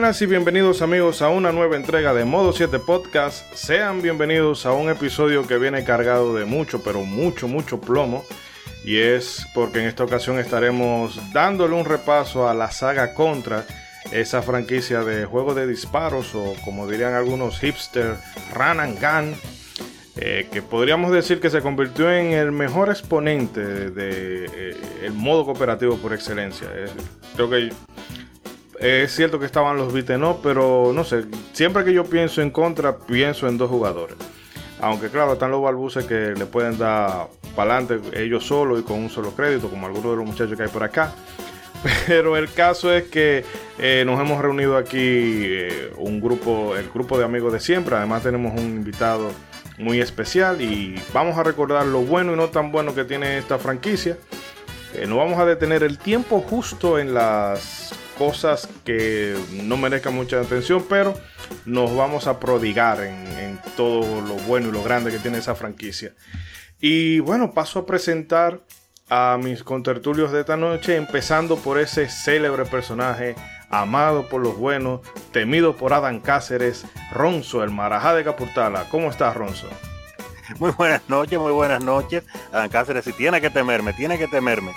Buenas y bienvenidos amigos a una nueva entrega de Modo 7 Podcast. Sean bienvenidos a un episodio que viene cargado de mucho, pero mucho, mucho plomo. Y es porque en esta ocasión estaremos dándole un repaso a la saga Contra, esa franquicia de juego de disparos o como dirían algunos hipster, run and gun. Eh, que podríamos decir que se convirtió en el mejor exponente del de, eh, el modo cooperativo por excelencia. creo que es cierto que estaban los beaten pero no sé, siempre que yo pienso en contra, pienso en dos jugadores. Aunque claro, están los balbuces que le pueden dar para adelante ellos solos y con un solo crédito, como algunos de los muchachos que hay por acá. Pero el caso es que eh, nos hemos reunido aquí eh, un grupo, el grupo de amigos de siempre. Además tenemos un invitado muy especial y vamos a recordar lo bueno y no tan bueno que tiene esta franquicia. Eh, no vamos a detener el tiempo justo en las cosas que no merezcan mucha atención, pero nos vamos a prodigar en, todo lo bueno y lo grande que tiene esa franquicia. Y bueno, paso a presentar a mis contertulios de esta noche, empezando por ese célebre personaje amado por los buenos, temido por Adán Cáceres, Ronzo, el marajá de Capurtala. ¿Cómo estás, Ronzo? Muy buenas noches, muy buenas noches. Adán Cáceres, si tiene que temerme, tiene que temerme.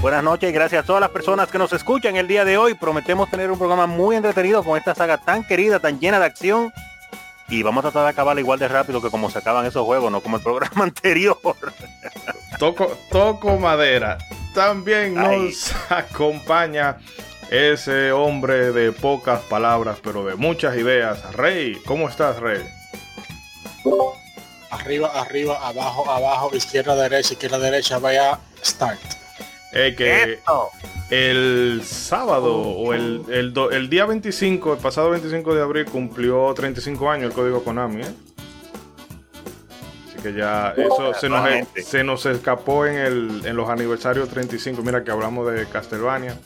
Buenas noches y gracias a todas las personas que nos escuchan el día de hoy. Prometemos tener un programa muy entretenido con esta saga tan querida, tan llena de acción. Y vamos a tratar de acabarla igual de rápido que como se acaban esos juegos, no como el programa anterior. Toco, toco madera. También nos acompaña ese hombre de pocas palabras, pero de muchas ideas. Rey, ¿cómo estás, Rey? Arriba, arriba, abajo, abajo, izquierda, derecha, izquierda, derecha, vaya, start. que el sábado o el, el, día 25, el pasado 25 de abril cumplió 35 años el código Konami, ¿eh? Así que ya eso se nos, se nos escapó en, el, en los aniversarios 35. Mira que hablamos de Castlevania.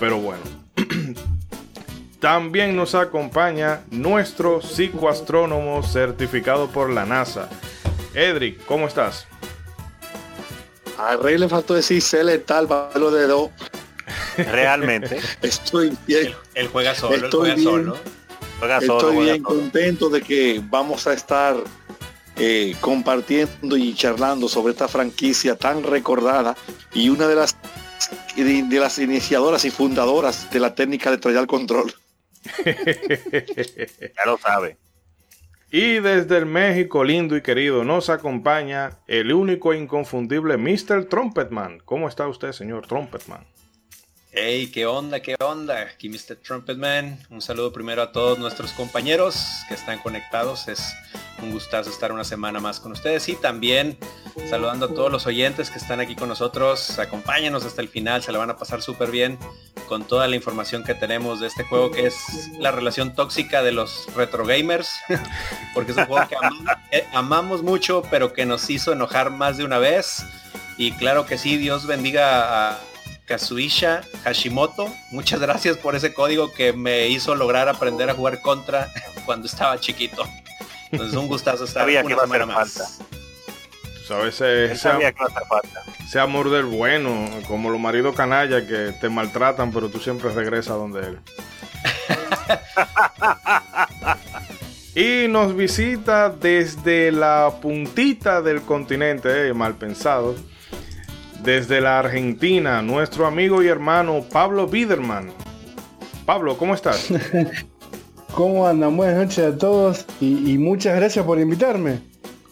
Pero bueno. También nos acompaña nuestro psicoastrónomo certificado por la NASA. Edric, ¿cómo estás? Al rey le faltó decir ser letal para lo de dos. Realmente. Estoy bien. Él, juega solo, estoy juega bien, solo. estoy bien contento de que vamos a estar eh, compartiendo y charlando sobre esta franquicia tan recordada y una de las de las iniciadoras y fundadoras de la técnica de trial control. ya lo sabe. Y desde el México lindo y querido nos acompaña el único e inconfundible Mr. Trumpetman. ¿Cómo está usted, señor Trumpetman? Hey, ¿qué onda? ¿Qué onda? Aquí Mr. Trumpetman. Un saludo primero a todos nuestros compañeros que están conectados. Es un gustazo estar una semana más con ustedes y también saludando a todos los oyentes que están aquí con nosotros. Acompáñenos hasta el final, se la van a pasar súper bien con toda la información que tenemos de este juego que es la relación tóxica de los retro gamers. Porque es un juego que eh, amamos mucho, pero que nos hizo enojar más de una vez. Y claro que sí, Dios bendiga a Kazuisha Hashimoto. Muchas gracias por ese código que me hizo lograr aprender a jugar contra cuando estaba chiquito. Entonces un gustazo estar Sabía una semana más. Sabes, ese, amor del bueno, como los maridos canalla que te maltratan, pero tú siempre regresas donde él. y nos visita desde la puntita del continente, eh, mal pensado desde la Argentina, nuestro amigo y hermano Pablo Biderman. Pablo, ¿cómo estás? ¿Cómo andan? Buenas noches a todos y, muchas gracias por invitarme.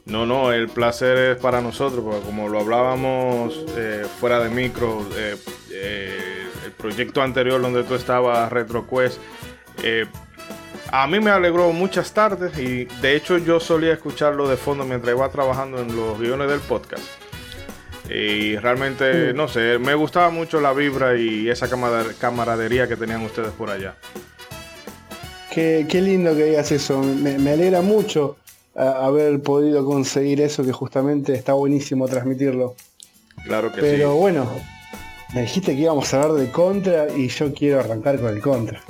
No, no, el placer es para nosotros, porque como lo hablábamos eh, fuera de micro, eh, eh, el proyecto anterior donde tú estabas, RetroQuest, a mí me alegró muchas tardes y de hecho yo solía escucharlo de fondo mientras iba trabajando en los guiones del podcast. Y realmente, no sé, me gustaba mucho la vibra y esa camaradería que tenían ustedes por allá. Qué, lindo que digas eso. Me, alegra mucho haber podido conseguir eso, que justamente está buenísimo transmitirlo. Claro que sí. Pero bueno, me dijiste que íbamos a hablar de contra y yo quiero arrancar con el contra.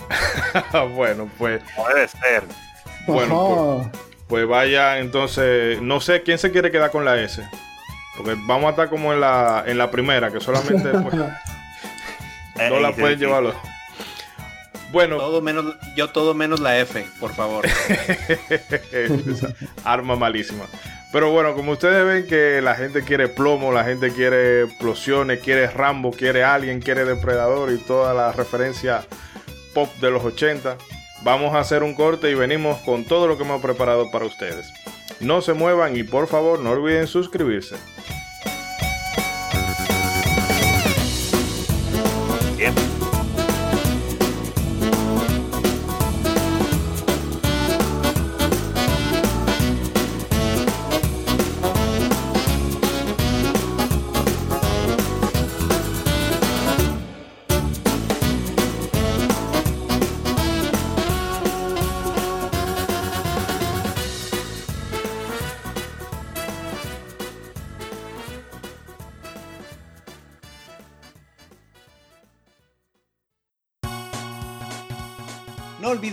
bueno, pues. Puede ser. Bueno, pues, pues, vaya, entonces, no sé quién se quiere quedar con la S. Porque vamos a estar como en la, en la primera, que solamente pues, no la pueden llevarlo. Bueno. Todo menos, yo todo menos la F, por favor. arma malísima. Pero bueno, como ustedes ven que la gente quiere plomo, la gente quiere explosiones, quiere Rambo, quiere Alien, quiere Depredador y toda la referencia pop de los 80, vamos a hacer un corte y venimos con todo lo que hemos preparado para ustedes. No se muevan y por favor no olviden suscribirse.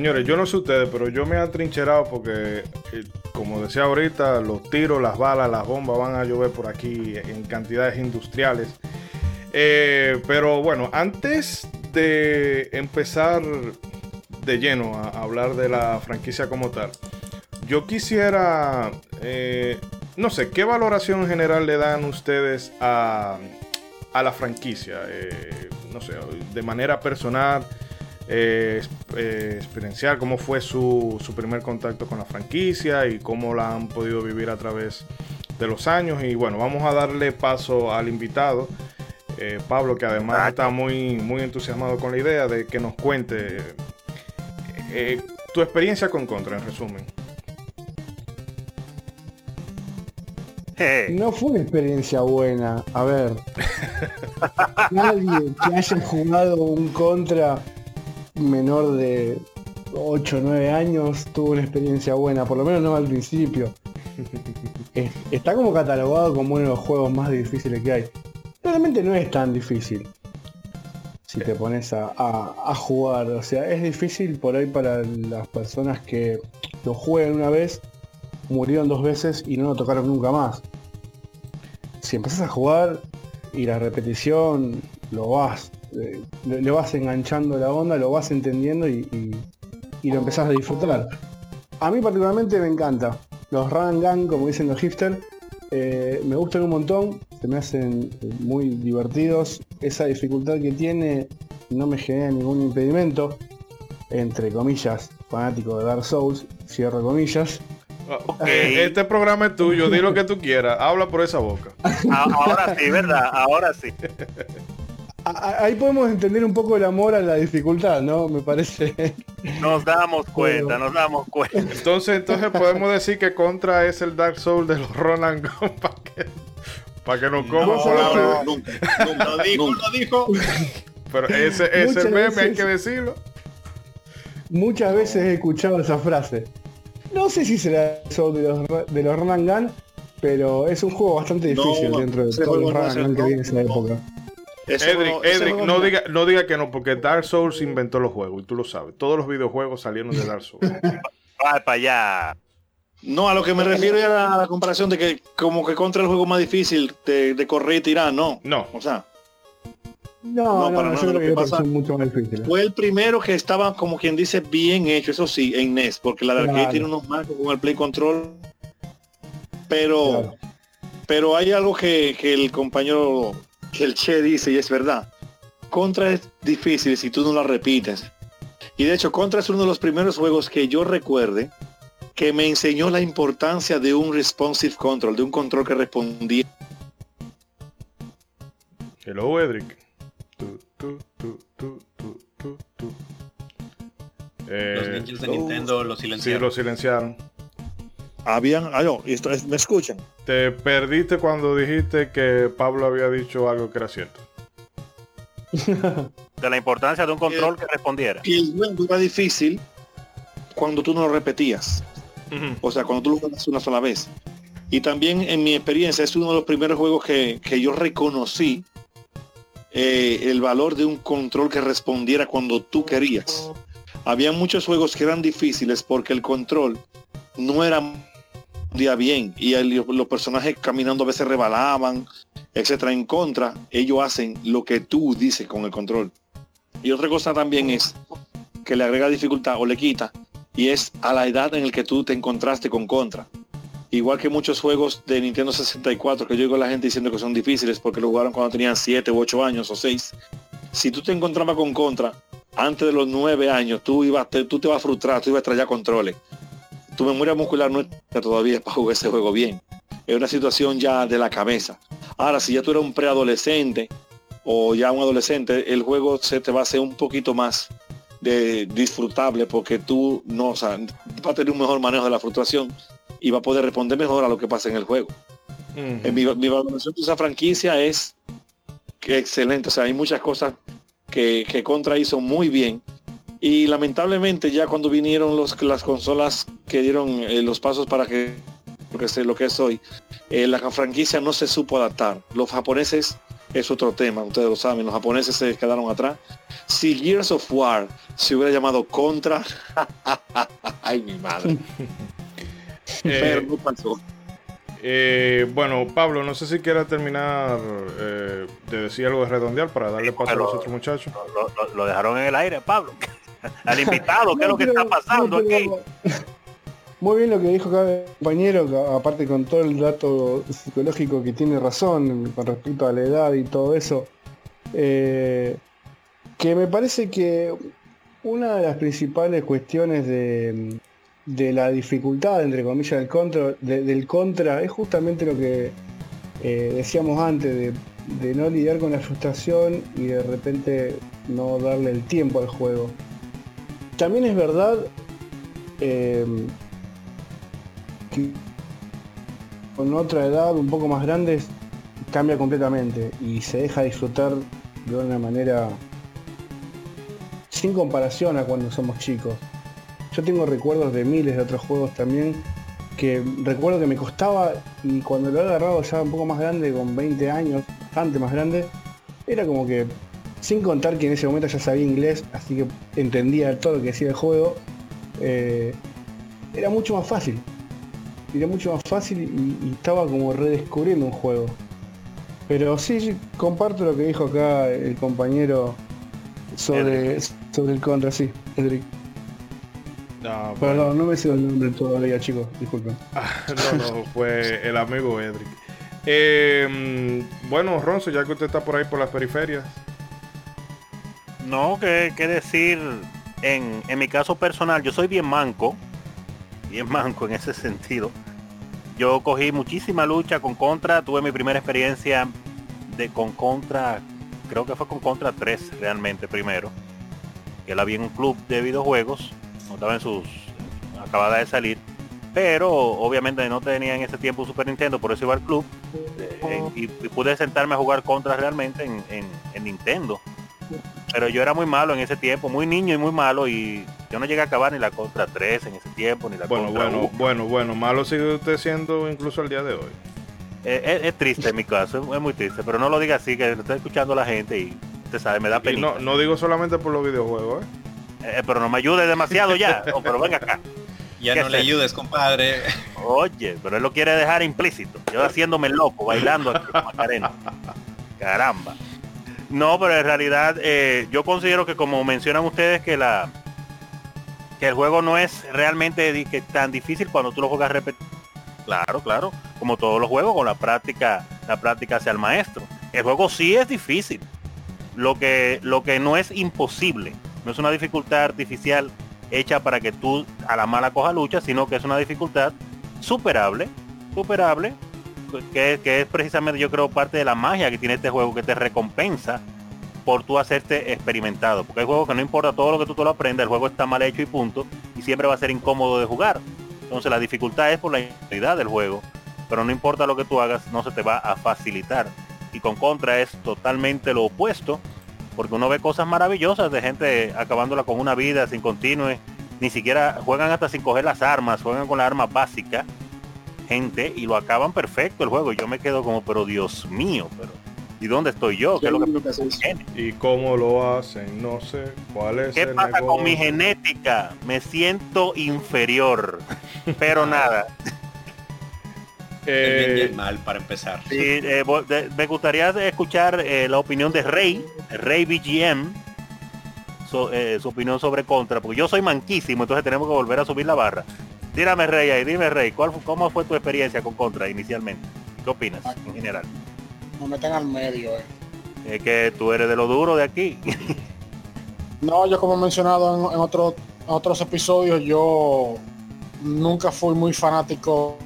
Señores, yo no sé ustedes, pero yo me he atrincherado porque, eh, como decía ahorita, los tiros, las balas, las bombas van a llover por aquí en cantidades industriales. Eh, pero bueno, antes de empezar de lleno a hablar de la franquicia como tal, yo quisiera, eh, no sé, ¿qué valoración general le dan ustedes a, a la franquicia? no sé, de manera personal eh, eh, experienciar cómo fue su, su, primer contacto con la franquicia y cómo la han podido vivir a través de los años. Y bueno, vamos a darle paso al invitado, eh, Pablo, que además está muy, muy entusiasmado con la idea de que nos cuente eh, tu experiencia con Contra, en resumen. No fue una experiencia buena. A ver. Nadie que haya jugado un contra menor de 8 o 9 años tuvo una experiencia buena, por lo menos no al principio. Está como catalogado como uno de los juegos más difíciles que hay. Realmente no es tan difícil. Si te pones a, a, jugar. O sea, es difícil por ahí para las personas que lo juegan una vez, murieron dos veces y no lo tocaron nunca más. Si empezás a jugar y la repetición lo vas eh, le, vas enganchando la onda, lo vas entendiendo y, lo empezás a disfrutar. A mí particularmente me encanta. Los run gun, como dicen los hipsters, eh, me gustan un montón, se me hacen eh, muy divertidos. Esa dificultad que tiene no me genera ningún impedimento. Entre comillas, fanático de Dark Souls, cierro comillas. Este programa es tuyo, di lo que tú quieras, habla por esa boca. Ahora sí, ¿verdad? Ahora sí. ahí podemos entender un poco el amor a la dificultad, ¿no? Me parece. Nos damos cuenta, nos damos cuenta. Entonces, entonces podemos decir que Contra es el Dark Soul de los Roland para que, para que nos coma no, nunca, Lo dijo, lo dijo. Pero ese, ese meme hay que decirlo. Muchas veces he escuchado esa frase. No sé si será eso de los, de los Roland Gun, pero es un juego bastante difícil dentro de todos los Roland Gun que viene en esa época. Edric, no, diga, no diga que no, porque Dark Souls inventó los juegos y tú lo sabes. Todos los videojuegos salieron de Dark Souls. Va para allá. No, a lo que me refiero es a la comparación de que como que contra el juego más difícil de, correr y tirar, no. No. O sea. No, no, para no, que, pasa, mucho más difícil. Fue el primero que estaba, como quien dice, bien hecho, eso sí, en NES, porque la de arcade tiene unos marcos con el Play Control. Pero, pero hay algo que, que el compañero que el Che dice y es verdad. Contra es difícil si tú no la repites. Y de hecho, Contra es uno de los primeros juegos que yo recuerde que me enseñó la importancia de un responsive control, de un control que respondía. Hello, Edric. Los Eh, ninjas de Nintendo lo sí, silenciaron. lo silenciaron. Habían, ah, no, esto es- me escuchan. Te perdiste cuando dijiste que Pablo había dicho algo que era cierto. De la importancia de un control que respondiera. Que el juego era difícil cuando tú no lo repetías. O sea, cuando tú lo juegas una sola vez. Y también en mi experiencia es uno de los primeros juegos que, que yo reconocí eh, el valor de un control que respondiera cuando tú querías. Había muchos juegos que eran difíciles porque el control no era día bien y los personajes caminando a veces rebalaban, etcétera. En contra, ellos hacen lo que tú dices con el control. Y otra cosa también es que le agrega dificultad o le quita y es a la edad en el que tú te encontraste con contra. Igual que muchos juegos de Nintendo 64 que yo digo a la gente diciendo que son difíciles porque lo jugaron cuando tenían 7 u 8 años o 6. Si tú te encontrabas con contra antes de los 9 años, tú ibas te, tú te vas a frustrar, tú ibas a traer controles. Tu memoria muscular no está todavía para jugar ese juego bien. Es una situación ya de la cabeza. Ahora, si ya tú eres un preadolescente o ya un adolescente, el juego se te va a hacer un poquito más de disfrutable porque tú no, o sea, va a tener un mejor manejo de la frustración y va a poder responder mejor a lo que pasa en el juego. En mi, mi valoración de esa franquicia es que excelente. O sea, hay muchas cosas que, que Contra hizo muy bien. Y lamentablemente ya cuando vinieron los, las consolas que dieron eh, los pasos para que lo que, sé, lo que es hoy, eh, la franquicia no se supo adaptar. Los japoneses es otro tema, ustedes lo saben, los japoneses se quedaron atrás. Si Gears of War se hubiera llamado Contra, ay mi madre, pero Eh, no pasó. eh, bueno, Pablo, no sé si quieras terminar eh, de decir algo de redondear para darle paso a los Pero- otros muchachos. Lo, lo- lo dejaron en el aire, Pablo. Al invitado, ¿qué es lo que está pasando aquí? Muy bien lo que dijo acá el compañero, aparte con todo el dato psicológico que tiene razón con respecto a la edad y todo eso. eh, que me parece que una de las principales cuestiones de, de la dificultad, entre comillas, del contra, de- del contra es justamente lo que eh, decíamos antes, de, de no lidiar con la frustración y de repente no darle el tiempo al juego. También es verdad eh, que con otra edad un poco más grande cambia completamente y se deja disfrutar de una manera sin comparación a cuando somos chicos. Yo tengo recuerdos de miles de otros juegos también que recuerdo que me costaba y cuando lo he agarrado ya un poco más grande, con 20 años, bastante más grande, era como que, sin contar que en ese momento ya sabía inglés, así que entendía todo lo que decía el juego, eh, era mucho más fácil. Era mucho más fácil y, y estaba como redescubriendo un juego. Pero sí, comparto lo que dijo acá el compañero sobre, sobre el contra, sí, Edric. Ah, bueno. Perdón, no me sé el nombre todavía, chicos, disculpen. No, no, fue el amigo Edric. Eh, mm, bueno, Ronzo, ya que usted está por ahí por las periferias. No, que, que decir, en, en mi caso personal, yo soy bien manco, bien manco en ese sentido. Yo cogí muchísima lucha con Contra, tuve mi primera experiencia de con Contra, creo que fue con Contra 3 realmente primero, que la vi en un club de videojuegos, no estaba en sus, acabada de salir, pero obviamente no tenía en ese tiempo Super Nintendo, por eso iba al club eh, y, pude sentarme a jugar Contra realmente en- en- en Nintendo pero yo era muy malo en ese tiempo, muy niño y muy malo y yo no llegué a acabar ni la contra 3 en ese tiempo, ni la Bueno, contra bueno, 1. bueno, bueno, malo sigue usted siendo incluso al día de hoy. Eh, es, es triste en mi caso, es, es muy triste, pero no lo diga así, que lo está escuchando la gente y usted sabe, me da pena. no, no digo solamente por los videojuegos, ¿eh? pero no me ayude demasiado ya, Oh, pero venga acá. Ya ¿Qué no le es ayudes, compadre. Oye, pero él lo quiere dejar implícito. Yo haciéndome loco, bailando aquí Macarena. Caramba. No, pero en realidad eh, yo considero que como mencionan ustedes que la que el juego no es realmente tan difícil cuando tú lo juegas repetido. Claro, claro. Como todos los juegos, con la práctica, la práctica hacia el maestro. El juego sí es difícil. Lo que, lo que no es imposible. No es una dificultad artificial hecha para que tú a la mala coja lucha, sino que es una dificultad superable, superable, que, es precisamente yo creo parte de la magia que tiene este juego, que te recompensa por tú hacerte experimentado. Porque hay juegos que no importa todo lo que tú, tú lo aprendas, el juego está mal hecho y punto, y siempre va a ser incómodo de jugar. Entonces la dificultad es por la calidad del juego, pero no importa lo que tú hagas, no se te va a facilitar. Y con Contra es totalmente lo opuesto, porque uno ve cosas maravillosas de gente acabándola con una vida sin continue, ni siquiera juegan hasta sin coger las armas, juegan con la arma básica, gente, y lo acaban perfecto el juego. Yo me quedo como, pero Dios mío, pero ¿y dónde estoy yo? ¿Qué es lo que ¿Y cómo lo hacen? No sé. ¿Cuál es ¿Qué pasa con mi genética? Me siento inferior, pero nada. Eh, mal para empezar. Sí, eh, me gustaría escuchar eh, la opinión de Rey, Rey BGM, eh, su opinión sobre Contra, porque yo soy manquísimo, entonces tenemos que volver a subir la barra. Tírame Rey ahí, dime Rey, ¿cuál, ¿cómo fue tu experiencia con Contra inicialmente? ¿Qué opinas en general? No meten al medio, eh. Es que tú eres de lo duro de aquí. no, yo como he mencionado en, en otros episodios, yo nunca fui muy fanático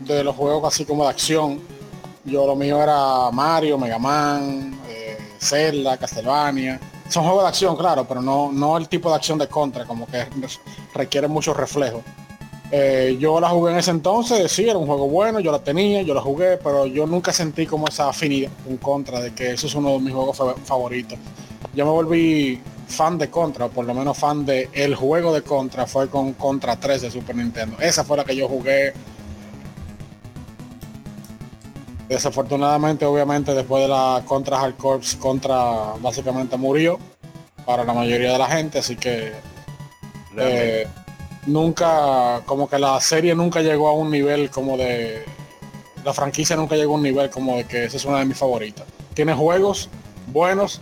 de los juegos así como de acción. Yo lo mío era Mario, Mega Man, eh, Zelda, Castlevania. Son juegos de acción, claro, pero no, no el tipo de acción de contra, como que requiere mucho reflejo. Eh, yo la jugué en ese entonces, sí, era un juego bueno, yo la tenía, yo la jugué, pero yo nunca sentí como esa afinidad en contra de que eso es uno de mis juegos favoritos. Yo me volví fan de Contra, o por lo menos fan de el juego de Contra, fue con Contra 3 de Super Nintendo. Esa fue la que yo jugué Desafortunadamente, obviamente, después de la contra Hard Corps, contra básicamente murió para la mayoría de la gente, así que eh, nunca, como que la serie nunca llegó a un nivel como de, la franquicia nunca llegó a un nivel como de que esa es una de mis favoritas. Tiene juegos buenos,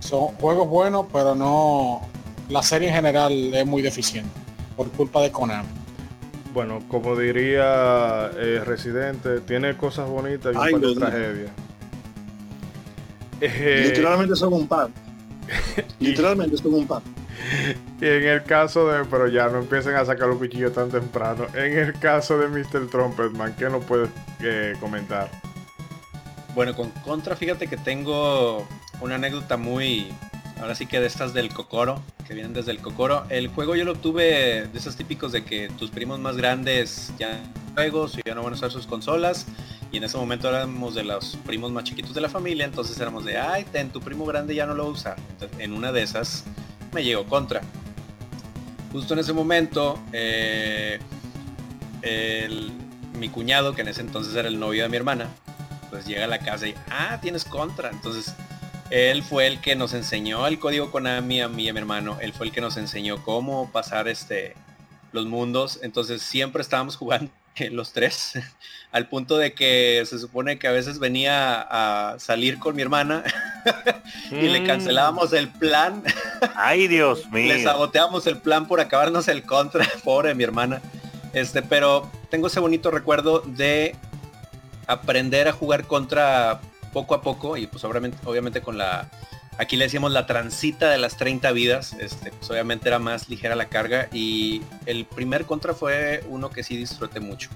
son juegos buenos, pero no, la serie en general es muy deficiente por culpa de Konami. Bueno, como diría eh, Residente, tiene cosas bonitas y un par de tragedias. Eh, Literalmente son un par. Literalmente son un par. Y en el caso de, pero ya no empiecen a sacar los cuchillos tan temprano. En el caso de Mr. Trumpetman, ¿qué nos puedes eh, comentar? Bueno, con Contra, fíjate que tengo una anécdota muy, ahora sí que de estas del Cocoro, que vienen desde el Cocoro. El juego yo lo obtuve de esos típicos de que tus primos más grandes ya juegos y ya no van a usar sus consolas. Y en ese momento éramos de los primos más chiquitos de la familia, entonces éramos de, ay, ten, tu primo grande ya no lo usa. en una de esas me llegó contra. Justo en ese momento, eh, mi cuñado, que en ese entonces era el novio de mi hermana, pues llega a la casa y, ah, tienes contra. Entonces él fue el que nos enseñó el código Konami a mí y a mi hermano. Él fue el que nos enseñó cómo pasar este los mundos. Entonces siempre estábamos jugando los tres al punto de que se supone que a veces venía a salir con mi hermana y le mm. cancelábamos el plan. Ay, Dios mío. Le saboteamos el plan por acabarnos el contra, pobre mi hermana. Este, pero tengo ese bonito recuerdo de aprender a jugar contra poco a poco y pues obviamente, obviamente con la, aquí le decíamos la transita de las 30 vidas, este, pues obviamente era más ligera la carga y el primer contra fue uno que sí disfruté mucho.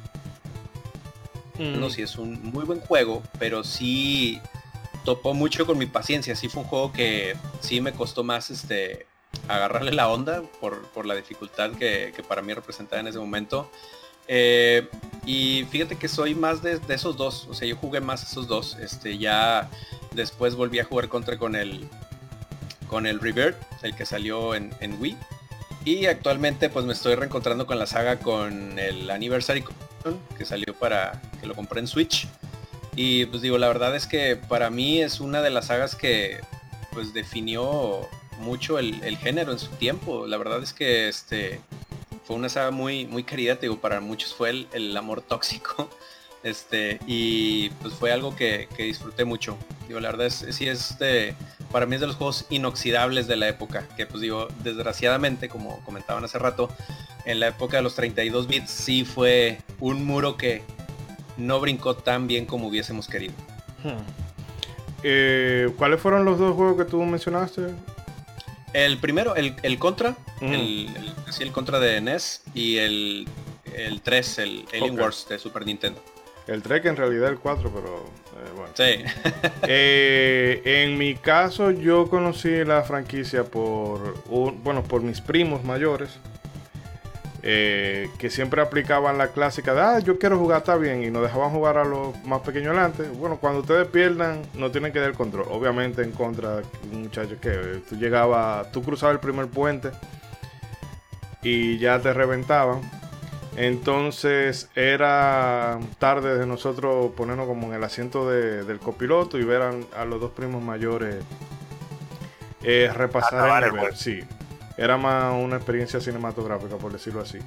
No, mm. sí es un muy buen juego, pero sí topó mucho con mi paciencia, sí fue un juego que sí me costó más este agarrarle la onda por, por la dificultad que, que para mí representaba en ese momento. Eh, y fíjate que soy más de, esos dos. O sea, yo jugué más esos dos. Este, ya después volví a jugar contra con el con el Rebirth, el que salió en, Wii. Y actualmente pues me estoy reencontrando con la saga con el Anniversary que salió para que lo compré en Switch. Y pues digo, la verdad es que para mí es una de las sagas que pues definió mucho el género en su tiempo. La verdad es que este fue una saga muy, muy querida, digo, para muchos fue el, amor tóxico. Este, y pues fue algo que, disfruté mucho. Digo, la verdad es, sí es de, para mí es de los juegos inoxidables de la época, que pues digo, desgraciadamente, como comentaban hace rato, en la época de los 32 bits sí fue un muro que no brincó tan bien como hubiésemos querido. Hmm. Eh, ¿Cuáles fueron los dos juegos que tú mencionaste? El primero, el, el Contra, el, así el contra de NES y el, el 3, el Alien Wars de Super Nintendo. El 3 que en realidad el 4, pero eh, bueno. Sí. Eh, en mi caso yo conocí la franquicia por, bueno, por mis primos mayores. Eh, que siempre aplicaban la clásica de, ah, yo quiero jugar, está bien, y nos dejaban jugar a los más pequeños adelante. Bueno, cuando ustedes pierdan, no tienen que dar el control. Obviamente en contra de un muchacho que tú llegabas, tú cruzabas el primer puente y ya te reventaban. Entonces era tarde de nosotros ponernos como en el asiento del copiloto y ver a, los dos primos mayores eh, repasar el nivel. Sí, era más una experiencia cinematográfica, por decirlo así.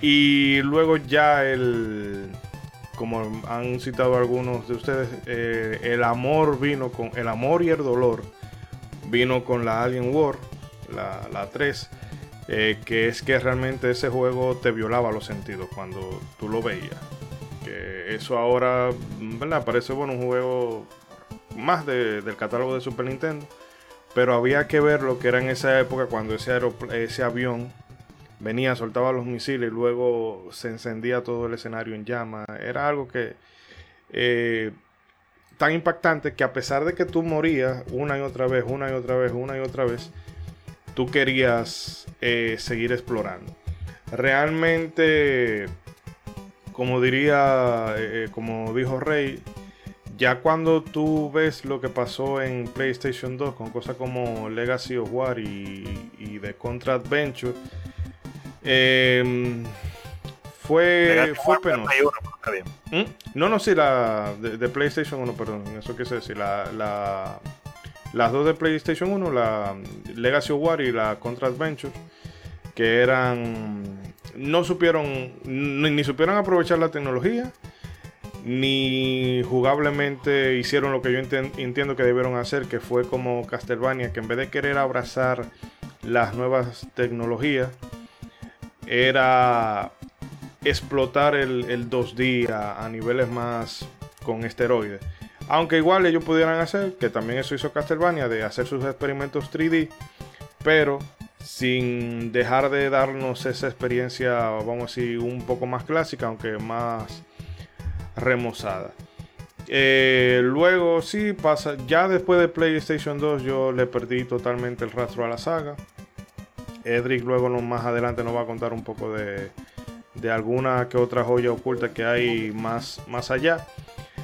Y luego ya el, como han citado algunos de ustedes, eh, el amor vino con, el amor y el dolor vino con la Alien War, la, la 3 eh, que es que realmente ese juego te violaba los sentidos cuando tú lo veías. Que eso ahora, ¿verdad? Parece bueno un juego más del catálogo de Super Nintendo, pero había que ver lo que era en esa época cuando ese, avión venía, soltaba los misiles y luego se encendía todo el escenario en llamas. Era algo que... Eh, tan impactante que a pesar de que tú morías una y otra vez, una y otra vez, una y otra vez, tú querías eh, seguir explorando. Realmente, como diría, eh, como dijo Rey, ya cuando tú ves lo que pasó en PlayStation 2 con cosas como Legacy of War y, y The Contra Adventure, em, fue, fue penoso. ¿Mm? No, no, sí, la de, PlayStation 1, perdón, eso quise decir, la las dos de PlayStation 1, la Legacy of War y la Contra Adventure, que eran. No supieron. Ni, supieron aprovechar la tecnología. Ni jugablemente hicieron lo que yo entiendo que debieron hacer, que fue como Castlevania, que en vez de querer abrazar las nuevas tecnologías, era explotar el, el 2D a niveles más con esteroides. Aunque igual ellos pudieran hacer, que también eso hizo Castlevania, de hacer sus experimentos 3D, pero sin dejar de darnos esa experiencia, vamos a decir, un poco más clásica, aunque más remozada. Eh, luego sí pasa, ya después de PlayStation 2 yo le perdí totalmente el rastro a la saga. Edric luego más adelante nos va a contar un poco de, de alguna que otra joya oculta que hay más, más allá.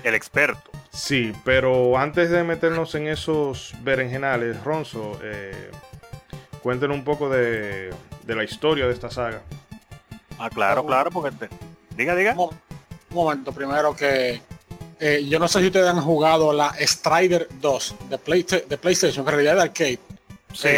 El experto. Sí, pero antes de meternos en esos berenjenales, Ronzo, eh, cuéntenos un poco de, la historia de esta saga. Ah, claro, claro, porque diga, diga. Un, momento, primero que eh, yo no sé si ustedes han jugado la Strider 2 de, de PlayStation, en realidad de arcade. Sí.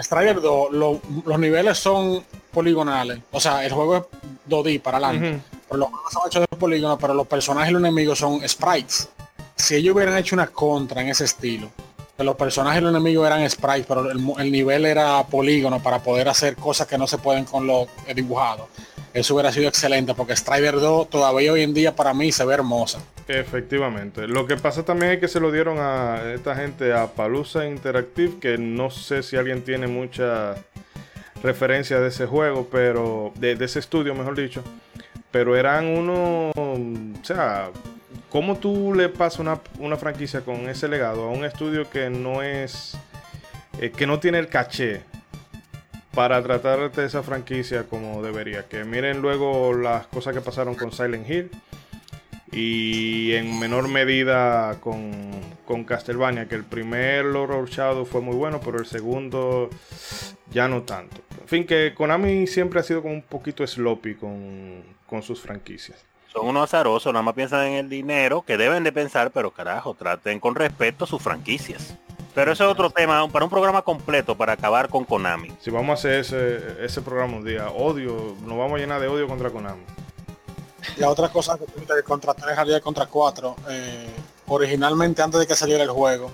Strider 2, los niveles son poligonales, o sea, el juego es 2D para adelante los son hechos de polígono, pero los personajes y los enemigos son sprites. Si ellos hubieran hecho una contra en ese estilo, que los personajes y los enemigos eran sprites, pero el, nivel era polígono para poder hacer cosas que no se pueden con lo dibujado. Eso hubiera sido excelente porque Strider 2 todavía hoy en día para mí se ve hermosa. Efectivamente. Lo que pasa también es que se lo dieron a esta gente a Palusa Interactive, que no sé si alguien tiene mucha referencia de ese juego, pero de ese estudio, mejor dicho pero eran unos, o sea, ¿cómo tú le pasas una, franquicia con ese legado a un estudio que no es, eh, que no tiene el caché para tratar de esa franquicia como debería? Que miren luego las cosas que pasaron con Silent Hill y en menor medida con, con Castlevania, que el primer Lord Shadow fue muy bueno, pero el segundo ya no tanto. En fin, que Konami siempre ha sido como un poquito sloppy con, con sus franquicias. Son unos azarosos, nada más piensan en el dinero, que deben de pensar, pero carajo, traten con respeto sus franquicias. Pero ese es otro tema, para un programa completo, para acabar con Konami. Si vamos a hacer ese, ese programa un día, odio, nos vamos a llenar de odio contra Konami. La otra cosa que que contra 3 había contra 4, eh, originalmente antes de que saliera el juego,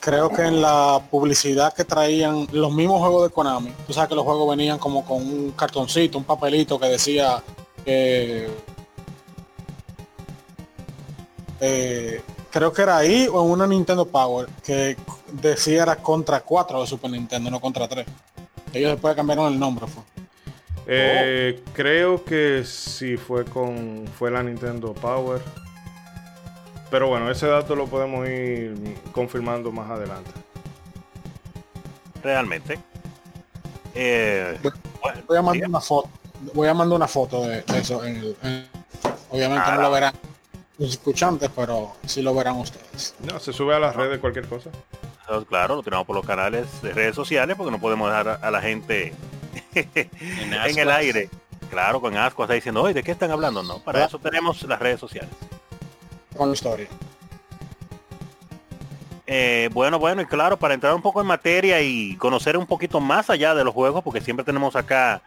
creo que en la publicidad que traían los mismos juegos de Konami, tú sabes que los juegos venían como con un cartoncito, un papelito que decía que eh, creo que era ahí o en una Nintendo Power que decía era contra 4 de Super Nintendo, no contra 3. Ellos después cambiaron el nombre. Fue. Eh, Creo que sí fue con fue la Nintendo Power. Pero bueno, ese dato lo podemos ir confirmando más adelante. Realmente. Eh, Voy a mandar una foto. Voy a mandar una foto de, de eso. en el- en- obviamente Ah, no lo verán los escuchantes, pero sí lo verán ustedes. No, se sube a las redes cualquier cosa. Claro, lo tenemos por los canales de redes sociales porque no podemos dejar a, la gente En, en el aire. Claro, con asco está diciendo, oye, ¿de qué están hablando? No, para Ah. eso tenemos las redes sociales. Con la historia. Eh, bueno, bueno, y claro, para entrar un poco en materia y conocer un poquito más allá de los juegos, porque siempre tenemos acá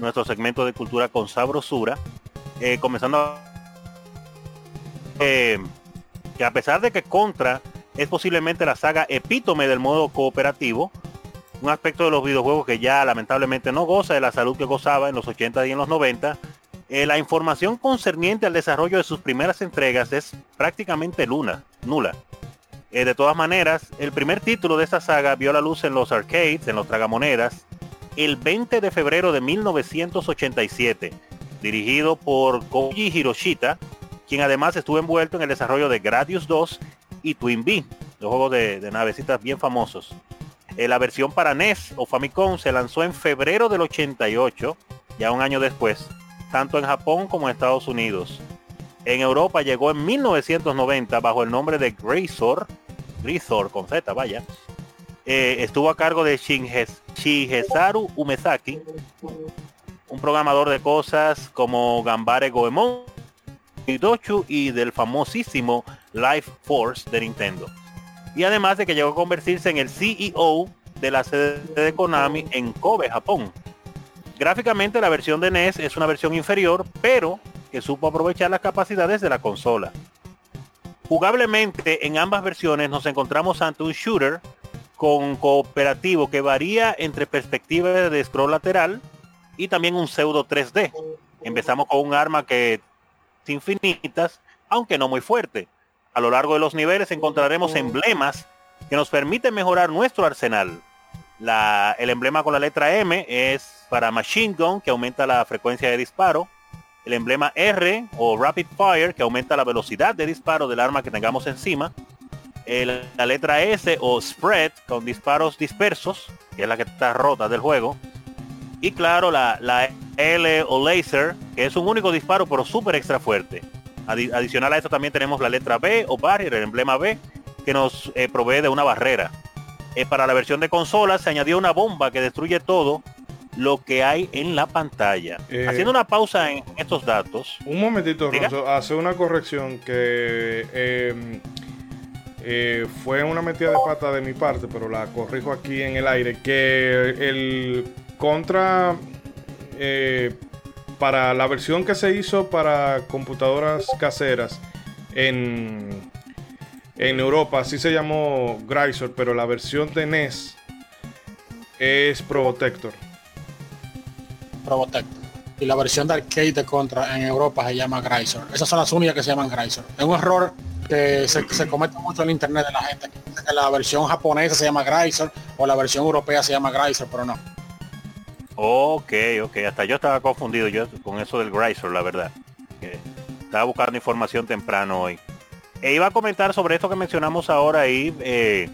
nuestro segmento de cultura con sabrosura, eh, comenzando que a pesar de que Contra es posiblemente la saga epítome del modo cooperativo, un aspecto de los videojuegos que ya lamentablemente no goza de la salud que gozaba en los 80 y en los 90, eh, la información concerniente al desarrollo de sus primeras entregas es prácticamente luna, nula. Eh, de todas maneras, el primer título de esta saga vio la luz en los arcades, en los tragamonedas, el 20 de febrero de 1987, dirigido por Koji Hiroshita, quien además estuvo envuelto en el desarrollo de Gradius 2 y Twin Bee, dos juegos de, de navecitas bien famosos. Eh, la versión para NES o Famicom se lanzó en febrero del 88, ya un año después, tanto en Japón como en Estados Unidos. En Europa llegó en 1990 bajo el nombre de Grazor, Grisor con Z, vaya. Eh, estuvo a cargo de Shinges- Shigesaru Umezaki, un programador de cosas como Gambare Goemon, Hidochu y del famosísimo Life Force de Nintendo. Y además de que llegó a convertirse en el CEO de la sede de Konami en Kobe, Japón. Gráficamente la versión de NES es una versión inferior, pero que supo aprovechar las capacidades de la consola. Jugablemente en ambas versiones nos encontramos ante un shooter con cooperativo que varía entre perspectiva de scroll lateral y también un pseudo 3D. Empezamos con un arma que infinitas, aunque no muy fuerte. A lo largo de los niveles encontraremos emblemas que nos permiten mejorar nuestro arsenal. La- el emblema con la letra M es para Machine Gun, que aumenta la frecuencia de disparo. El emblema R o Rapid Fire, que aumenta la velocidad de disparo del arma que tengamos encima. El- la letra S o Spread, con disparos dispersos, que es la que está rota del juego. Y claro, la, la L o Laser, que es un único disparo pero súper extra fuerte. Adi- adicional a esto también tenemos la letra B o Barrier, el emblema B, que nos eh, provee de una barrera. Eh, para la versión de consola se añadió una bomba que destruye todo lo que hay en la pantalla. Eh. Haciendo una pausa en estos datos. Un momentito. Ronzo, hace una corrección que eh, fue una metida de pata de mi parte, pero la corrijo aquí en el aire, que el contra eh, para la versión que se hizo para computadoras caseras en, en Europa, así se llamó Grisor, pero la versión de NES es Probotector. Probotector. Y la versión de arcade de Contra en Europa se llama Grisor. Esas son las únicas que se llaman Grisor. Es un error que se, se comete mucho en internet de la gente. que la versión japonesa se llama Grisor o la versión europea se llama Grisor, pero no. Ok, ok. Hasta yo estaba confundido yo con eso del Grisor, la verdad. Estaba buscando información temprano hoy. E iba a comentar sobre esto que mencionamos ahora ahí, eh,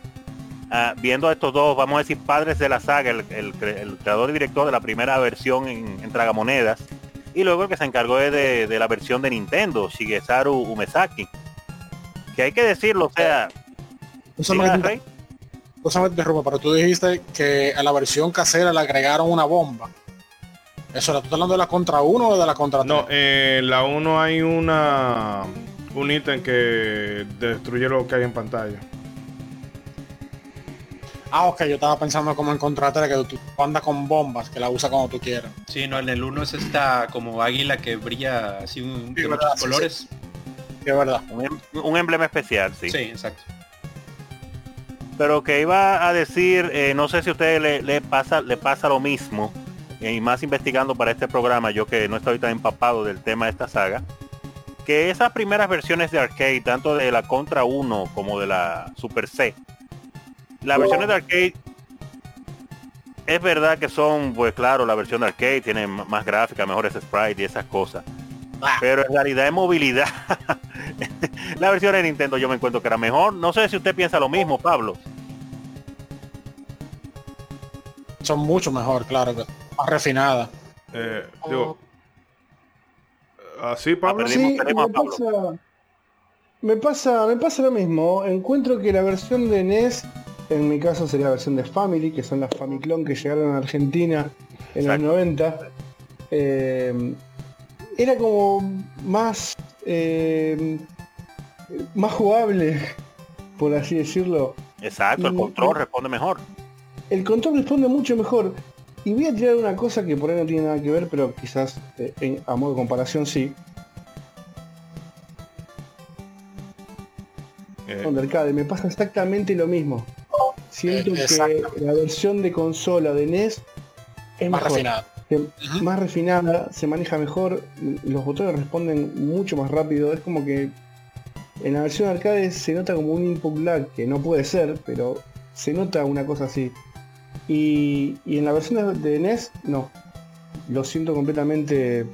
ah, viendo a estos dos, vamos a decir, padres de la saga, el, el cre- el creador y director de la primera versión en, en Tragamonedas, y luego el que se encargó de, de- de la versión de Nintendo, Shigesaru Umezaki. Que hay que decirlo, o sea. Cosa me interrumpo, pero tú dijiste que a la versión casera le agregaron una bomba. Eso, ¿tú estás hablando de la contra 1 o de la contra 3? No, eh, en la 1 hay una un ítem que destruye lo que hay en pantalla. Ah, ok, yo estaba pensando como en contra 3, que tú andas con bombas, que la usa como tú quieras. Sí, no, en el 1 es esta como águila que brilla así un- de Sí, muchos verdad, sí, colores. Sí, es verdad. Un, em- un emblema especial, Sí. exacto. Pero que iba a decir, eh, no sé si a usted le, le pasa, le pasa lo mismo, eh, y más investigando para este programa, yo que no estoy tan empapado del tema de esta saga, que esas primeras versiones de arcade, tanto de la Contra 1 como de la Super C, las versiones de arcade es verdad que son, pues claro, la versión de arcade tiene más gráfica, mejores sprites y esas cosas. Pero en realidad de movilidad, la versión de Nintendo yo me encuentro que era mejor. No sé si usted piensa lo mismo, Pablo. Son mucho mejor, claro, que más refinadas. Eh, digo, así, Pablo. Sí, me pasa, me pasa, me pasa lo mismo. Encuentro que la versión de NES, en mi caso sería la versión de Family, que son las Famiclone que llegaron a Argentina en Exacto. los 90, eh, era como más, eh, más jugable, por así decirlo. Exacto, el control responde mejor. El control responde mucho mejor. Y voy a tirar una cosa que por ahí no tiene nada que ver, pero quizás eh, en- a modo de comparación sí. Eh, con arcade, me pasa exactamente lo mismo. Siento que la versión de consola de NES es Más mejor, refinada. Se- más refinada, se maneja mejor, los botones responden mucho más rápido, es como que en la versión arcade se nota como un input lag, que no puede ser, pero se nota una cosa así. Y, y en la versión de, NES, no. Lo siento completamente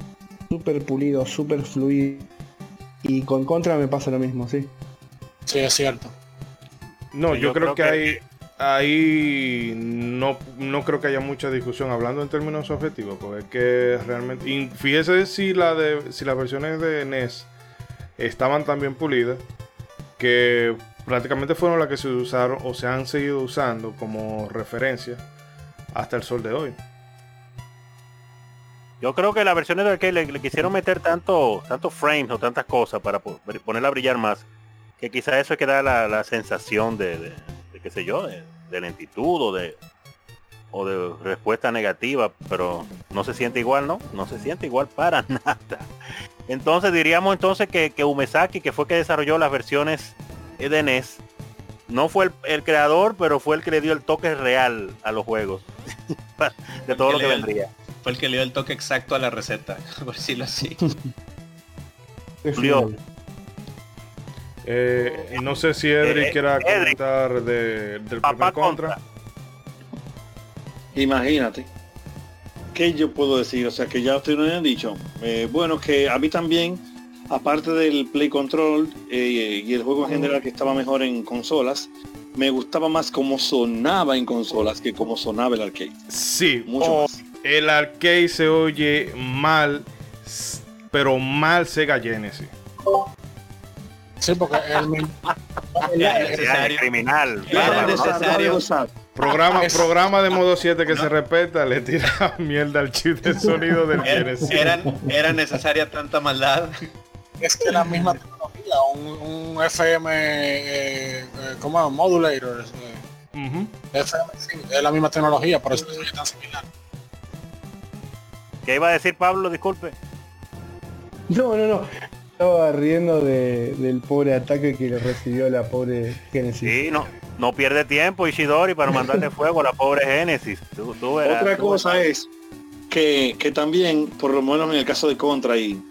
súper pulido, súper fluido. Y con Contra me pasa lo mismo, sí. Sí, es cierto. No, yo, yo creo, creo que, que- ahí, no, no creo que haya mucha discusión hablando en términos objetivos, porque es que realmente, fíjese si la de si las versiones de NES estaban tan bien pulidas que prácticamente fueron las que se usaron o se han seguido usando como referencia hasta el sol de hoy. Yo creo que las versiones de arcade le, quisieron meter tanto, frames o tantas cosas para po- ponerla a brillar más, que quizás eso es que da la, la sensación de- de qué sé yo, de, de lentitud o de o de respuesta negativa, pero no se siente igual, ¿no? No se siente igual para nada. Entonces diríamos entonces que, que Umesaki, que fue que desarrolló las versiones de NES, no fue el, el creador, pero fue el que le dio el toque real a los juegos. de todo lo que el- vendría. Fue el que le dio el toque exacto a la receta, por decirlo así. Julio. Eh, no sé si Edric Eh, quiera Edric. comentar de- del Papá primer contra. Imagínate. ¿Qué yo puedo decir? O sea, que ya ustedes nos han dicho. Eh, bueno, que a mí también, aparte del Play Control eh, y el juego en general que estaba mejor en consolas, me gustaba más cómo sonaba en consolas que cómo sonaba el arcade. Sí, Mucho oh, más. el arcade se oye mal, pero mal Sega Genesis. Sí, porque el, el- necesario. criminal. Era ¿no? Programa, programa de modo 7 que se respeta, le tira mierda al chip de sonido del Era, Genesis. eran- era necesaria tanta maldad. es que la misma tecnología, un, un FM, eh, eh, ¿cómo es? Modulator. eh, Ujú. FM, sí, es la misma tecnología, por eso es tan similar. ¿Qué iba a decir Pablo? Disculpe. No, no, no. Estaba riendo de- del pobre ataque que le recibió la pobre Genesis. Sí, no, no pierde tiempo Ishidori para mandarle fuego a la pobre Génesis. Tú, tú verás, Otra tú cosa es que, que también, por lo menos en el caso de Contra y,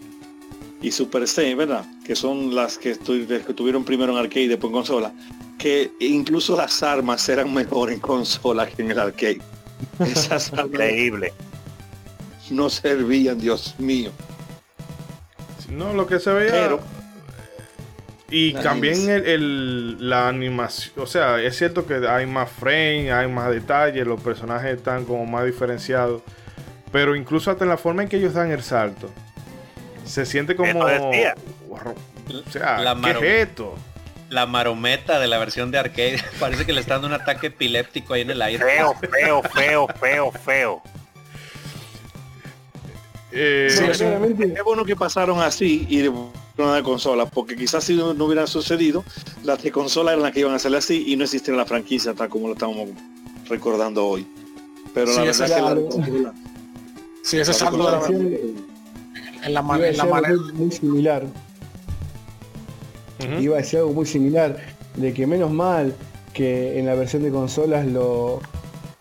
y Super C, ¿verdad? Que son las que, estu- las que tuvieron primero en arcade y después en consola, que incluso las armas eran mejor en consola que en el arcade. Esas armas Increíble. no servían, Dios mío. No, lo que se veía. Pero- y La también el, el- la animación. O sea, es cierto que hay más frame, hay más detalles, los personajes están como más diferenciados. Pero incluso hasta en la forma en que ellos dan el salto. Se siente como. O sea, La ¿qué maro- es esto? La marometa de la versión de arcade. Parece que le está dando un ataque epiléptico ahí en el aire. Feo, feo, feo, feo, feo. Eh, Qué bueno que pasaron así y de una de consola, porque quizás si no, no hubiera sucedido, las de consola eran las que iban a hacerle así y no existiera la franquicia tal como lo estamos recordando hoy. Pero Sí, la verdad es que la claro. consola- Sí, ese la salto la en la, man- en la manera. algo muy similar. Iba a decir algo muy similar. De que menos mal que en la versión de consolas lo,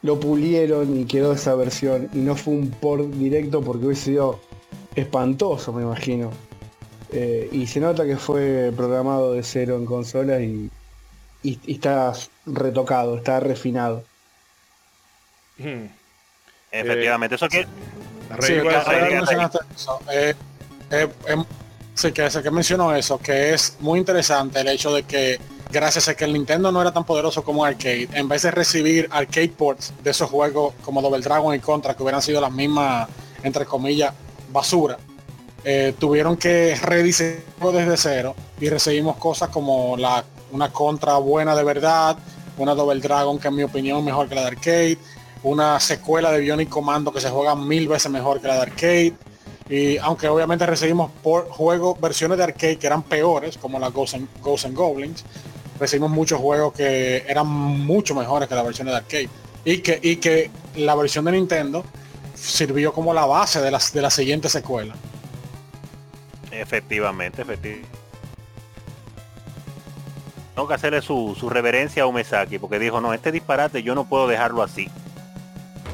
lo pulieron y quedó esa versión. Y no fue un port directo porque hubiese sido espantoso, me imagino. Eh, y se nota que fue programado de cero en consolas y, y- y está retocado, está refinado. Hmm. Efectivamente, eso que Sí, que mencionó eso, que es muy interesante el hecho de que gracias a que el Nintendo no era tan poderoso como arcade, en vez de recibir arcade ports de esos juegos como Double Dragon y Contra, que hubieran sido las mismas, entre comillas, basura, eh, tuvieron que rediseñarlo desde cero y recibimos cosas como una Contra buena de verdad, una Double Dragon que en mi opinión mejor que la de arcade, una secuela de Bionic Commando que se juega mil veces mejor que la de arcade. Y aunque obviamente recibimos por juegos, versiones de arcade que eran peores, como la Ghosts and, Ghosts and Goblins, recibimos muchos juegos que eran mucho mejores que la versión de arcade. Y que, y que la versión de Nintendo sirvió como la base de las de la siguiente secuela. Efectivamente, efectivamente. Tengo que hacerle su, su reverencia a Umesaki porque dijo, no, este disparate yo no puedo dejarlo así.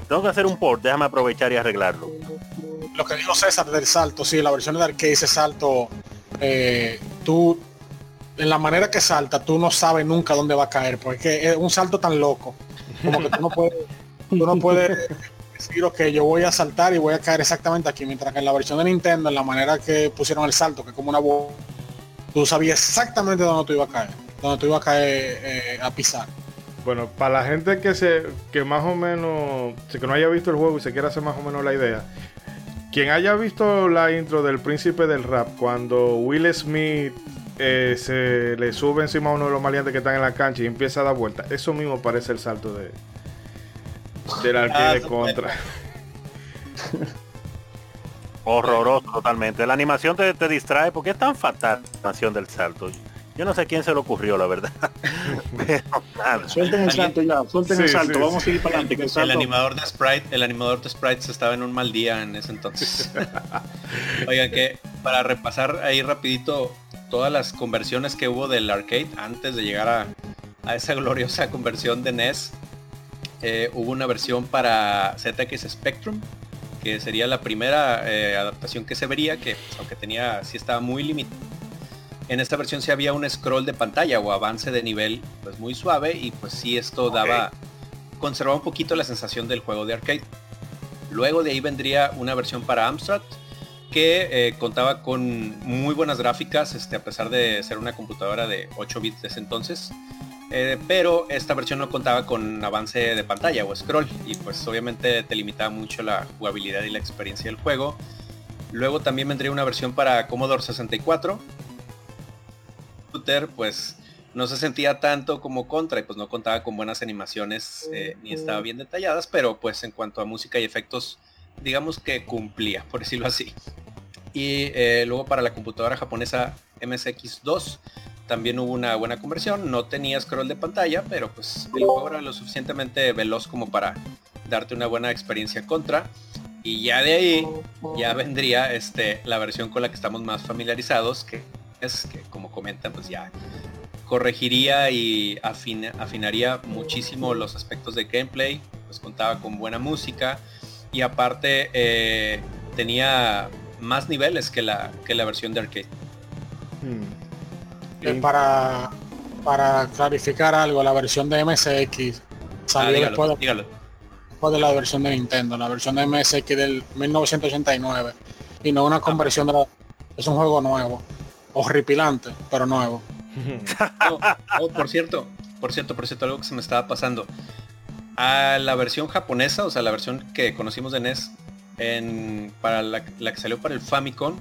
Tengo que hacer un port, déjame aprovechar y arreglarlo. Lo que dijo César del salto, sí, la versión de arcade ese salto, eh, tú, en la manera que salta, tú no sabes nunca dónde va a caer, porque es un salto tan loco, como que tú no puedes, tú no puedes decir, ok, yo voy a saltar y voy a caer exactamente aquí, mientras que en la versión de Nintendo, en la manera que pusieron el salto, que es como una bo- tú sabías exactamente dónde tú ibas a caer, dónde tú ibas a caer eh, a pisar. Bueno, para la gente que se que más o menos que no haya visto el juego y se quiera hacer más o menos la idea, quien haya visto la intro del Príncipe del Rap cuando Will Smith eh, se le sube encima a uno de los maleantes que están en la cancha y empieza a dar vueltas, eso mismo parece el salto de del Ah, contra. Horroroso totalmente. La animación te, te distrae porque es tan fatal la animación del salto. Yo no sé quién se le ocurrió, la verdad. Pero nada. Suelten el salto ya, suelten Sí, el salto, sí, vamos a seguir para adelante. que el animador de Sprite, el animador de Sprites estaba en un mal día en ese entonces. Oigan que para repasar ahí rapidito todas las conversiones que hubo del arcade antes de llegar a, a esa gloriosa conversión de NES, eh, hubo una versión para ZX Spectrum, que sería la primera eh, adaptación que se vería, que pues, aunque tenía, sí estaba muy limitado. En esta versión sí había un scroll de pantalla o avance de nivel pues muy suave y pues sí esto daba conservaba un poquito la sensación del juego de arcade. Luego de ahí vendría una versión para Amstrad que eh, contaba con muy buenas gráficas, este, a pesar de ser una computadora de 8 bits de ese entonces. Eh, pero esta versión no contaba con avance de pantalla o scroll y pues obviamente te limitaba mucho la jugabilidad y la experiencia del juego. Luego también vendría una versión para Commodore 64. Shooter, pues no se sentía tanto como Contra y pues no contaba con buenas animaciones eh, ni estaba bien detalladas, pero pues en cuanto a música y efectos, digamos que cumplía, por decirlo así. Y eh, luego para la computadora japonesa MSX2 también hubo una buena conversión, no tenía scroll de pantalla, pero pues el juego era lo suficientemente veloz como para darte una buena experiencia contra. Y ya de ahí ya vendría este, la versión con la que estamos más familiarizados, que es que como comentan, pues ya corregiría y afina- afinaría muchísimo los aspectos de gameplay, pues contaba con buena música. Y aparte eh, tenía más niveles que la, que la versión de arcade. Hmm. Eh, para, para clarificar algo, la versión de MSX Ah, salió dígalo, después, de, dígalo. después de la versión de Nintendo, la versión de MSX del 1989 y no una conversión de la, es un juego nuevo, horripilante, pero nuevo. Oh, oh, por cierto, por cierto, por cierto, algo que se me estaba pasando. A la versión japonesa, o sea, la versión que conocimos de NES, en, para la, la que salió para el Famicom,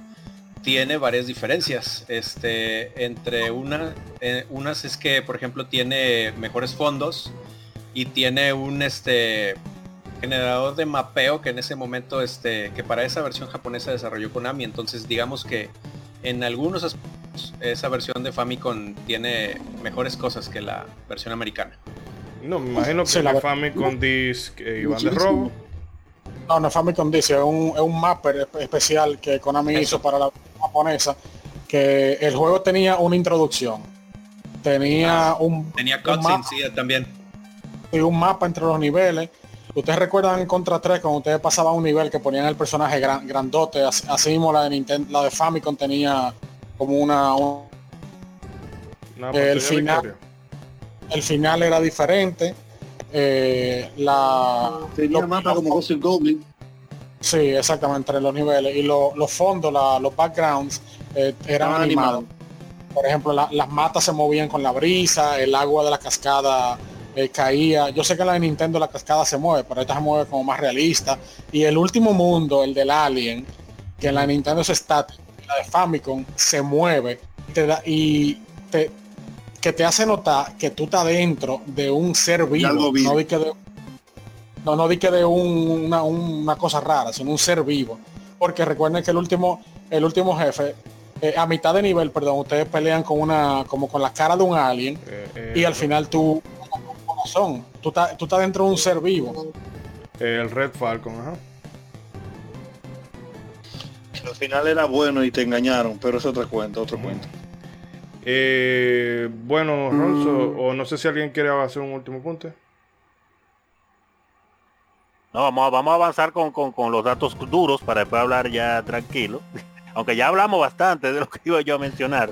tiene varias diferencias. Este, entre una, eh, unas es que, por ejemplo, tiene mejores fondos y tiene un este generador de mapeo que en ese momento, este, que para esa versión japonesa desarrolló Konami. Entonces, digamos que en algunos aspectos esa versión de Famicom tiene mejores cosas que la versión americana. No, me imagino que Sí, la- la Famicom Disc eh, iban de robo. No, no es Famicom dice, es un, es un mapper espe- especial que Konami Eso. hizo para la japonesa, que el juego tenía una introducción, tenía un, Tenía cutscenes, sí, también. y un mapa entre los niveles. Ustedes recuerdan en Contra 3 cuando ustedes pasaban un nivel que ponían el personaje gran- grandote, así, así mismo la de Nintendo, la de Famicom tenía como una, un- Una El pantalla final. victoria. el final era diferente. Eh, la Tenía los- mapa como Ghost Goblin. Sí, exactamente, entre los niveles. Y lo- los fondos, la- los backgrounds eh, eran animados. Por ejemplo, la- las matas se movían con la brisa, el agua de la cascada eh, caía. Yo sé que en la de Nintendo la cascada se mueve, pero esta se mueve como más realista. Y el último mundo, el del Alien, que en la de Nintendo es estático, la de Famicom se mueve te da- y te, que te hace notar que tú estás dentro de un ser vivo. algo vivo. No di que de, no, no di que de un- una, una cosa rara, sino un ser vivo. Porque recuerden que el último, el último jefe, eh, a mitad de nivel, perdón, ustedes pelean con una, como con la cara de un alien, Eh, eh, y al final tú, corazón, tú estás, tú estás dentro de un ser vivo. el Red Falcon, ajá. Al final era bueno y te engañaron, pero es otro cuento, otro cuento. Eh, bueno, Ronzo, o no sé si alguien quiere hacer un último punto. No, vamos a, vamos a avanzar con, con- los datos duros para después hablar ya tranquilo. Aunque ya hablamos bastante de lo que iba yo a mencionar.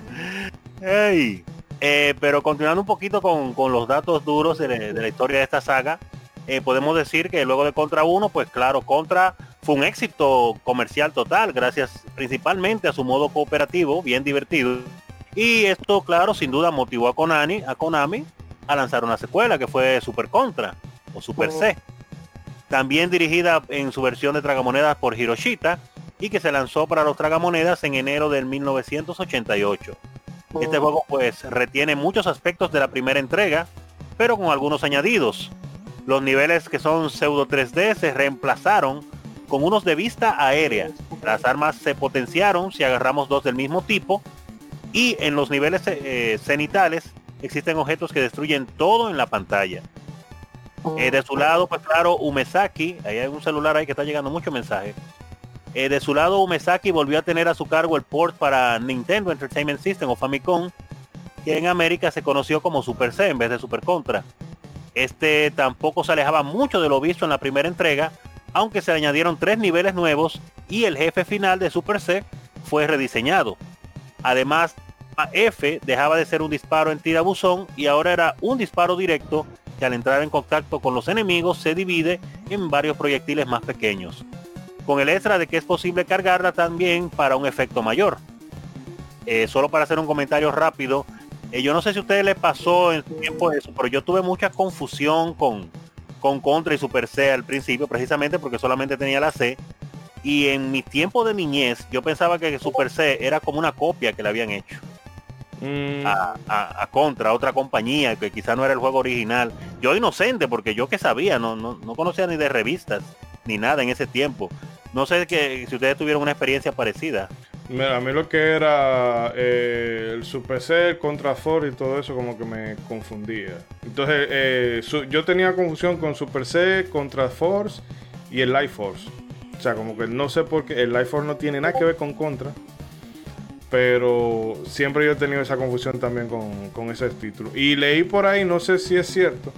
Ey. Eh, pero continuando un poquito con, con los datos duros de, de la historia de esta saga, eh, podemos decir que luego de Contra 1, pues claro, Contra fue un éxito comercial total, gracias principalmente a su modo cooperativo, bien divertido. Y esto, claro, sin duda motivó a Konami, a Konami a lanzar una secuela que fue Super Contra o Super C también dirigida en su versión de tragamonedas por Hiroshita y que se lanzó para los tragamonedas en enero del 1988. Este juego pues retiene muchos aspectos de la primera entrega, pero con algunos añadidos. Los niveles que son pseudo 3D se reemplazaron con unos de vista aérea. Las armas se potenciaron si agarramos dos del mismo tipo y en los niveles eh, cenitales existen objetos que destruyen todo en la pantalla. Eh, de su lado, pues claro, Umesaki, ahí hay un celular ahí que está llegando mucho mensaje. Eh, de su lado, Umesaki volvió a tener a su cargo el port para Nintendo Entertainment System o Famicom, que en América se conoció como Super C en vez de Super Contra. Este tampoco se alejaba mucho de lo visto en la primera entrega, aunque se le añadieron tres niveles nuevos y el jefe final de Super C fue rediseñado. Además, F dejaba de ser un disparo en tirabuzón y ahora era un disparo directo que al entrar en contacto con los enemigos se divide en varios proyectiles más pequeños. Con el extra de que es posible cargarla también para un efecto mayor. Eh, solo para hacer un comentario rápido, eh, yo no sé si a ustedes les pasó en su tiempo eso, pero yo tuve mucha confusión con, con Contra y Super C al principio, precisamente porque solamente tenía la C. Y en mi tiempo de niñez, yo pensaba que Super C era como una copia que le habían hecho Mm, a, a- a Contra, a otra compañía, que quizá no era el juego original. Yo inocente, porque yo que sabía, no, no, no conocía ni de revistas, ni nada en ese tiempo. No sé que, si ustedes tuvieron una experiencia parecida. Mira, a mí lo que era eh, el Super C, el Contra Force y todo eso como que me confundía. Entonces, eh, su- yo tenía confusión con Super C, Contra Force y el Life Force. O sea, como que no sé por qué el Force no tiene nada que ver con Contra. Pero siempre yo he tenido esa confusión también con, con ese título. Y leí por ahí, no sé si es cierto,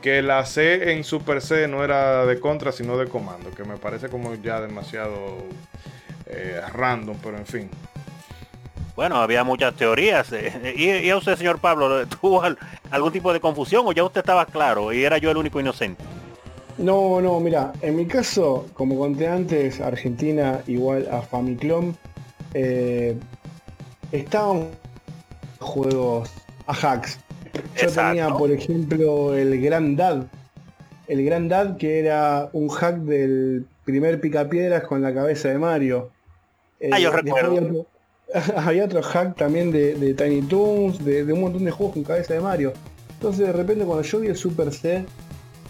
que la C en Super C no era de Contra, sino de Comando. Que me parece como ya demasiado eh, random, pero en fin. Bueno, había muchas teorías. ¿Y, y a usted, señor Pablo, tuvo al- algún tipo de confusión o ya usted estaba claro y era yo el único inocente? No, no, mira, en mi caso, como conté antes, Argentina igual a Famiclom, eh, estaban juegos a hacks. Yo Exacto. tenía, por ejemplo, el Gran Dad. El Gran Dad que era un hack del primer picapiedras con la cabeza de Mario. Eh, Ah, yo después recuerdo. Había otro, había otro hack también de, de Tiny Toons, de, de un montón de juegos con cabeza de Mario. Entonces de repente cuando yo vi el Super C,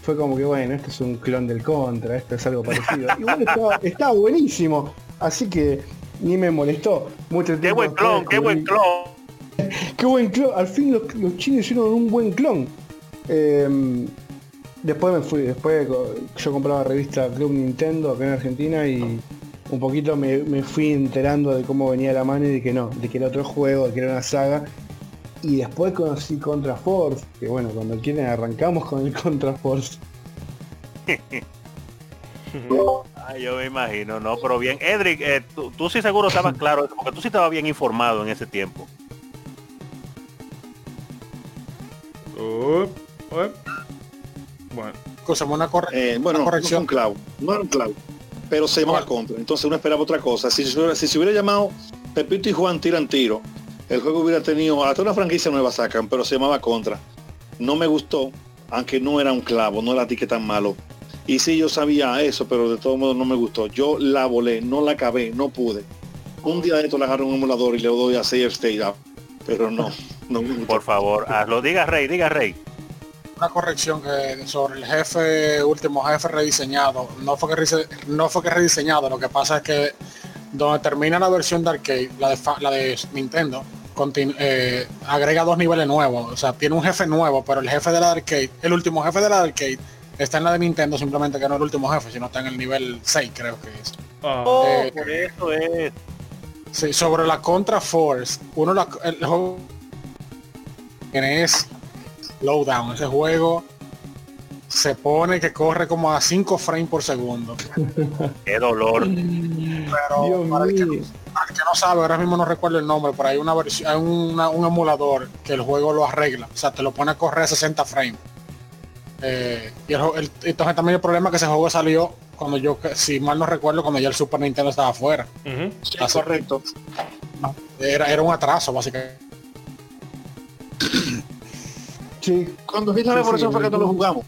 fue como que bueno, esto es un clon del contra, esto es algo parecido. Igual estaba, estaba buenísimo, así que ni me molestó. Mucho ¡Qué tiempo buen después clon! ¡Qué buen clon! Qué buen clon. Al fin los, los chinos hicieron un buen clon. Eh, después me fui, después yo compraba revista Club Nintendo acá en Argentina y un poquito me, me fui enterando de cómo venía la mano y de que no, de que era otro juego, de que era una saga. Y después conocí Contra Force, que bueno, cuando quieren arrancamos con el Contra Force. Ay, yo me imagino, no, pero bien. Edric, eh, tú, tú sí seguro estabas claro, porque tú sí estabas bien informado en ese tiempo. Up. Bueno. Una, eh, bueno, una corrección. No un clavo. No era un clavo. Pero se llamaba contra. Entonces uno esperaba otra cosa. Si, si se hubiera llamado Pepito y Juan tiran tiro, el juego hubiera tenido, hasta una franquicia nueva sacan, pero se llamaba contra. No me gustó, aunque no era un clavo, no era ti que tan malo. Y sí, yo sabía eso, pero de todo modo no me gustó. Yo la volé, no la acabé, no pude. Un día de esto le agarro un emulador y le doy a Safe State pero no, no Por favor, lo diga Rey, diga Rey. Una corrección que sobre el jefe, último jefe rediseñado. No fue que, no fue que rediseñado, lo que pasa es que donde termina la versión de arcade, la de, la de Nintendo, eh, agrega dos niveles nuevos. O sea, tiene un jefe nuevo, pero el jefe de la arcade, el último jefe de la arcade, está en la de Nintendo, simplemente que no es el último jefe, sino está en el nivel 6, creo que es. Ah. Oh, eh, por eso es. Sí, sobre la Contra Force, uno la, el juego es Lowdown, ese juego se pone que corre como a 5 frames por segundo. Qué dolor. Pero para el, que, no sabe, ahora mismo no recuerdo el nombre, pero hay una versión, hay un emulador que el juego lo arregla. O sea, te lo pone a correr a 60 frames. Eh, y entonces también el problema es que ese juego salió cuando yo, si mal no recuerdo, cuando ya el Super Nintendo estaba afuera. correcto. Era, era un atraso, básicamente. Sí. Cuando vi la revolución fue que no lo jugamos.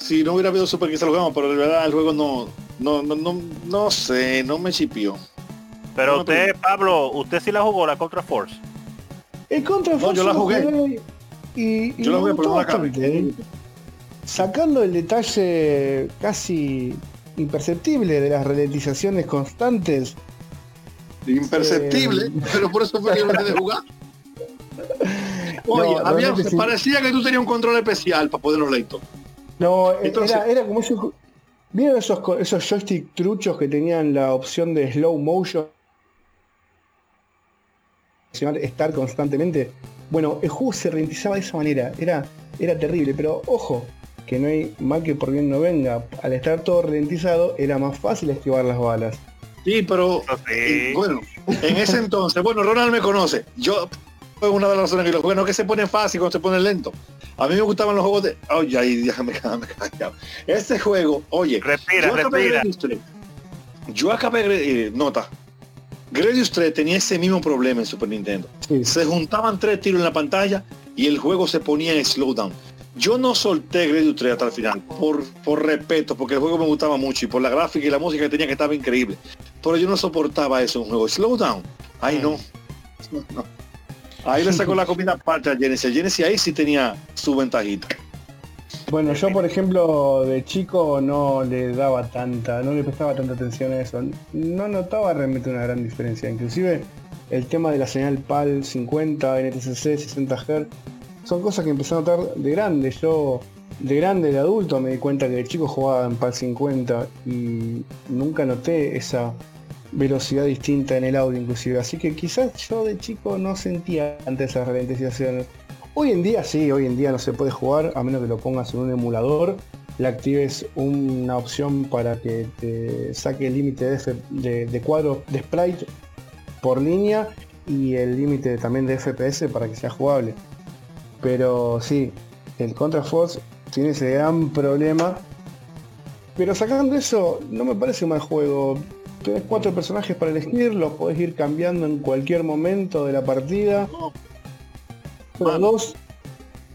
Si no hubiera habido Super quizá lo jugamos, pero de verdad el juego no, no, no, no, no sé, no me chipió. Pero usted, Pablo, usted sí la jugó la Contra Force. El Contra Force. yo la jugué. Y, yo la jugué, pero no Sacando el detalle casi imperceptible de las ralentizaciones constantes. Imperceptible, eh, pero por eso fue que de jugar. Oye, había, parecía que tú tenías un control especial para poderlo leer No, era, era, como esos. ¿Vieron esos, esos joystick truchos que tenían la opción de slow motion? Estar constantemente. Bueno, el juego se ralentizaba de esa manera. Era, era terrible, pero ojo, que no hay mal que por bien no venga. Al estar todo ralentizado era más fácil esquivar las balas. Sí, pero bueno, en ese entonces, bueno, Ronald me conoce. Yo fue una de las razones que los juegos no que se pone fácil cuando se pone lento. A mí me gustaban los juegos de. Oye, ahí déjame. Este juego, oye, respira, yo respira. yo acabé eh, nota. Gradius 3 tenía ese mismo problema en Super Nintendo. Se juntaban tres tiros en la pantalla y el juego se ponía en slowdown. Yo no solté Gradius 3 hasta el final, por, por respeto, porque el juego me gustaba mucho y por la gráfica y la música que tenía que estaba increíble. Pero yo no soportaba eso en un juego. Slowdown. Ay no. Ahí le sacó la comida parte a Genesis. Genesis ahí sí tenía su ventajita. Bueno, yo por ejemplo de chico no le daba tanta, no le prestaba tanta atención a eso. No notaba realmente una gran diferencia. Inclusive el tema de la señal PAL 50, NTSC, 60 Hz son cosas que empecé a notar de grande. Yo de grande, de adulto, me di cuenta que de chico jugaba en PAL 50 y nunca noté esa velocidad distinta en el audio inclusive. Así que quizás yo de chico no sentía ante esas ralentizaciones. Hoy en día sí, hoy en día no se puede jugar a menos que lo pongas en un emulador, le actives una opción para que te saque el límite de, de, cuadro de sprite por línea y el límite también de FPS para que sea jugable. Pero sí, el Contra Force tiene ese gran problema. Pero sacando eso, no me parece un mal juego. Tienes cuatro personajes para elegir, los podés ir cambiando en cualquier momento de la partida. Pero dos,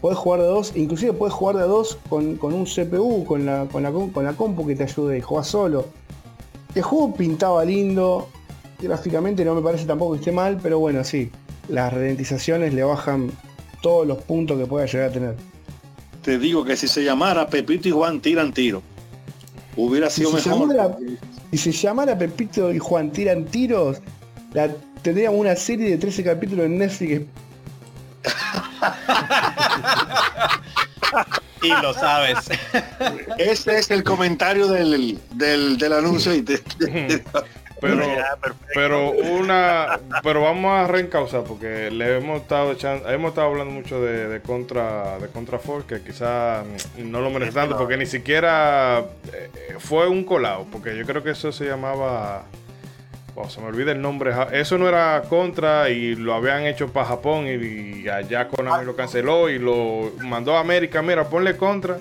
podés jugar de dos, inclusive puedes jugar de dos con, un CPU, con la, con, la, con la compu que te ayude y jugar solo. El juego pintaba lindo, gráficamente no me parece tampoco que esté mal, pero bueno, sí, las ralentizaciones le bajan todos los puntos que pueda llegar a tener. Te digo que si se llamara Pepito y Juan tiran tiro, hubiera sido mejor. Si se llamara Pepito y Juan tiran tiros, la, tendríamos una serie de 13 capítulos en Netflix. y lo sabes. Ese es el comentario del, del, anuncio y pero, pero una, pero vamos a reencauzar porque le hemos estado echando, hemos estado hablando mucho de, contra, de contra Force que quizás no lo merece tanto porque ni siquiera eh, fue un colado, porque yo creo que eso se llamaba, se me olvida el nombre, eso no era contra y lo habían hecho para Japón y, allá Konami lo canceló y lo mandó a América, mira, ponle contra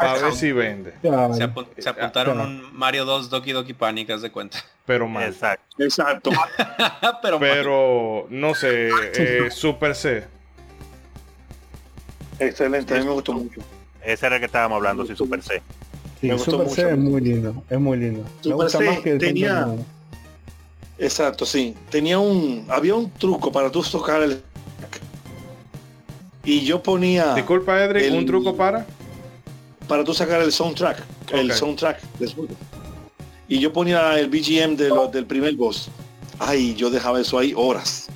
para ver si vende. Claro. Se, apu- se apuntaron claro. un Mario 2 Doki Doki Panic, haz de cuenta. Pero mal. Exacto. Exacto. pero, mal. Pero, no sé, eh, Super C. Excelente, a mí me gustó mucho. Ese era el que estábamos hablando, sí, Super C. Sí, me gustó Super mucho. C es muy lindo, es muy lindo. Me Super gusta C más que el tenía-. Exacto, sí. Tenía un, había un truco para tú tocar el y yo ponía Disculpa, Edric, el- un truco para. Para tú sacar el soundtrack, el soundtrack juego. Y yo ponía el BGM de lo- del primer boss. Ay, yo dejaba eso ahí horas.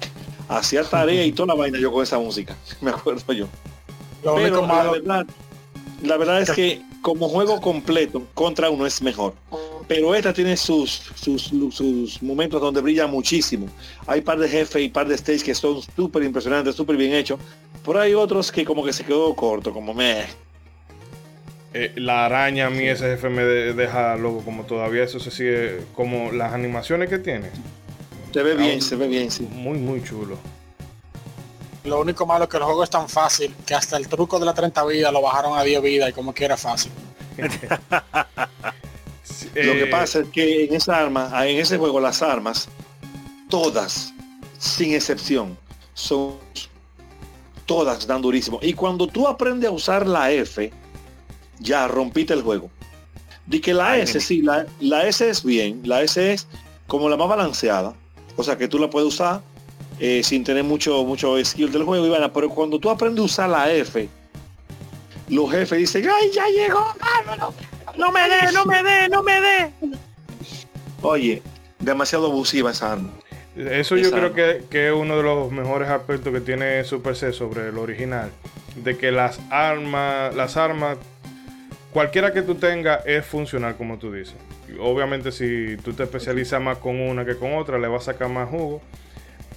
Hacía tarea y toda la vaina yo con esa música. Me acuerdo yo. Lo Pero la verdad, la verdad es que como juego completo, contra uno es mejor. Pero esta tiene sus, sus, sus momentos donde brilla muchísimo. Hay par de jefes y par de stage que son súper impresionantes, súper bien hechos. Pero hay otros que como que se quedó corto, como me. Eh, la araña a mí ese jefe me de- deja loco, como todavía eso se sigue, como las animaciones que tiene. Se ve bien, Aún- se ve bien, sí. Muy, muy chulo. lo único malo es que el juego es tan fácil que hasta el truco de la 30 vidas lo bajaron a 10 vidas y como quiera fácil. Sí, Lo que eh, pasa es que en esa arma, ah, en ese juego las armas, todas, sin excepción, son todas dan durísimo. Y cuando tú aprendes a usar la F, ya rompiste el juego. Di que la Ay, S, sí, la, la S es bien, la S es como la más balanceada. O sea que tú la puedes usar eh, sin tener mucho, mucho skill del juego, Ivana, pero cuando tú aprendes a usar la F, los jefes dicen, ¡ay, ya llegó! bárbaro! No me dé, no me dé, no me dé. Oye, demasiado abusiva esa arma. Eso yo creo que, que es uno de los mejores aspectos que tiene Super C sobre el original. De que las armas, las armas, cualquiera que tú tengas es funcional como tú dices. Obviamente si tú te especializas más con una que con otra, le vas a sacar más jugo.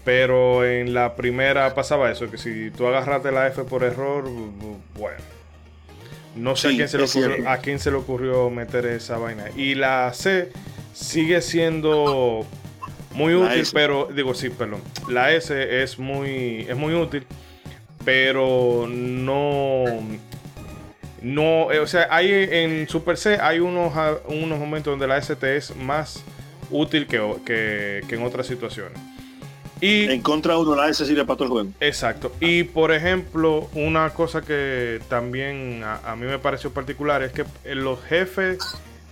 Pero en la primera pasaba eso, que si tú agarraste la F por error, bu- bu- bueno. No sé Sí, a, quién se le ocurrió, a quién se le ocurrió meter esa vaina. Y la C sigue siendo muy útil, pero digo sí, perdón. La S es muy es muy útil, pero no no, eh, o sea, hay en Super C hay unos a- unos momentos donde la ST es más útil que, que, que en otras situaciones. Y En contra uno la S sirve para todo el juego. Exacto. Y por ejemplo, una cosa que también a, a mí me pareció particular es que los jefes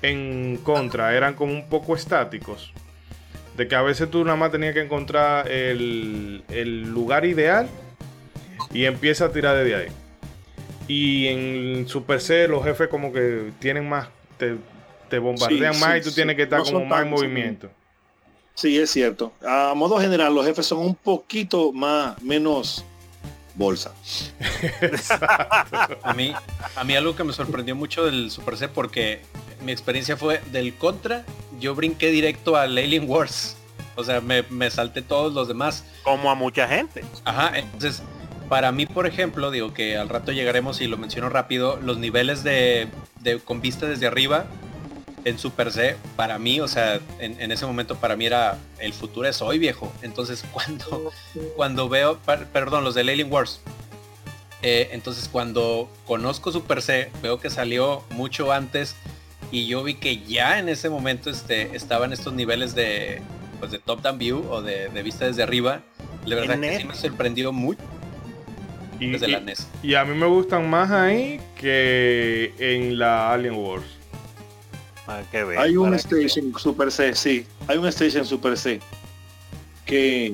en contra eran como un poco estáticos. De que a veces tú nada más tenías que encontrar el, el lugar ideal y empieza a tirar desde ahí. Y en Super C los jefes como que tienen más, te, te bombardean Sí, más sí, y tú sí. tienes que estar No como más en movimiento. Sí, es cierto. A modo general, los jefes son un poquito más, menos bolsa. A mí, a mí algo que me sorprendió mucho del Super C porque mi experiencia fue del contra, yo brinqué directo al Alien Wars. O sea, me, me salté todos los demás. Como a mucha gente. Ajá, entonces, para mí, por ejemplo, digo que al rato llegaremos y lo menciono rápido, los niveles de, de con vista desde arriba en Super C, para mí, o sea, en, en ese momento para mí era el futuro es hoy, viejo. Entonces, cuando, cuando veo, per- perdón, los del Alien Wars, eh, entonces cuando conozco Super C, veo que salió mucho antes y yo vi que ya en ese momento este, estaban estos niveles de, pues, de top down view o de, de vista desde arriba. La verdad que sí me sorprendió mucho Y, desde la y- NES. Y a mí me gustan más ahí que en la Alien Wars. Vean, Hay un para que stage en Super C, sí. Hay un stage en Super C. Que,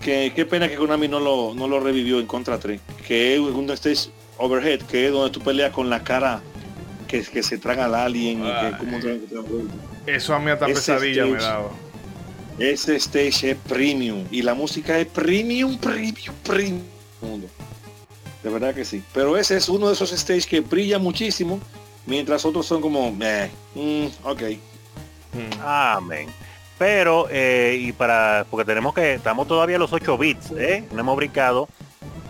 que qué pena que Konami no lo, no lo revivió en Contra 3. Que es un stage overhead, que es donde tú peleas con la cara que, que se traga al alien. y que, como. Eso a mí hasta Ese pesadilla me stage. daba. Ese stage es premium. Y la música es premium, premium, premium. De verdad que sí. Pero ese es uno de esos stages que brilla muchísimo. Mientras otros son como, mm, ok. Mm. Amén. Pero, eh, y para, porque tenemos que, estamos todavía a los 8 bits, ¿eh? No hemos brincado.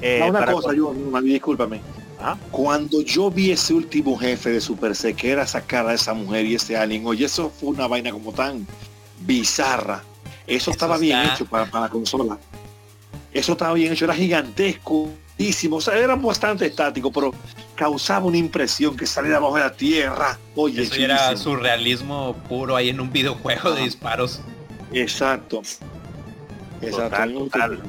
Eh, Ah, una para- cosa, yo, discúlpame. Ajá. Cuando yo vi ese último jefe de Super C, que era sacar a esa mujer y ese alien, oye, eso fue una vaina como tan bizarra. Eso, estaba bien hecho para, para la consola. Eso estaba bien hecho, era gigantesco, o sea, era bastante estático, pero causaba una impresión que abajo de la tierra. Oye, Eso era surrealismo puro ahí en un videojuego de disparos. Exacto. Exacto. Total, total.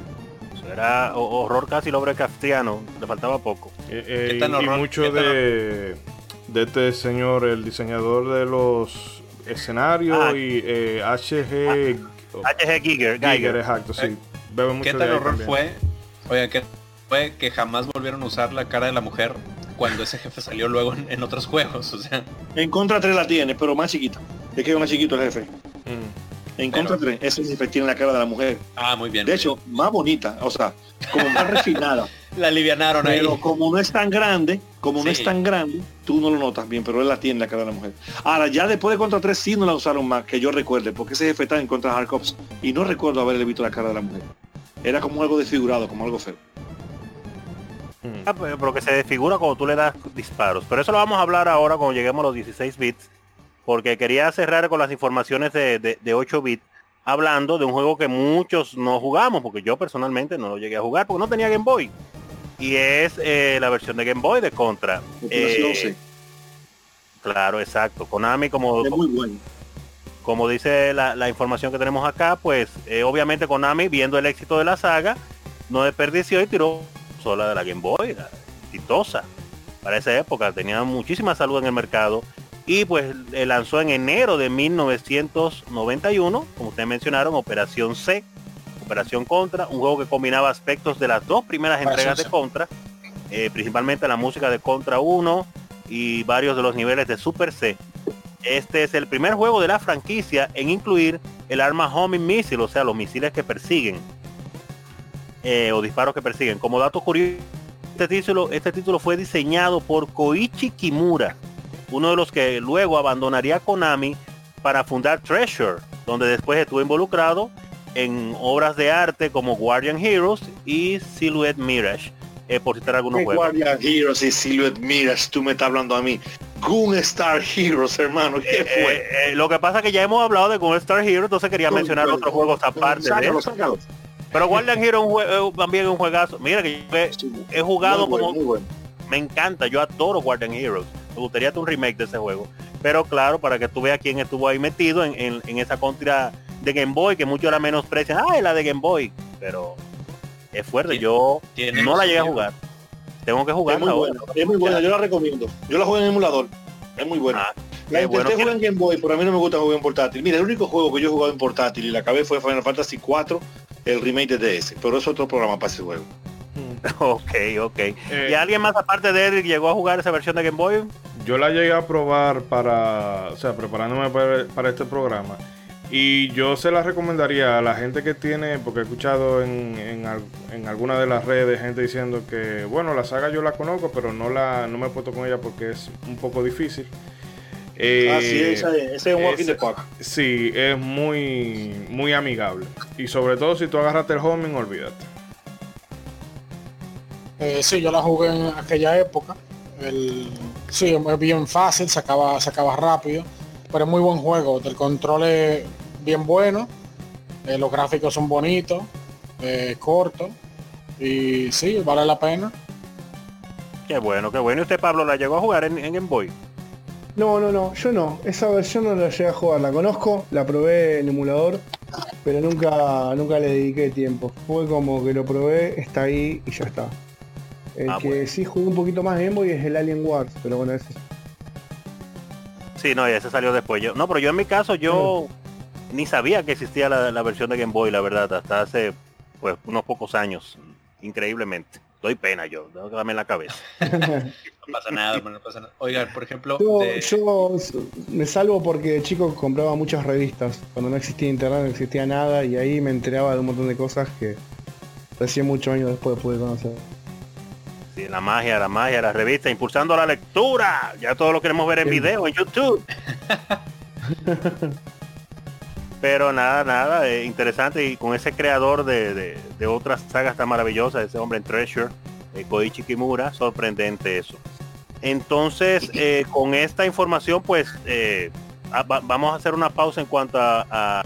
Eso era horror casi lobre castellano, le faltaba poco. Eh, eh, y, mucho de, de este señor, el diseñador de los escenarios ah. y eh, HG... HG Giger, Giger, exacto, sí. Eh, ¿Qué tal horror fue? Oigan, ¿qué fue que jamás volvieron a usar la cara de la mujer cuando ese jefe salió luego en, otros juegos? O sea... En contra 3 la tiene, pero más chiquita. Es que es más chiquito el jefe. Mm. En contra 3, ese jefe tiene la cara de la mujer. Ah, muy bien. De hecho, más bonita, o sea, como más refinada. la alivianaron ahí. Pero como no es tan grande, como no es tan grande, tú no lo notas bien, pero él la tiene la cara de la mujer. Ahora, ya después de Contra 3 sí no la usaron más, que yo recuerde, porque ese jefe está en Contra Hard Cops y no recuerdo haberle visto la cara de la mujer. Era como algo desfigurado, como algo feo. Ah, pero que se desfigura cuando tú le das disparos. Pero eso lo vamos a hablar ahora cuando lleguemos a los 16 bits. Porque quería cerrar con las informaciones de, de 8 bits hablando de un juego que muchos no jugamos, porque yo personalmente no lo llegué a jugar porque no tenía Game Boy. Y es eh, la versión de Game Boy de Contra. Eh, claro, exacto. Konami como... Como dice la, información que tenemos acá, pues eh, obviamente Konami, viendo el éxito de la saga, no desperdició y tiró sola de la Game Boy, la exitosa. Para esa época tenía muchísima salud en el mercado y pues lanzó en enero de 1991, como ustedes mencionaron, Operación C, Operación Contra, un juego que combinaba aspectos de las dos primeras entregas de Contra, eh, principalmente la música de Contra 1 y varios de los niveles de Super C. Este es el primer juego de la franquicia en incluir el arma homing missile, o sea, los misiles que persiguen eh, o disparos que persiguen. Como dato curioso, este título, este título fue diseñado por Koichi Kimura, uno de los que luego abandonaría Konami para fundar Treasure, donde después estuvo involucrado en obras de arte como Guardian Heroes y Silhouette Mirage, eh, por citar algunos juegos. Guardian Heroes y Silhouette Mirage, tú me estás hablando a mí. Goon Star Heroes, hermano, ¿qué eh, fue? Eh, lo que pasa es que ya hemos hablado de Goon Star Heroes, entonces quería mencionar otros juegos aparte de eso. Pero Guardian Heroes también es un juegazo. Mira que he, jugado como... Me encanta, yo adoro Guardian Heroes. Me gustaría hacer un remake de ese juego. Pero claro, para que tú veas quién estuvo ahí metido en, esa contra de Game Boy, que muchos la menosprecian. Ah, la de Game Boy. Pero es fuerte. Yo no la llegué a jugar. Tengo que jugar. Es muy buena, es muy buena, yo la recomiendo. Yo la juego en emulador. Es muy buena. Ah, la intenté jugar en Game Boy, pero a mí no me gusta jugar en portátil. Mira, el único juego que yo he jugado en portátil y la acabé fue Final Fantasy 4, el remake de DS. Pero es otro programa para ese juego. Ok, ok. ¿Y eh, alguien más aparte de Eric llegó a jugar esa versión de Game Boy? Yo la llegué a probar para, o sea, preparándome para, este programa. Y yo se la recomendaría a la gente que tiene, porque he escuchado en, en, alguna de las redes gente diciendo que, bueno, la saga yo la conozco, pero no, la, no me he puesto con ella porque es un poco difícil. Eh, ah, sí, ese, es un walking the park. Sí, es muy, muy amigable. Y sobre todo si tú agarraste el homing, olvídate. Eh, sí, yo la jugué en aquella época. El, sí, es bien fácil, se acaba, se acaba rápido, pero es muy buen juego. El control es bien bueno, eh, los gráficos son bonitos, eh, cortos y sí, vale la pena. Qué bueno, qué bueno. ¿Y usted, Pablo, la llegó a jugar en, Game Boy? No, no, no, yo no. Esa versión no la llegué a jugar. La conozco, la probé en emulador, pero nunca, nunca le dediqué tiempo. Fue como que lo probé, está ahí y ya está. El ah, que sí jugué un poquito más Game Boy es el Alien Wars, pero bueno, ese... Sí, no, ese salió después. Yo, no, pero yo en mi caso, yo ni sabía que existía la, versión de Game Boy, la verdad, hasta hace pues unos pocos años, increíblemente. Doy pena yo, tengo que darme en la cabeza. no pasa nada, no pasa nada. Oigan, por ejemplo... Yo, me salvo porque de chico compraba muchas revistas, cuando no existía internet, no existía nada, y ahí me enteraba de un montón de cosas que recién muchos años después pude conocer la magia, la magia, la revista, impulsando la lectura. Ya todo lo queremos ver en video, en YouTube. Pero nada, nada, eh, interesante y con ese creador de, otras sagas tan maravillosas, ese hombre en Treasure, eh, Koichi Kimura, sorprendente eso. Entonces, eh, con esta información, pues vamos a hacer una pausa en cuanto a,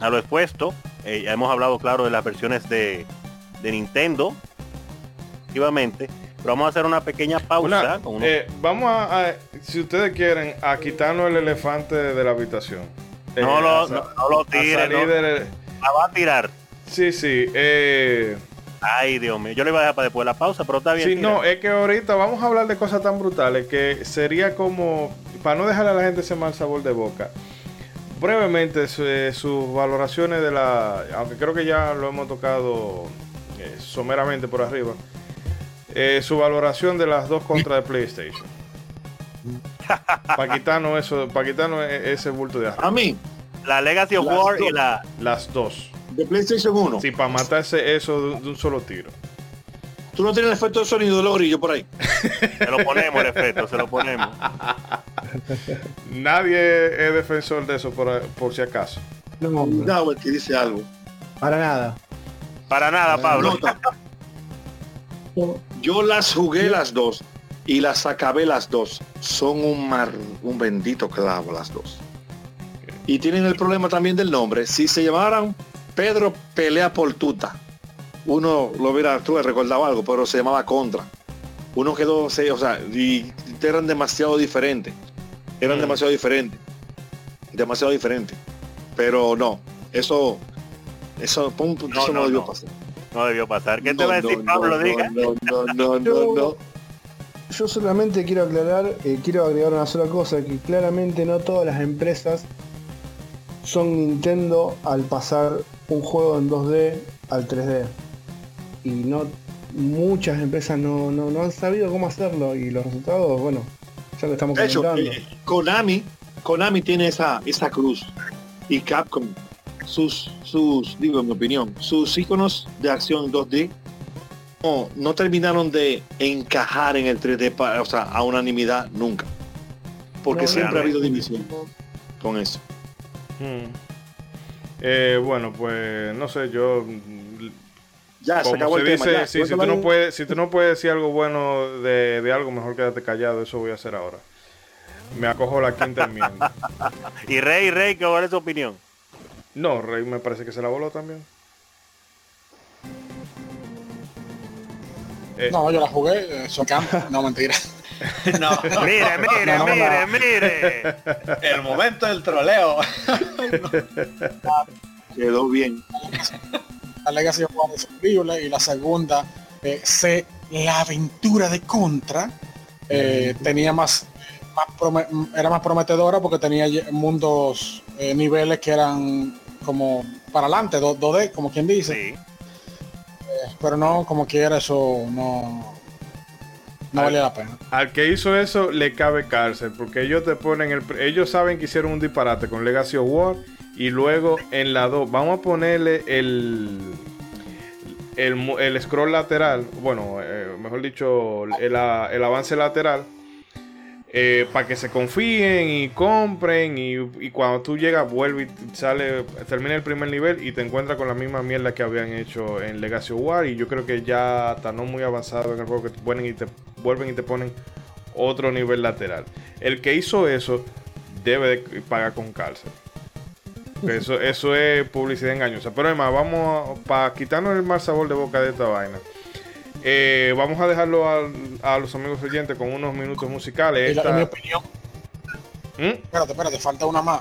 a, lo expuesto. ya hemos hablado, claro, de las versiones de, de Nintendo, efectivamente. Pero vamos a hacer una pequeña pausa. Una- con unos- eh, vamos a, a- si ustedes quieren, a quitarnos el elefante de la habitación. Eh, no, lo, a sa- no, no lo tire, del- la va a tirar. Sí, sí. eh, Ay, Dios mío. Yo le iba a dejar para después de la pausa, pero está bien. sí, no, es que ahorita vamos a hablar de cosas tan brutales que sería como, para no dejarle a la gente ese mal sabor de boca, brevemente su- eh, sus valoraciones de la, aunque creo que ya lo hemos tocado eh, someramente por arriba, eh, su valoración de las dos contras de PlayStation. Para quitarnos eso, para quitarnos e- ese bulto de arriba. A mí, La Legacy of Las War y la... Las dos. de PlayStation 1, Sí, para matarse eso de, un- de un solo tiro. tú no tienes el efecto de sonido de los grillos por ahí. Se lo ponemos el efecto, se lo ponemos. Nadie es defensor de eso por, por si acaso. No, No, el que dice algo. para nada. Para nada, Pablo. Nota. Yo las jugué las dos y las acabé las dos. Son un mar, un bendito clavo las dos. Y tienen el problema también del nombre. Si se llamaran Pedro Pelea por Tuta, uno lo hubiera, tú recordado algo, pero se llamaba Contra. Uno quedó, o sea, y eran demasiado diferentes. Eran Mm. demasiado diferentes. Demasiado diferentes. Pero no, eso, eso, pum, No, eso no, no, debió no. pasar. No debió pasar. ¿Qué te No, va a decir Pablo? Diga. No, no, no, no, Yo- solamente quiero aclarar, eh, quiero agregar una sola cosa, que claramente no todas las empresas son Nintendo al pasar un juego en 2D al 3D. Y no muchas empresas no, no, no han sabido cómo hacerlo y los resultados, bueno, ya lo estamos hecho, eh, Konami, Konami tiene esa, esa cruz y Capcom, sus, sus, digo en mi opinión, sus iconos de acción 2D no, terminaron de encajar en el 3D, pa- o sea, a unanimidad nunca. Porque No, siempre ha habido división con eso. Hmm. Eh, bueno, pues no sé, yo mm, Ya, se como acabó se el tema. dice, ya. sí, si tú no puedes, si tú no puedes decir algo bueno de, de algo, mejor quédate callado, eso voy a hacer ahora. Me acojo a la quinta enmienda. Y Rey, Rey, ¿cuál es tu opinión? No, Rey me parece que se la voló también. Eh, No, yo la jugué, eso canta. No, mentira. No, Mire, mire, no, no, mire, no. mire. el momento del troleo. Quedó bien. La Legacy of War es horrible y la segunda, eh, C, la aventura de Contra, eh, tenía más, más era más prometedora porque tenía mundos, eh, niveles que eran como para adelante, do- 2D, como quien dice, Sí. Pero no, como quiera, eso no, no Ah. valía la pena. Al que hizo eso le cabe cárcel, porque ellos te ponen el, ellos saben que hicieron un disparate con Legacy of War y luego en la 2 vamos a ponerle el el, el scroll lateral, bueno, eh, mejor dicho, el, el avance lateral para que se confíen y compren y, cuando tú llegas vuelve y sale termina el primer nivel y te encuentras con la misma mierda que habían hecho en Legacy of War y yo creo que ya está no muy avanzado en el juego que te ponen y te vuelven y te ponen otro nivel lateral. El que hizo eso debe de pagar con cárcel. Eso, eso es publicidad engañosa. Pero además, vamos para quitarnos el mal sabor de boca de esta vaina. Eh, vamos a dejarlo a, los amigos oyentes con unos minutos musicales. Esta- en mi opinión, ¿Mm? espérate, espérate, falta una más,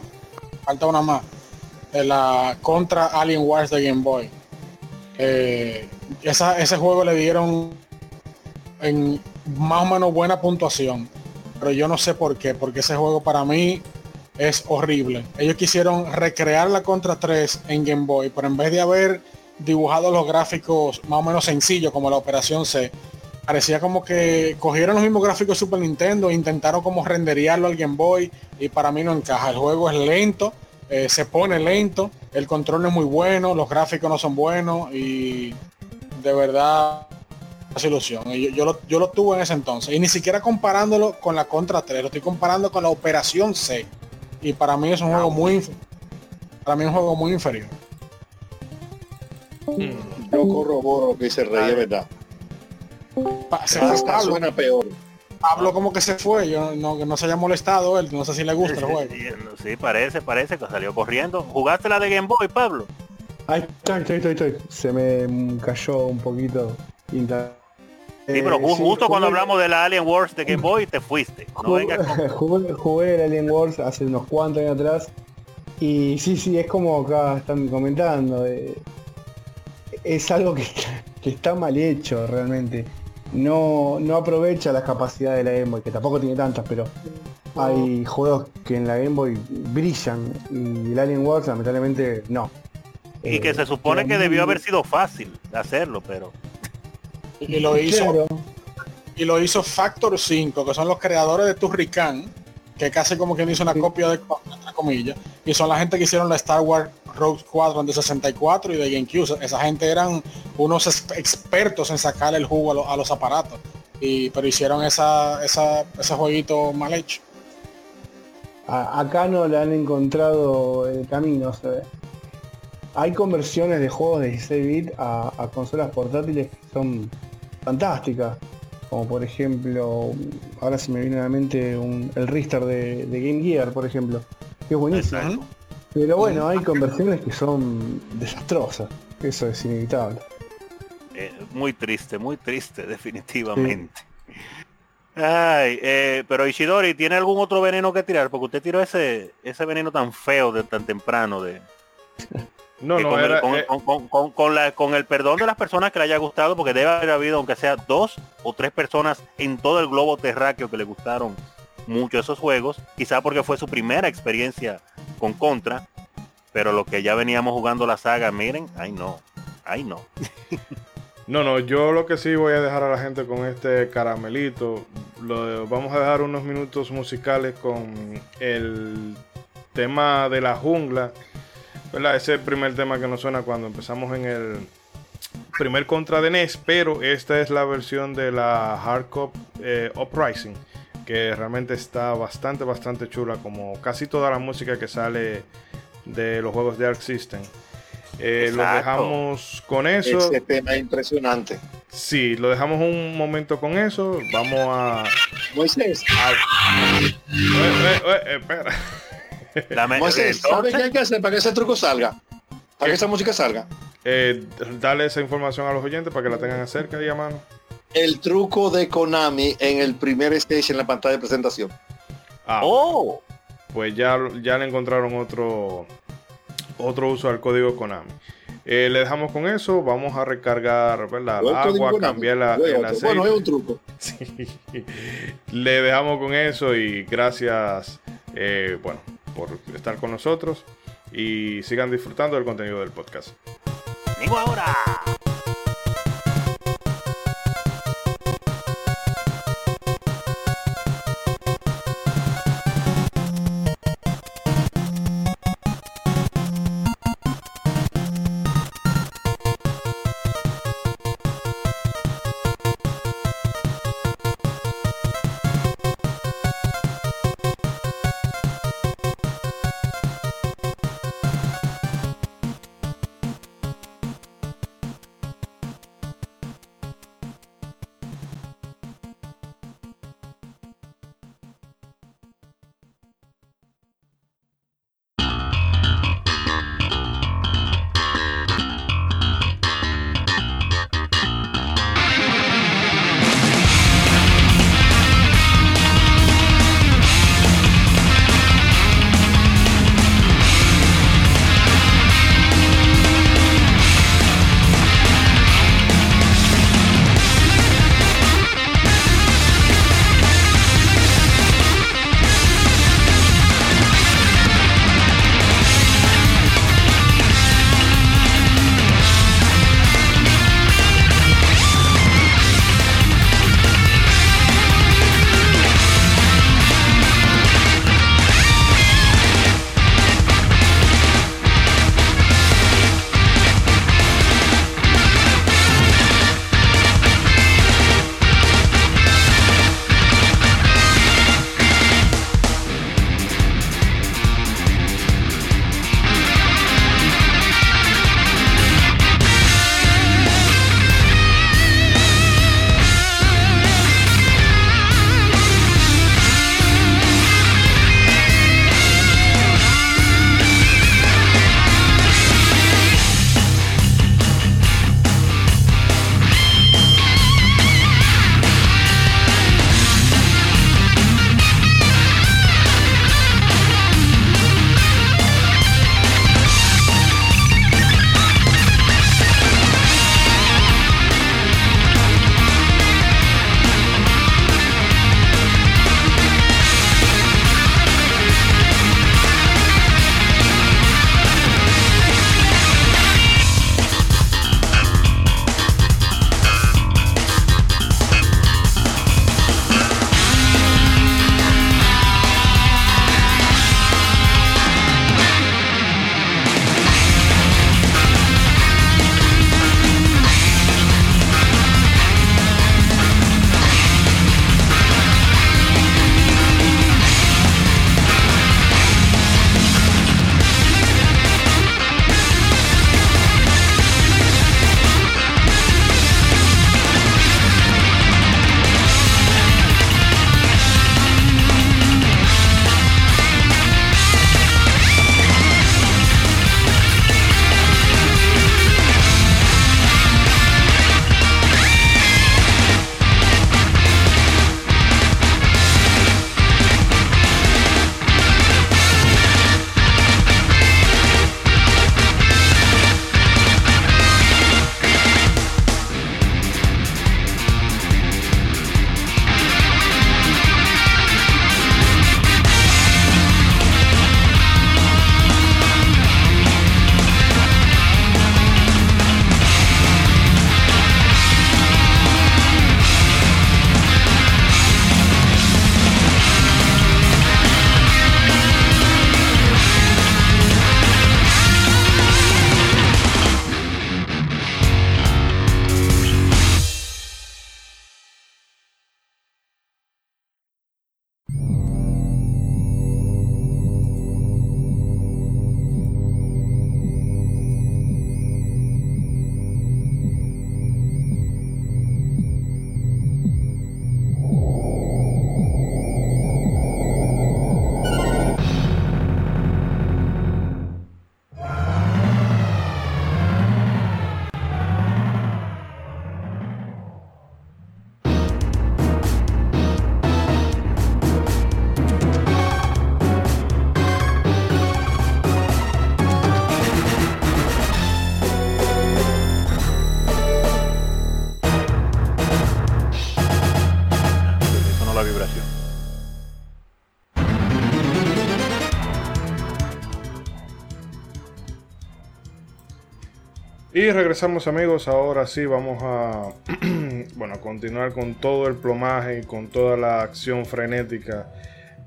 falta una más. De la contra Alien Wars de Game Boy. Eh, esa- ese juego le dieron en más o menos buena puntuación. Pero yo no sé por qué, porque ese juego para mí es horrible. Ellos quisieron recrear la Contra 3 en Game Boy, pero en vez de haber dibujado los gráficos más o menos sencillos como la Operación C, parecía como que cogieron los mismos gráficos de Super Nintendo e intentaron como renderearlo al Game Boy y para mí no encaja. El juego es lento, eh, se pone lento, el control no es muy bueno, los gráficos no son buenos y de verdad es ilusión. Yo, yo lo, yo lo tuve en ese entonces y ni siquiera comparándolo con la Contra 3, lo estoy comparando con la Operación C y para mí es un juego muy inf- para mí es un juego muy inferior. Yo corroboro lo que dice Rey, es verdad. Pa- se fue Pablo, suena peor. Pablo como que se fue, yo no, que no se haya molestado él, no sé si le gusta el juego. Sí, parece, parece que salió corriendo. ¿Jugaste la de Game Boy, Pablo? Ahí está, estoy, estoy, estoy. Se me cayó un poquito. Inter- Sí, pero ju- sí, justo cuando hablamos de la Alien Wars de Game Boy te fuiste. No Jugué, vengas con- jugué- jugué el Alien Wars hace unos cuantos años atrás. Y sí, sí, es como acá están comentando. eh, es algo que, está- que está mal hecho realmente. No, no aprovecha las capacidades de la Game Boy, que tampoco tiene tantas, pero hay juegos que en la Game Boy brillan y el Alien Wars lamentablemente no. y que Eh, se supone que debió haber sido fácil hacerlo, pero Y lo hizo, Claro, y lo hizo Factor 5, que son los creadores de Turrican, que casi como quien hizo una copia de entre comillas, y son la gente que hicieron la Star Wars Rogue Squadron de 64 y de GameCube. Esa gente eran unos ex- expertos en sacarle el jugo a, lo- a los aparatos. Y, pero hicieron esa, esa, ese jueguito mal hecho. A- acá no le han encontrado el camino. o sea, hay conversiones de juegos de 16 bits a, a consolas portátiles que son fantásticas. Como por ejemplo, ahora se me viene a la mente un- el Ristar de, de Game Gear, por ejemplo. Que es buenísimo. Exacto. Pero bueno, hay conversiones que son desastrosas. Eso es inevitable. eh, muy triste, muy triste, definitivamente. Ay, eh, pero Ishidori, ¿tiene algún otro veneno que tirar? Porque usted tiró ese, ese veneno tan feo de tan temprano de, No, que no, con, el, con- eh, con- con- con- con la- con el perdón de las personas que le haya gustado, porque debe haber habido, aunque sea dos o tres personas en todo el globo terráqueo que le gustaron mucho esos juegos, quizá porque fue su primera experiencia con Contra, pero lo que ya veníamos jugando la saga, miren, ay no, ay no. No, no, yo lo que sí voy a dejar a la gente con este caramelito. Lo, vamos a dejar unos minutos musicales con el tema de la jungla. ¿Verdad? Ese primer tema que nos suena cuando empezamos en el primer contra de NES, pero esta es la versión de la Hardcore eh, Uprising, que realmente está bastante, bastante chula, como casi toda la música que sale de los juegos de Arc System. Eh, lo dejamos con eso. Ese tema es impresionante. Sí, lo dejamos un momento con eso. Vamos a. Moisés, a- Eh, eh, eh, espera. La me- Moisés, ¿sabe entonces, qué hay que hacer para que ese truco salga? Para que esa música salga. Eh, dale esa información a los oyentes para que la tengan cerca y a mano. El truco de Konami en el primer stage en la pantalla de presentación. Ah, oh, pues ya, ya le encontraron otro, otro uso al código Konami. Eh, le dejamos con eso. Vamos a recargar ¿verdad? el agua, cambiar la, el otro. Bueno, aceite. es un truco. Sí. Le dejamos con eso y gracias, eh, bueno, por estar con nosotros y sigan disfrutando del contenido del podcast. vengo ahora. Regresamos amigos, ahora sí vamos a bueno, continuar con todo el plomaje y con toda la acción frenética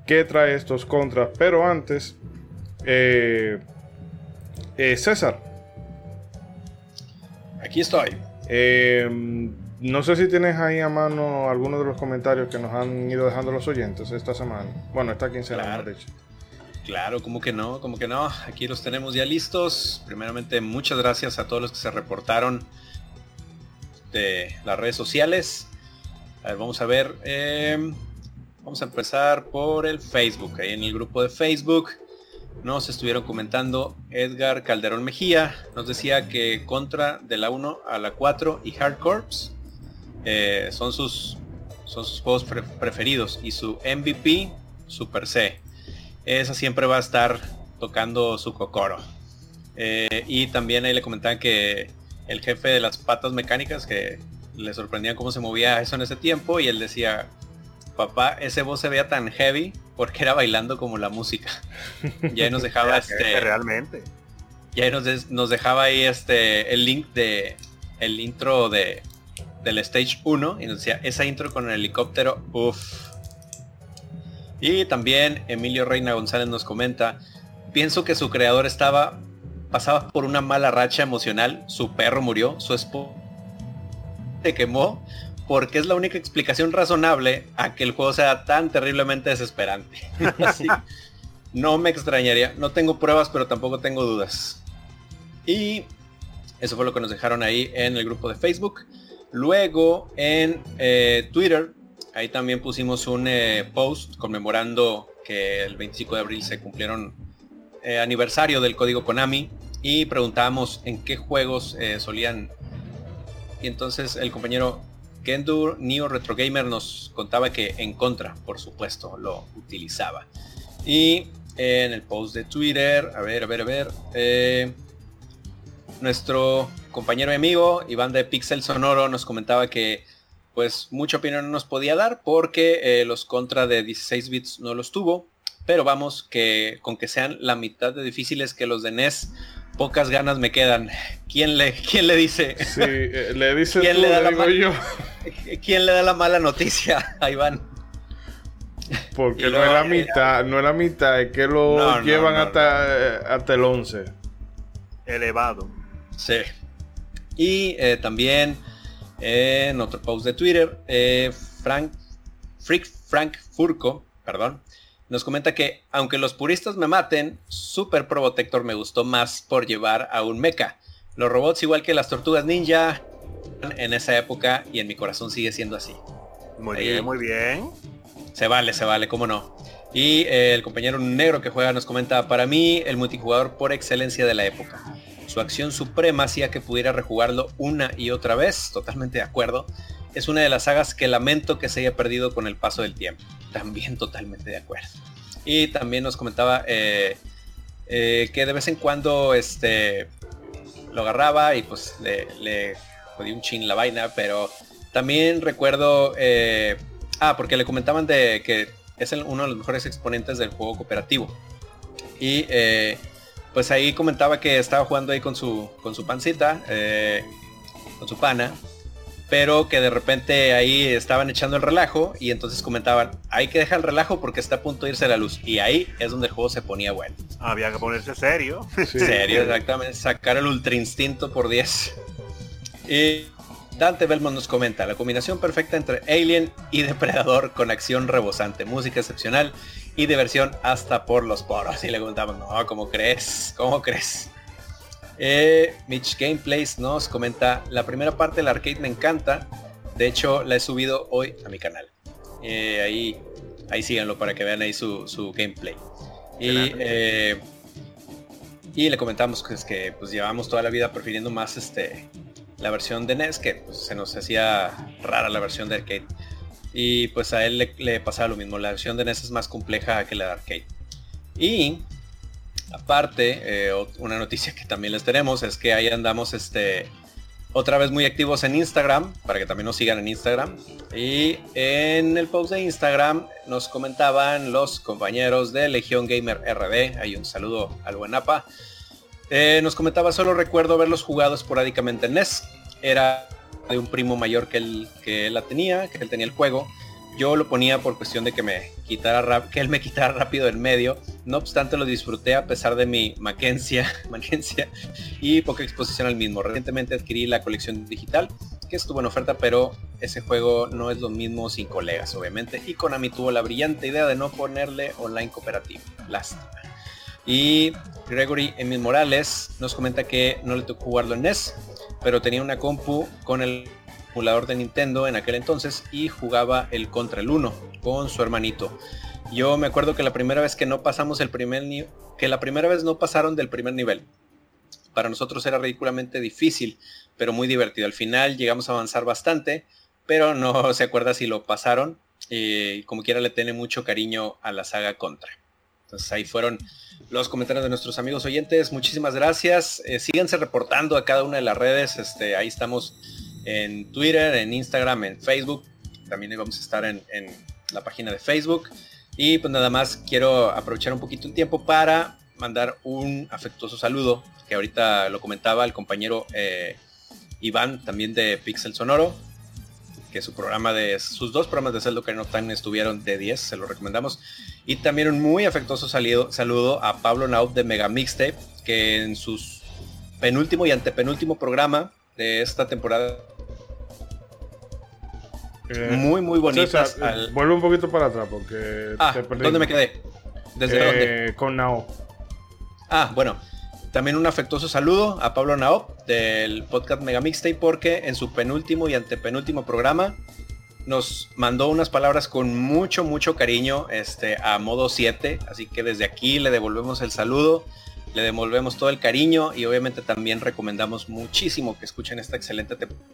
que trae estos contras. Pero antes, eh, eh, César. Aquí estoy. Eh, no sé si tienes ahí a mano algunos de los comentarios que nos han ido dejando los oyentes esta semana. Bueno, esta quincena, claro. de hecho. Claro, como que no, como que no. Aquí los tenemos ya listos. Primeramente, muchas gracias a todos los que se reportaron de las redes sociales. A ver, vamos a ver. eh, vamos a empezar por el Facebook. Ahí en el grupo de Facebook nos estuvieron comentando Edgar Calderón Mejía. Nos decía que contra de la 1 a la 4 y Hard Corps eh, son, sus, son sus juegos pre- preferidos. Y su MVP, Super C. Esa siempre va a estar tocando su cocoro. Eh, y también ahí le comentaban que el jefe de las patas mecánicas, que le sorprendían cómo se movía eso en ese tiempo, y él decía, papá, ese voz se veía tan heavy porque era bailando como la música. Y ahí nos dejaba este. Realmente. Y ahí nos, nos dejaba ahí este el link de el intro de del stage 1 y nos decía esa intro con el helicóptero, uff. Y también Emilio Reina González nos comenta, pienso que su creador estaba pasaba por una mala racha emocional, su perro murió, su esposa se quemó, porque es la única explicación razonable a que el juego sea tan terriblemente desesperante. Así, no me extrañaría, no tengo pruebas, pero tampoco tengo dudas. Y eso fue lo que nos dejaron ahí en el grupo de Facebook. Luego en eh, Twitter, ahí también pusimos un eh, post conmemorando que el 25 de abril se cumplieron eh, aniversario del código Konami y preguntábamos en qué juegos eh, solían. Y entonces el compañero Kendur Neo Retro Gamer nos contaba que en contra, por supuesto, lo utilizaba. Y en el post de Twitter, a ver, a ver, a ver, nuestro compañero y amigo Iván de Pixel Sonoro nos comentaba que pues mucha opinión no nos podía dar porque eh, los contra de 16 bits no los tuvo. Pero vamos, que con que sean la mitad de difíciles que los de NES, pocas ganas me quedan. ¿Quién le, quién le dice? Sí, eh, le dice ¿Quién tú, le da le la digo yo. ¿Quién le da la mala noticia a Iván? Porque no es la luego, mitad, no es la mitad, es que lo No, llevan no, hasta, eh, hasta el 11. Elevado. Sí. Y eh, también eh, en otro post de Twitter, eh, Frank, Freak Frank Furco, perdón, nos comenta que aunque los puristas me maten, Super Probotector me gustó más por llevar a un mecha. Los robots igual que las tortugas ninja en esa época y en mi corazón sigue siendo así. Muy Ahí. bien, muy bien. Se vale, se vale, cómo no. Y eh, el compañero negro que juega nos comenta, para mí el multijugador por excelencia de la época. Su acción suprema hacía que pudiera rejugarlo una y otra vez, totalmente de acuerdo. Es una de las sagas que lamento que se haya perdido con el paso del tiempo. También totalmente de acuerdo. Y también nos comentaba eh, eh, que de vez en cuando este, lo agarraba y pues le, le jodí un chin la vaina, pero también recuerdo... eh, ah, porque le comentaban de que es uno de los mejores exponentes del juego cooperativo. Y eh, pues ahí comentaba que estaba jugando ahí con su, con su pancita, eh, con su pana, pero que de repente ahí estaban echando el relajo y entonces comentaban, hay que dejar el relajo porque está a punto de irse la luz. Y ahí es donde el juego se ponía bueno. Había que ponerse serio. Sí. Serio, exactamente. Sacar el ultra instinto por 10. Y Dante Belmont nos comenta, la combinación perfecta entre Alien y Depredador con acción rebosante, música excepcional y diversión hasta por los poros. Y le preguntamos, no, ¿cómo crees? ¿Cómo crees? Eh, Mitch Gameplays nos comenta, la primera parte del arcade me encanta. De hecho, la he subido hoy a mi canal. Eh, ahí, ahí síganlo para que vean ahí su, su gameplay. Y, eh, y le comentamos que, es que pues llevamos toda la vida prefiriendo más este la versión de NES que pues, se nos hacía rara la versión de arcade. Y pues a él le, le pasaba lo mismo, la versión de NES es más compleja que la de arcade. Y aparte, eh, una noticia que también les tenemos es que ahí andamos este otra vez muy activos en Instagram, para que también nos sigan en Instagram. Y en el post de Instagram nos comentaban los compañeros de Legión Gamer RD, hay un saludo al buen APA, Eh, nos comentaba, solo recuerdo haberlos jugado esporádicamente en NES. Era de un primo mayor que él, que él la tenía, que él tenía el juego. Yo lo ponía por cuestión de que me quitara que él me quitara rápido del medio. No obstante lo disfruté a pesar de mi maquencia, y poca exposición al mismo. Recientemente adquirí la colección digital que estuvo en oferta, pero ese juego no es lo mismo sin colegas, obviamente. Y Konami tuvo la brillante idea de no ponerle online cooperativo. Lástima. Y Gregory Emil Morales nos comenta que no le tocó jugarlo en NES, pero tenía una compu con el emulador de Nintendo en aquel entonces y jugaba el Contra el 1 con su hermanito. Yo me acuerdo que la primera vez que no pasamos el primer nivel, que la primera vez no pasaron del primer nivel. Para nosotros era ridículamente difícil, pero muy divertido. Al final llegamos a avanzar bastante, pero no se acuerda si lo pasaron. Y como quiera le tiene mucho cariño a la saga Contra. Entonces ahí fueron los comentarios de nuestros amigos oyentes. Muchísimas gracias. Eh, síganse reportando a cada una de las redes. Este, ahí estamos en Twitter, en Instagram, en Facebook. También vamos a estar en, la página de Facebook. Y pues nada más quiero aprovechar un poquito el tiempo para mandar un afectuoso saludo, que ahorita lo comentaba el compañero eh, Iván, también de Pixel Sonoro, que su programa de sus dos programas de Zelda Ocarina of Time estuvieron de 10, se lo recomendamos. Y también un muy afectuoso saludo a Pablo Naut de Mega Mixtape, que en sus penúltimo y antepenúltimo programa de esta temporada eh, muy, muy bonitas. Eh, vuelve un poquito para atrás porque ah, ¿Dónde me quedé? ¿Desde eh, dónde? Con Nao. Ah, bueno. También un afectuoso saludo a Pablo Nao del podcast Mega Mixtape porque en su penúltimo y antepenúltimo programa nos mandó unas palabras con mucho, mucho cariño este, a modo 7. Así que desde aquí le devolvemos el saludo, le devolvemos todo el cariño y obviamente también recomendamos muchísimo que escuchen esta excelente temporada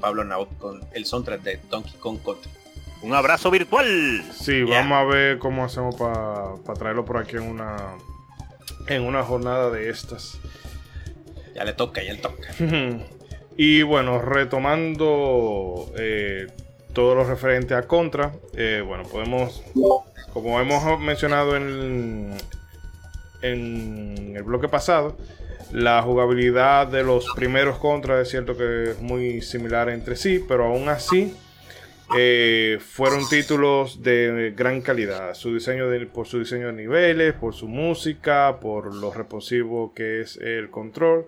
Pablo Naut con el soundtrack de Donkey Kong Country. Un abrazo virtual. Sí, vamos a ver cómo hacemos para traerlo por aquí en una en una jornada de estas. Ya le toca, ya le toca. y bueno, retomando eh, todo lo referente a Contra, eh, bueno, podemos, como hemos mencionado en en el bloque pasado, la jugabilidad de los primeros contras es cierto que es muy similar entre sí, pero aún así eh, fueron títulos de gran calidad. Su diseño por su diseño de niveles, por su música, por lo reposivo que es el control.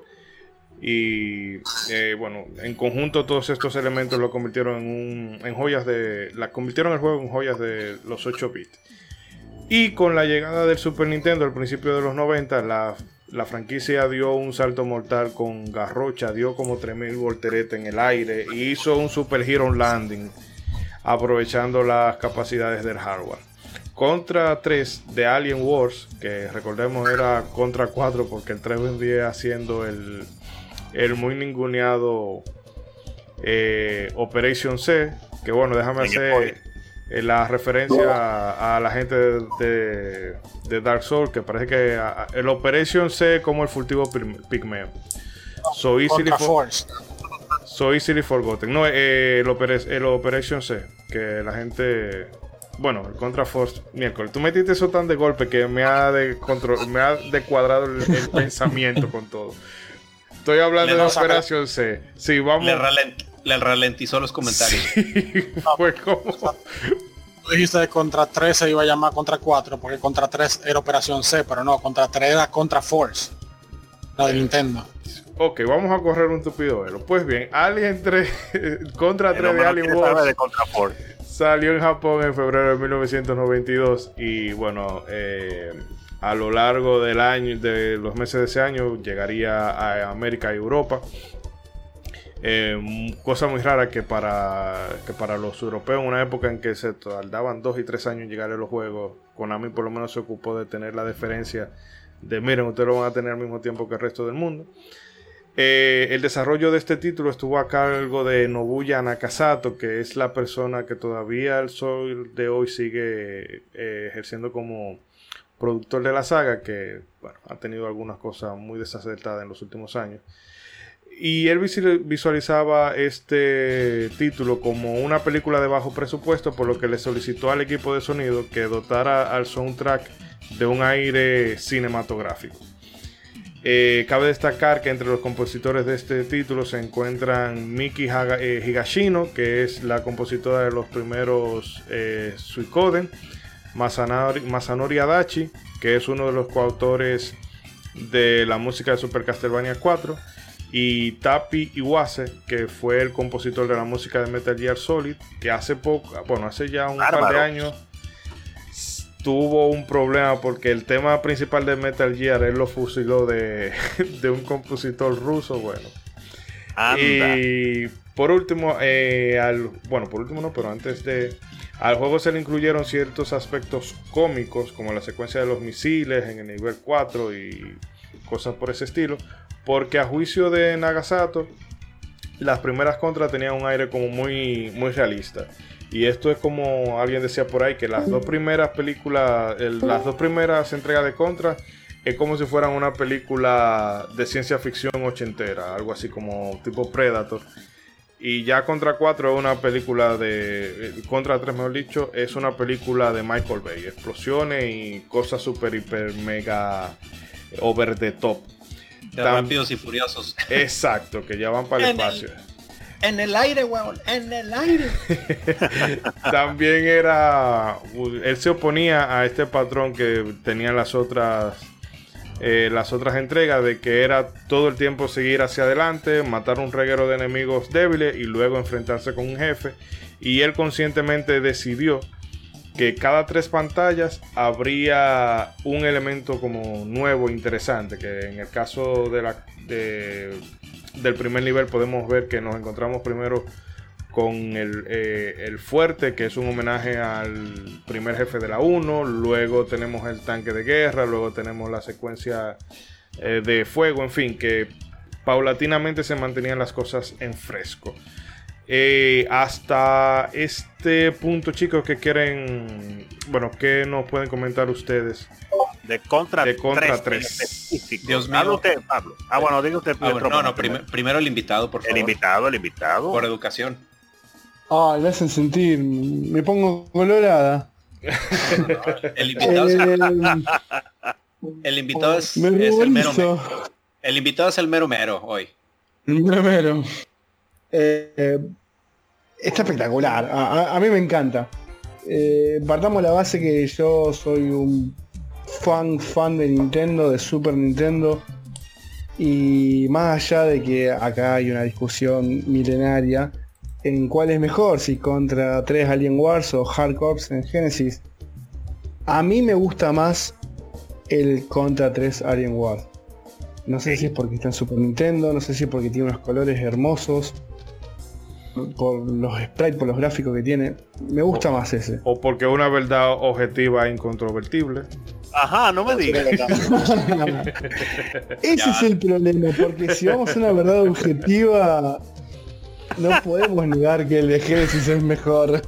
Y eh, bueno, en conjunto todos estos elementos lo convirtieron en, en joyas de. La convirtieron el juego en joyas de los 8 bits. Y con la llegada del Super Nintendo al principio de los 90, la la franquicia dio un salto mortal con Garrocha, dio como 3000 volteretas en el aire y hizo un Super Hero Landing aprovechando las capacidades del hardware. Contra 3 de Alien Wars, que recordemos era contra 4 porque el 3 vendría haciendo el, el muy ninguneado eh, Operation C, que bueno, déjame hacer eh, la referencia a, la gente de, Dark Souls, que parece que el Operation C como el furtivo pigmeo. So easily, for, so easily forgotten. No, eh, el, el, Operation C, que la gente. Bueno, el Contra Force, miércoles. Tú metiste eso tan de golpe que me ha, de me ha descuadrado el, pensamiento con todo. Estoy hablando de Operation C. Sí, vamos le ralentizó los comentarios. fue como... Tú dijiste de contra 3 se iba a llamar contra 4 porque contra 3 era operación C, pero no, contra 3 era contra Force. La de Nintendo. Ok, vamos a correr un tupido velo. Pues bien, Alien 3 contra 3 de Alien Wars de salió en Japón en febrero de 1992 y bueno, eh, a lo largo del año, de los meses de ese año, llegaría a América y Europa. Eh, cosa muy rara que para, que para los europeos, en una época en que se tardaban dos y tres años en llegar a los juegos, Konami por lo menos se ocupó de tener la diferencia de, miren, ustedes lo van a tener al mismo tiempo que el resto del mundo. Eh, el desarrollo de este título estuvo a cargo de Nobuya Nakasato, que es la persona que todavía al sol de hoy sigue eh, ejerciendo como productor de la saga, que ha tenido algunas cosas muy desacertadas en los últimos años. Y él visualizaba este título como una película de bajo presupuesto, por lo que le solicitó al equipo de sonido que dotara al soundtrack de un aire cinematográfico. Eh, cabe destacar que entre los compositores de este título se encuentran Miki eh, Higashino, que es la compositora de los primeros eh, Suikoden, Masanori, Masanori Adachi, que es uno de los coautores de la música de Super Castlevania 4, y Tapi Iwase, que fue el compositor de la música de Metal Gear Solid, que hace poco, bueno, hace ya un par de años tuvo un problema porque el tema principal de Metal Gear él lo fusiló de, un compositor ruso, bueno. Y por último, eh, al, bueno, por último no, pero antes de... Al juego se le incluyeron ciertos aspectos cómicos, como la secuencia de los misiles en el nivel 4 y cosas por ese estilo, porque a juicio de Nagasato, las primeras contras tenían un aire como muy, muy realista. Y esto es como alguien decía por ahí, que las dos primeras películas, las dos primeras entregas de Contra es como si fueran una película de ciencia ficción ochentera, algo así como tipo Predator. Y ya Contra 4 es una película de. Eh, Contra 3, mejor dicho, es una película de Michael Bay. Explosiones y cosas super, hiper, mega over the top. rápidos y furiosos. Exacto, que ya van para el espacio. En el aire, weón, en el aire. También era. Él se oponía a este patrón que tenían las otras. Eh, las otras entregas de que era todo el tiempo seguir hacia adelante, matar un reguero de enemigos débiles y luego enfrentarse con un jefe. Y él conscientemente decidió que cada tres pantallas habría un elemento como nuevo, interesante, que en el caso de la, del primer nivel podemos ver que nos encontramos primero con el, eh, el, fuerte, que es un homenaje al primer jefe de la 1, luego tenemos el tanque de guerra, luego tenemos la secuencia eh, de fuego, en fin, que paulatinamente se mantenían las cosas en fresco. Eh, hasta este punto, chicos, que quieren, bueno, ¿qué nos pueden comentar ustedes? De Contra, de contra 3. Dios mío. Usted, Pablo. Ah, bueno, diga usted. Ah, no, no, primero el invitado, por favor. El invitado, el invitado. Por educación. Ay, me hacen sentir, me pongo colorada. el invitado, es, el invitado es, el mero mero. El invitado es el mero mero hoy. El mero mero. Eh, está espectacular. A, mí me encanta. Eh, partamos la base que yo soy un fan, fan de Nintendo, de Super Nintendo. Y más allá de que acá hay una discusión milenaria en cuál es mejor, si contra 3 Alien Wars o Hard Corps en Genesis. A mí me gusta más el contra 3 Alien Wars. No sé si es porque está en Super Nintendo, no sé si es porque tiene unos colores hermosos, por los sprites, por los gráficos que tiene. Me gusta más ese. O porque una verdad objetiva e incontrovertible. Ajá, no me digas. ese es el problema, porque si vamos a una verdad objetiva, no podemos negar que el de Genesis es mejor.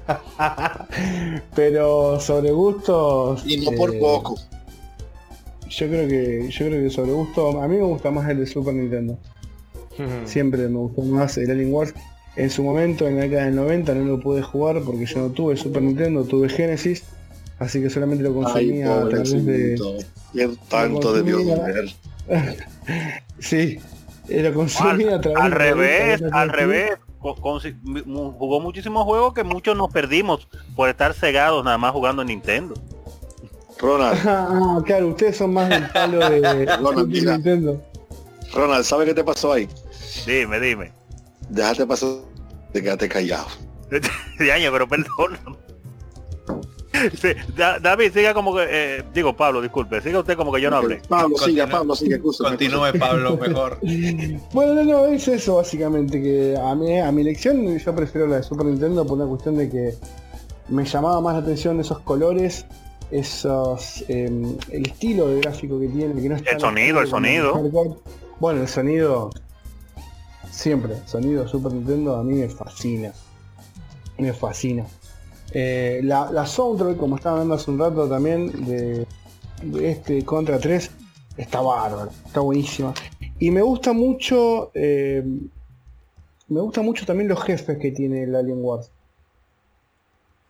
Pero sobre gustos. Y no por eh, poco. Yo creo que. Yo creo que sobre gusto. A mí me gusta más el de Super Nintendo. Siempre me gustó más el Alien Wars. En su momento, en la década del 90, no lo pude jugar porque yo no tuve Super Nintendo, tuve Genesis. Así que solamente lo consumía a través de. tanto de Dios sí, eh, lo consumía a través Al revés, al revés. Jugó muchísimos juegos que muchos nos perdimos por estar cegados nada más jugando en Nintendo. Ronald. ah, claro, ustedes son más del palo de, Ronald, Nintendo. Ronald, ¿sabe qué te pasó ahí? Dime, dime déjate pasar de quedarte callado. año, pero perdón. David, siga como que, eh, digo Pablo, disculpe, siga usted como que yo no hablé. Pablo, siga, Pablo, siga, Continúe, Pablo, mejor. bueno, no, no, es eso básicamente, que a mí, a mi elección yo prefiero la de Super Nintendo por una cuestión de que me llamaba más la atención esos colores, esos, em, el estilo de gráfico que tiene, que no El sonido, el sonido. Bueno, el sonido Siempre, sonido Super Nintendo a mí me fascina. Me fascina. Eh, la, la, soundtrack, como estaba hablando hace un rato también, de, este Contra 3, está bárbaro, está buenísima. Y me gusta mucho, eh, me gusta mucho también los jefes que tiene el Alien Wars.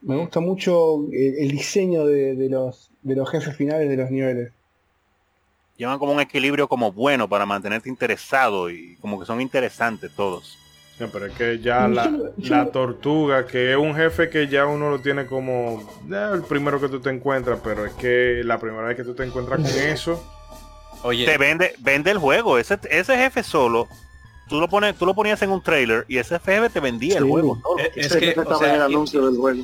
Me gusta mucho el, diseño de, los, de los jefes finales de los niveles. Llevan como un equilibrio como bueno para mantenerte interesado y como que son interesantes todos. pero es que ya la, la, tortuga, que es un jefe que ya uno lo tiene como eh, el primero que tú te encuentras, pero es que la primera vez que tú te encuentras con eso. Oye. Te vende, vende el juego. Ese, ese jefe solo, tú lo pones, tú lo ponías en un trailer y ese jefe te vendía el juego. Eh, es, que o sea, el anuncio del juego.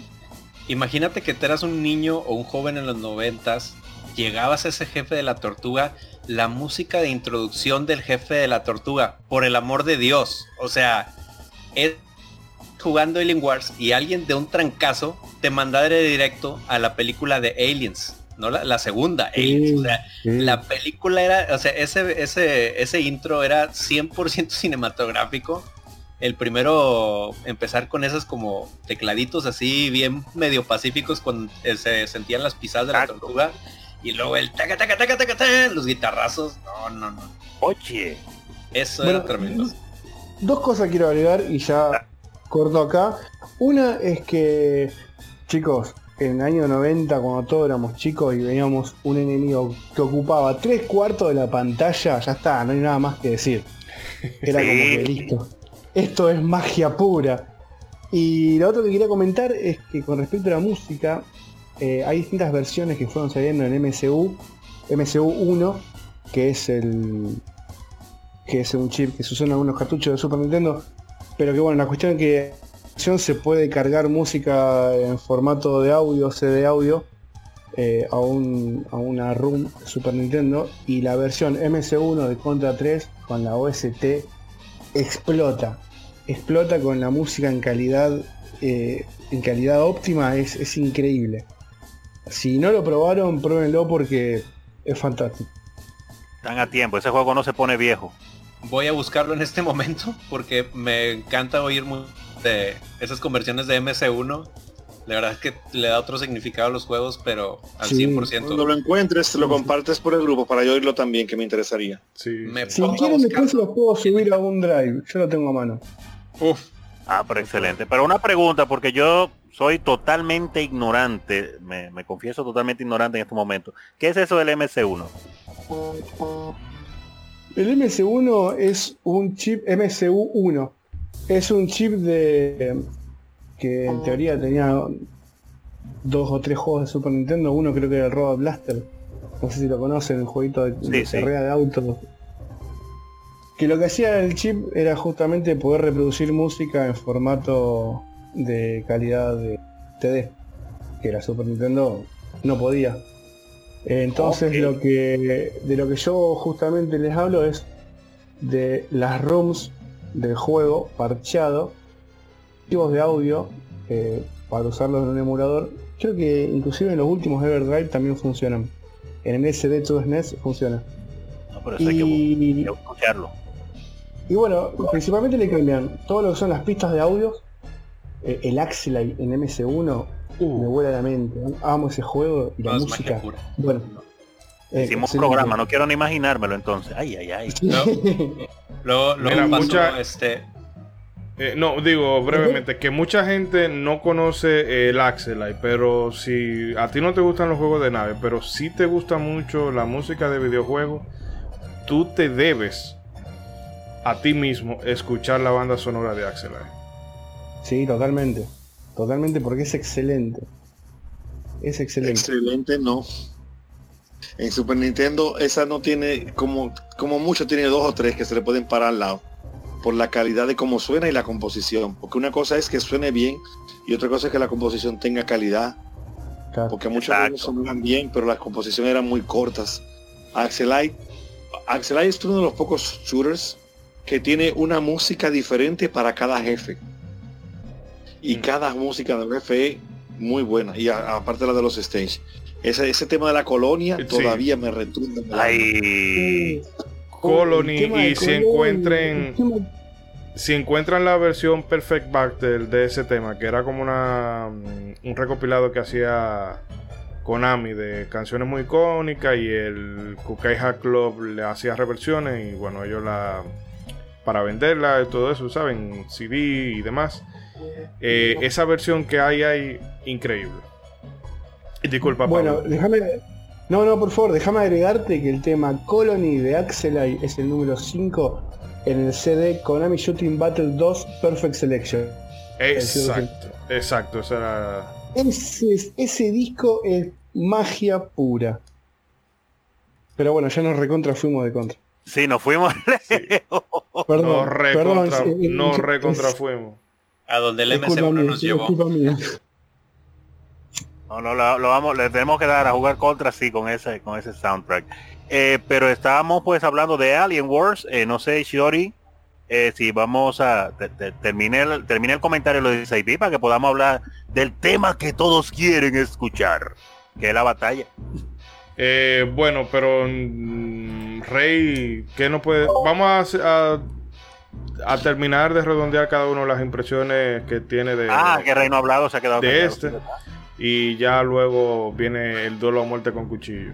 Imagínate que te eras un niño o un joven en los noventas, llegabas a ese jefe de la tortuga, la música de introducción del jefe de la tortuga, por el amor de Dios. O sea, es jugando Alien Wars y alguien de un trancazo te manda de directo a la película de Aliens. No la, segunda, Aliens. O sea, la película era, o sea, ese, ese, ese intro era 100% cinematográfico el primero empezar con esas como tecladitos así bien medio pacíficos cuando eh, se sentían las pisadas de la tortuga y luego el taca taca taca taca, taca los guitarrazos. No no no. Oye eso era tremendo. dos cosas quiero agregar y ya corto acá. Una es que chicos en el año 90 cuando todos éramos chicos y veníamos un enemigo que ocupaba tres cuartos de la pantalla ya está no hay nada más que decir. Era como que listo. Esto es magia pura. Y lo otro que quería comentar es que con respecto a la música, eh, hay distintas versiones que fueron saliendo en MCU. MCU 1, que es el. que es un chip que se usa en algunos cartuchos de Super Nintendo. Pero que bueno, la cuestión es que se puede cargar música en formato de audio, CD audio, eh, a, un, a una ROM Super Nintendo. Y la versión MC1 de Contra 3 con la OST explota. Explota con la música en calidad, eh, en calidad óptima, es, increíble. Si no lo probaron, pruébenlo porque es fantástico. Están a tiempo, ese juego no se pone viejo. Voy a buscarlo en este momento porque me encanta oír de esas conversiones de MC1 la verdad es que le da otro significado a los juegos, pero al 100%. Cuando lo encuentres, lo compartes por el grupo para yo oírlo también, que me interesaría. si quieren, después lo puedo subir a un drive. Yo lo tengo a mano. Uf. Ah, pero excelente. Pero una pregunta, porque yo soy totalmente ignorante, me, me confieso totalmente ignorante en este momento. ¿Qué es eso del MC1? El MC1 es un chip MCU1. Es un chip de que en teoría tenía dos o tres juegos de Super Nintendo. Uno creo que era el Robot Blaster. No sé si lo conocen, el jueguito de, carrera de autos. Que lo que hacía el chip era justamente poder reproducir música en formato de calidad de TD. Que la Super Nintendo no podía. Entonces lo que de lo que yo justamente les hablo es de las ROMs del juego parcheado de audio eh, para usarlos en un emulador. Creo que inclusive en los últimos Everdrive también funcionan. En el SD 2 SNES funciona. y, escucharlo. Y bueno, principalmente le cambian todo lo que son las pistas de audio. Eh, el Axelite en MS1 uh. me vuela la mente. Amo ese juego y la música. Bueno. Eh, Hicimos un programa, no quiero ni imaginármelo entonces. Ay, ay, ay. lo, este, eh, no, digo brevemente, que mucha gente no conoce el Axelite, pero si a ti no te gustan los juegos de nave, pero si te gusta mucho la música de videojuegos, tú te debes a ti mismo escuchar la banda sonora de Axelite. Sí, totalmente. Totalmente porque es excelente. Es excelente. Excelente, no. En Super Nintendo esa no tiene, como, como mucho tiene dos o tres que se le pueden parar al lado por la calidad de cómo suena y la composición. Porque una cosa es que suene bien y otra cosa es que la composición tenga calidad. Porque muchos sonaban bien, pero las composiciones eran muy cortas. Axelite, Axelite es uno de los pocos shooters que tiene una música diferente para cada jefe. Y mm. cada música del jefe es muy buena. Y aparte la de los stage. Ese, ese tema de la colonia todavía me retumba. Ay. Colony y si encuentren si encuentran la versión Perfect Back de, ese tema, que era como una mm, un recopilado que hacía Konami de canciones muy icónicas y el Kukai Hack Club le hacía reversiones y bueno, ellos la para venderla y todo eso, ¿saben? CD y demás. Eh, esa versión que hay hay increíble. Disculpa, Bueno, déjame No, no, por favor, déjame agregarte que el tema Colony de Axelay es el número 5 en el CD Konami Shooting Battle 2 Perfect Selection. Exacto, exacto, ese era... Ese, ese disco es magia pura. Pero bueno, ya nos recontra fuimos de contra. Sí, nos fuimos lejos. Perdón, no recontra, perdón, fuimos. A donde el es culpa MC1 mía, nos llevó. No, no, lo, lo vamos, le tenemos que dar a jugar contra sí con ese, con ese soundtrack. Eh, pero estábamos pues hablando de Alien Wars. eh, no sé, Shiori, eh, si vamos a te- te- termine el, termine el comentario de los 16 para que podamos hablar del tema que todos quieren escuchar, que es la batalla. Eh, bueno, pero mm, Rey, ¿qué no puede? Vamos a, hacer- a, a terminar de redondear cada uno de las impresiones que tiene de, Ah, que Reino Hablado se ha quedado de este. Y ya luego viene el duelo a muerte con cuchillo.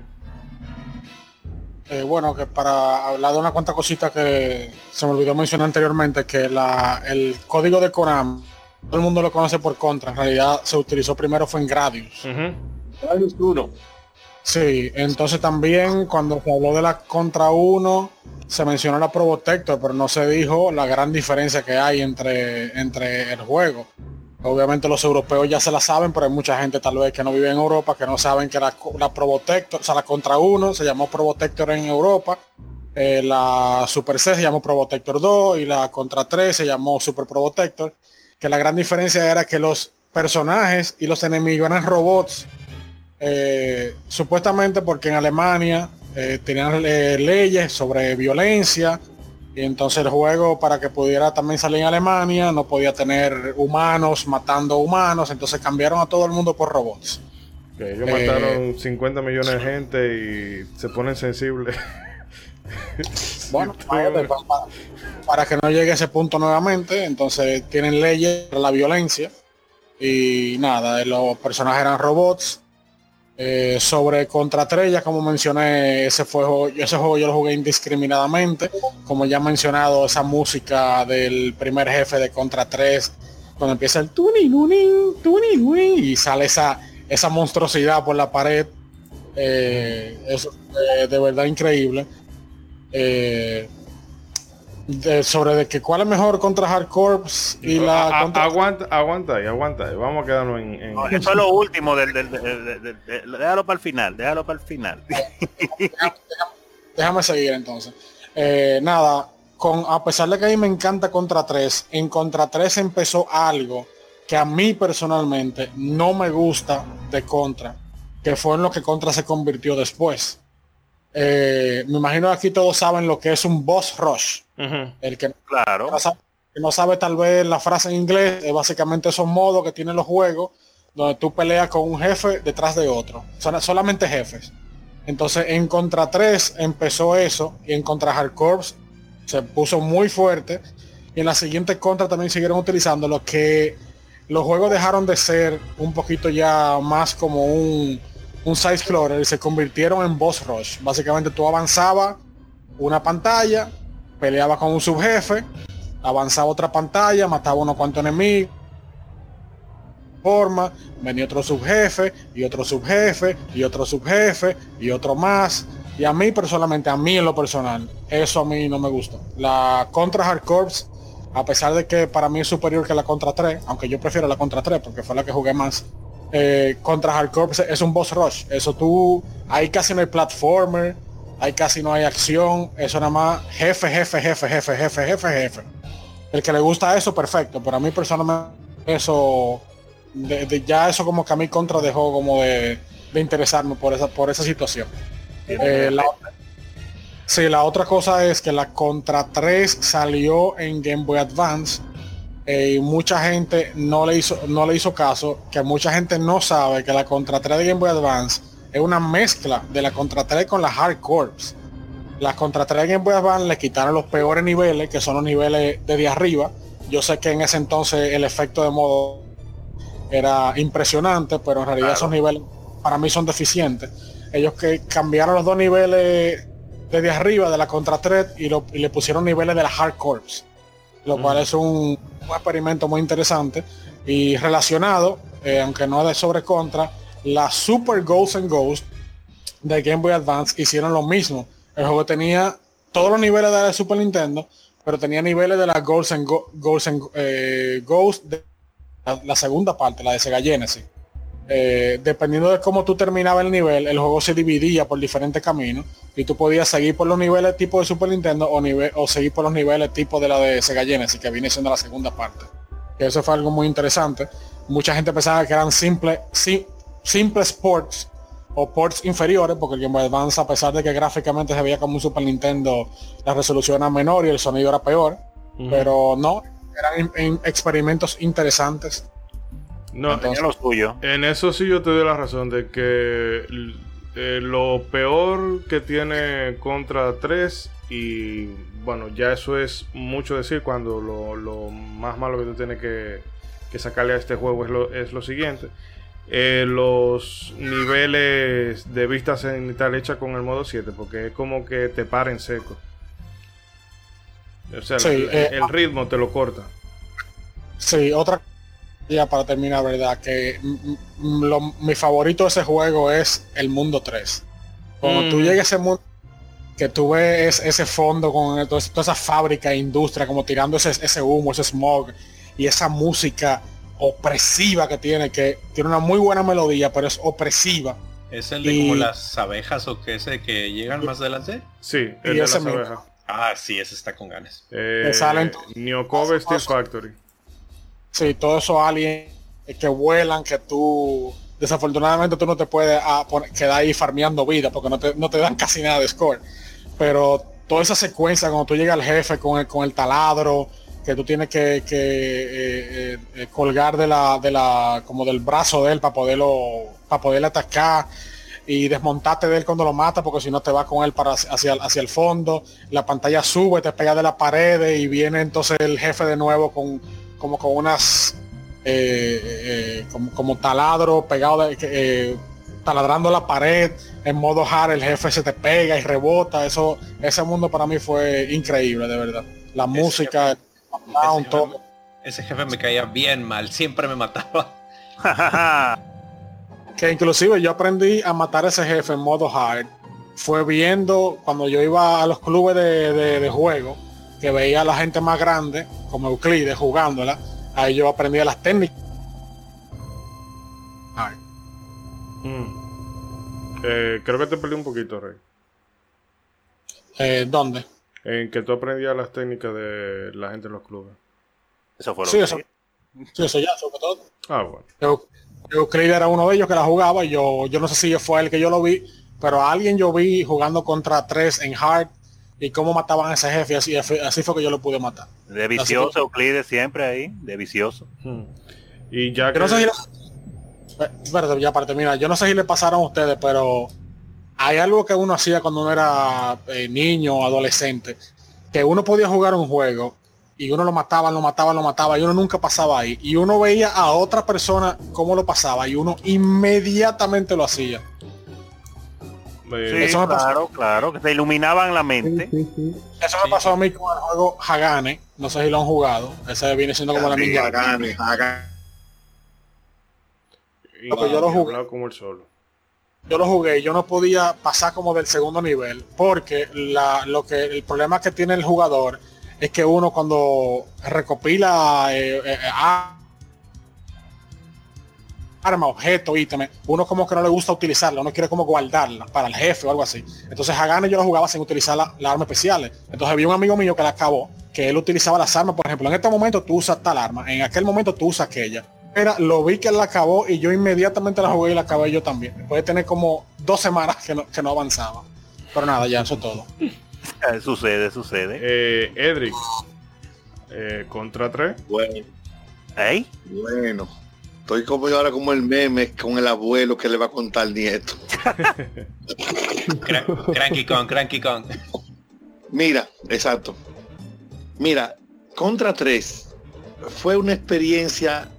Eh, bueno, que para hablar de una cuanta cosita que se me olvidó mencionar anteriormente, que la, el código de Konami, todo el mundo lo conoce por contra, en realidad se utilizó primero fue en Gradius. Gradius 1. Sí, entonces también cuando se habló de la contra 1, se mencionó la Probotector, pero no se dijo la gran diferencia que hay entre, entre el juego. Obviamente los europeos ya se la saben, pero hay mucha gente tal vez que no vive en Europa que no saben que la, la Probotector, o sea, la contra 1 se llamó Probotector en Europa, eh, la Super C se llamó Probotector 2 y la contra 3 se llamó Super Probotector, que la gran diferencia era que los personajes y los enemigos eran robots eh, supuestamente porque en Alemania eh, tenían eh, leyes sobre violencia y entonces el juego para que pudiera también salir en Alemania no podía tener humanos matando humanos, entonces cambiaron a todo el mundo por robots. Que ellos mataron 50 millones de gente y se ponen sensibles. Bueno, Sí, imagínate, pero- pa- pa- para que no llegue a ese punto nuevamente, entonces tienen leyes para la violencia y nada, los personajes eran robots. Eh, sobre Contra 3, ya como mencioné, ese, fue, ese juego yo lo jugué indiscriminadamente. Como ya he mencionado, esa música del primer jefe de Contra 3, cuando empieza el tuni, tuni, tuni, tuni, y sale esa, esa monstruosidad por la pared. eh, es de verdad increíble. De- sobre de que cuál es mejor contra Hard Corps y la a- contra- aguanta, aguanta ahí, aguanta ahí. Vamos a quedarnos en. en- No, eso es lo último del, del- del- del- del- del- déjalo para el final, déjalo para el final. déjame seguir entonces Eh, nada con a pesar de que a mí me encanta contra 3 en contra 3 empezó algo que a mí personalmente no me gusta de contra que fue en lo que contra se convirtió después Eh, me imagino aquí todos saben lo que es un boss rush el que Claro. no sabe, que no sabe tal vez la frase en inglés, es básicamente esos modos que tienen los juegos donde tú peleas con un jefe detrás de otro. Son solamente jefes. Entonces en Contra 3 empezó eso y en Contra Hard Corps se puso muy fuerte y en la siguiente Contra también siguieron utilizando lo que los juegos dejaron de ser un poquito ya más como un, un side scroller y se convirtieron en boss rush. Básicamente tú avanzabas una pantalla, peleaba con un subjefe, avanzaba otra pantalla, mataba unos cuantos enemigos, forma, venía otro subjefe y otro subjefe y otro subjefe y otro más. Y a mí personalmente, a mí en lo personal, eso a mí no me gusta. La contra Hard Corps, a pesar de que para mí es superior que la contra 3, aunque yo prefiero la contra 3 porque fue la que jugué más, eh, contra Hard Corps es un boss rush. Eso tú, ahí casi no hay platformer, ahí casi no hay acción, eso nada más jefe, jefe, jefe, jefe, jefe, jefe, jefe. El que le gusta eso, perfecto, pero a mí personalmente eso, de- de- ya eso como que a mí contra dejó como de, de interesarme por esa, por esa situación. Eh, la, sí, la otra cosa es que la Contra 3 salió en Game Boy Advance eh, y mucha gente no le hizo no le hizo caso, que mucha gente no sabe que la Contra 3 de Game Boy Advance es una mezcla de la Contra 3 con la Hard Corps. Las Contra 3 de Game Boy Advance le quitaron los peores niveles, que son los niveles desde arriba. Yo sé que en ese entonces el efecto de modo era impresionante, pero en realidad Claro. esos niveles para mí son deficientes. Ellos que cambiaron los dos niveles desde arriba de la Contra 3 y, lo- y le pusieron niveles de la Hard Corps, lo cual es un, un experimento muy interesante y relacionado, eh, aunque no de sobre contra, la Super Ghost and Ghost de Game Boy Advance hicieron lo mismo. El juego tenía todos los niveles de la Super Nintendo, pero tenía niveles de la Ghost and, Ghost and eh, Ghost de la, segunda parte, la de Sega Genesis. Eh, dependiendo de cómo tú terminabas el nivel, el juego se dividía por diferentes caminos y tú podías seguir por los niveles tipo de Super Nintendo o, nivel, o seguir por los niveles tipo de la de Sega Genesis, que viene siendo la segunda parte. Eso fue algo muy interesante. Mucha gente pensaba que eran simples simples ports o ports inferiores, porque el Game Boy Advance, a pesar de que gráficamente se veía como un Super Nintendo, la resolución era menor y el sonido era peor, pero no, eran experimentos interesantes no, En eso sí yo te doy la razón de que eh, lo peor que tiene contra 3 y bueno, ya eso es mucho decir cuando lo, más malo que tú tienes que, sacarle a este juego es lo, es lo siguiente. Eh, los niveles de vista cenital hecha con el modo 7, porque es como que te para en seco. O sea, el, eh, ah. ritmo te lo corta. Sí, otra ya para terminar, ¿verdad? Que mi favorito de ese juego es el mundo 3. Cuando tú mm. llegas a ese mundo, que tú ves ese fondo con toda esa fábrica e industria, como tirando ese, ese humo, ese smog, y esa música opresiva que tiene, que tiene una muy buena melodía, pero es opresiva. ¿Es el de como las abejas o que ese que llegan más adelante? Sí, el de las abejas. Ah, sí, ese está con ganas. Eh, Niokobe Steel Factory. Sí, todos esos aliens que vuelan, que tú desafortunadamente tú no te puedes ah, quedar ahí farmeando vida porque no te, no te dan casi nada de score. Pero toda esa secuencia cuando tú llegas al jefe con el, con el taladro, que tú tienes que, que eh, eh, eh, colgar de la, de la, como del brazo de él para poderlo, para poderle atacar y desmontarte de él cuando lo mata porque si no te vas con él para hacia, hacia el fondo, la pantalla sube, te pega de la pared y viene entonces el jefe de nuevo con como con unas eh, eh, como, taladro pegado eh, taladrando la pared en modo hard el jefe se te pega y rebota. Eso ese mundo para mí fue increíble de verdad. La música ese, jefe, ese jefe me caía bien mal siempre me mataba. Que inclusive yo aprendí a matar a ese jefe en modo hard fue viendo cuando yo iba a los clubes de juego que veía a la gente más grande, como Euclides, jugándola, ahí yo aprendía las técnicas. Mm. Eh, creo que te perdí un poquito, Rey. Eh, ¿Dónde? En que tú aprendías las técnicas de la gente en los clubes. Eso fue lo sí, eso, sí, eso ya, sobre todo. Ah, bueno. Euclides era uno de ellos que la jugaba y yo, yo no sé si fue el que yo lo vi, pero a alguien yo vi jugando contra tres en hard y cómo mataban a ese jefe, así, así fue que yo lo pude matar. De vicioso, Euclides siempre ahí, de vicioso. Hmm. Y ya que... no sé si le... ya para terminar, yo no sé si le pasaron a ustedes, pero hay algo que uno hacía cuando uno era eh, niño o adolescente, que uno podía jugar un juego y uno lo mataba, lo mataba, lo mataba y uno nunca pasaba ahí. Y uno veía a otra persona cómo lo pasaba y uno inmediatamente lo hacía. Sí, claro, claro, que se iluminaban la mente. Eso me pasó a mí con el juego Hagane, no sé si lo han jugado, ese viene siendo como la niña. Hagane, Hagane. yo lo jugué. Como el solo. Yo lo jugué y yo no podía pasar como del segundo nivel, porque la, lo que el problema que tiene el jugador es que uno cuando recopila eh, eh, arma, objeto, ítem, uno como que no le gusta utilizarla, uno quiere como guardarla para el jefe o algo así. Entonces Hagane yo lo jugaba sin utilizar las la armas especiales. Entonces había un amigo mío que la acabó, que él utilizaba las armas, por ejemplo, en este momento tú usas tal arma, en aquel momento tú usas aquella. Era, lo vi que él la acabó y yo inmediatamente la jugué y la acabé yo también. Después de tener como dos semanas que no, que no avanzaba. Pero nada, ya, eso es todo. Eh, sucede, sucede. Eh, Edric, eh, contra 3. Bueno. ¿Eh? Bueno. Estoy como yo ahora como el meme con el abuelo que le va a contar al nieto. cranky con, cranky con. Mira, exacto. Mira, Contra 3 fue una experiencia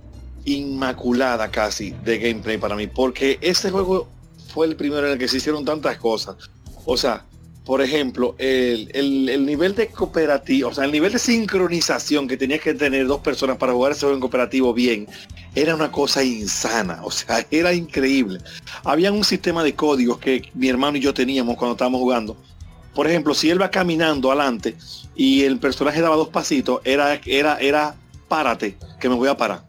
inmaculada casi de gameplay para mí, porque ese juego fue el primero en el que se hicieron tantas cosas. O sea, por ejemplo, el, nivel de cooperativo, o sea, el nivel de sincronización que tenías que tener dos personas para jugar ese juego en cooperativo bien, era una cosa insana, o sea, era increíble. Había un sistema de códigos que mi hermano y yo teníamos cuando estábamos jugando. Por ejemplo, si él va caminando adelante y el personaje daba dos pasitos, era, era, era, párate, que me voy a parar.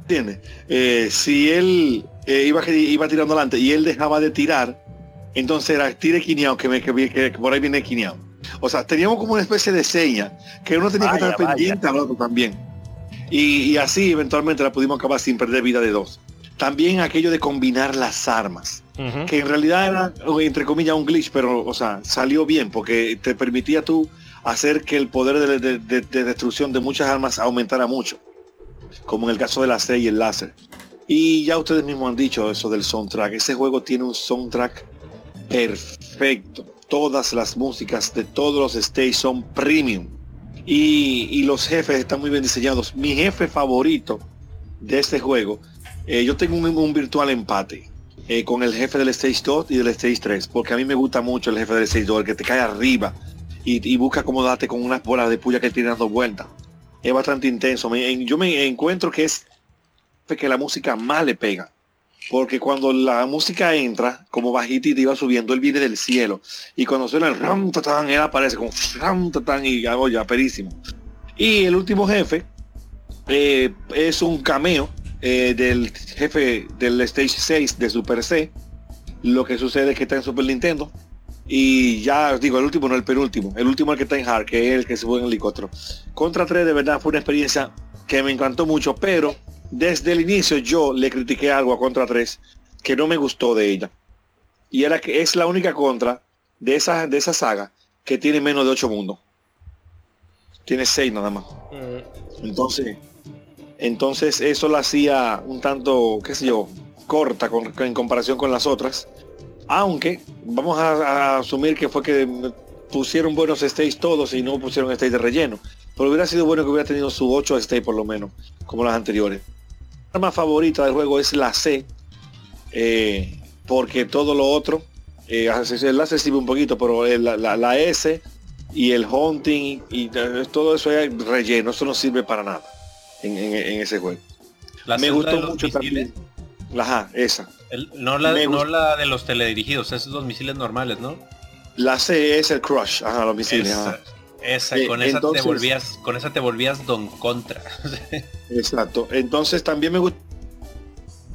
¿Entiendes? Eh, si él eh, iba, iba tirando adelante y él dejaba de tirar, entonces era tire quineado, que, me, que, por ahí viene quineado. O sea, teníamos como una especie de seña que uno tenía que estar pendiente al otro también. Y, así eventualmente la pudimos acabar sin perder vida de dos. También aquello de combinar las armas, que en realidad era, entre comillas, un glitch, pero, o sea, salió bien porque te permitía tú hacer que el poder de, destrucción de muchas armas aumentara mucho, como en el caso de la C y el láser. Y ya ustedes mismos han dicho eso del soundtrack. Ese juego tiene un soundtrack perfecto. Todas las músicas de todos los stages son premium y, los jefes están muy bien diseñados. Mi jefe favorito de este juego, eh, yo tengo un, virtual empate eh, con el jefe del Stage 2 y del Stage 3, porque a mí me gusta mucho el jefe del Stage 2, el que te cae arriba y, busca acomodarte con unas bolas de puya que tiene dando vueltas. Es bastante intenso. yo me encuentro que es que la música más le pega porque cuando la música entra, como bajita y iba subiendo, él viene del cielo. Y cuando suena el ram tatán, él aparece como ram tatán y hago ya perísimo. Y el último jefe eh, es un cameo eh, del jefe del Stage 6 de Super C. Lo que sucede es que está en Super Nintendo. Y ya os digo, el último no el penúltimo. El último el que está en Hard, que es el que se fue en el helicóptero. Contra 3 de verdad fue una experiencia que me encantó mucho, pero desde el inicio yo le critiqué algo a Contra 3 que no me gustó de ella. Y era que es la única contra de esa, de esa saga que tiene menos de 8 mundos. Tiene 6 nada más. Mm. Entonces, entonces eso la hacía un tanto, qué sé yo, corta en comparación con las otras. Aunque vamos a, asumir que fue que pusieron buenos stages todos y no pusieron stage de relleno. Pero hubiera sido bueno que hubiera tenido su 8 stage por lo menos, como las anteriores arma favorita del juego es la C, eh, porque todo lo otro, eh, el láser sirve un poquito, pero la, S y el hunting y todo eso es relleno, eso no sirve para nada en, ese juego. Me gustó mucho también. La esa. no, la, de los teledirigidos, esos los misiles normales, ¿no? La C es el crush, ajá, los misiles. Esa, eh, con esa te volvías, con esa te volvías Don Contra. exacto. Entonces también me gusta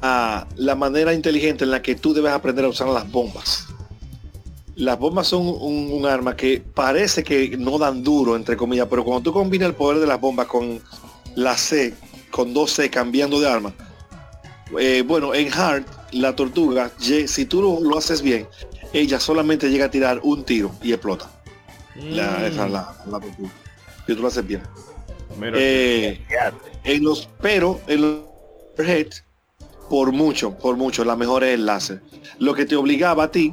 ah, la manera inteligente en la que tú debes aprender a usar las bombas. Las bombas son un, arma que parece que no dan duro, entre comillas, pero cuando tú combinas el poder de las bombas con la C, con dos C cambiando de arma, eh, bueno, en Hard, la tortuga, si tú lo haces bien, ella solamente llega a tirar un tiro y explota. La, esa es la, la tú lo haces bien. Eh, en los, pero en los head, por mucho, por mucho, la mejor es el láser. Lo que te obligaba a ti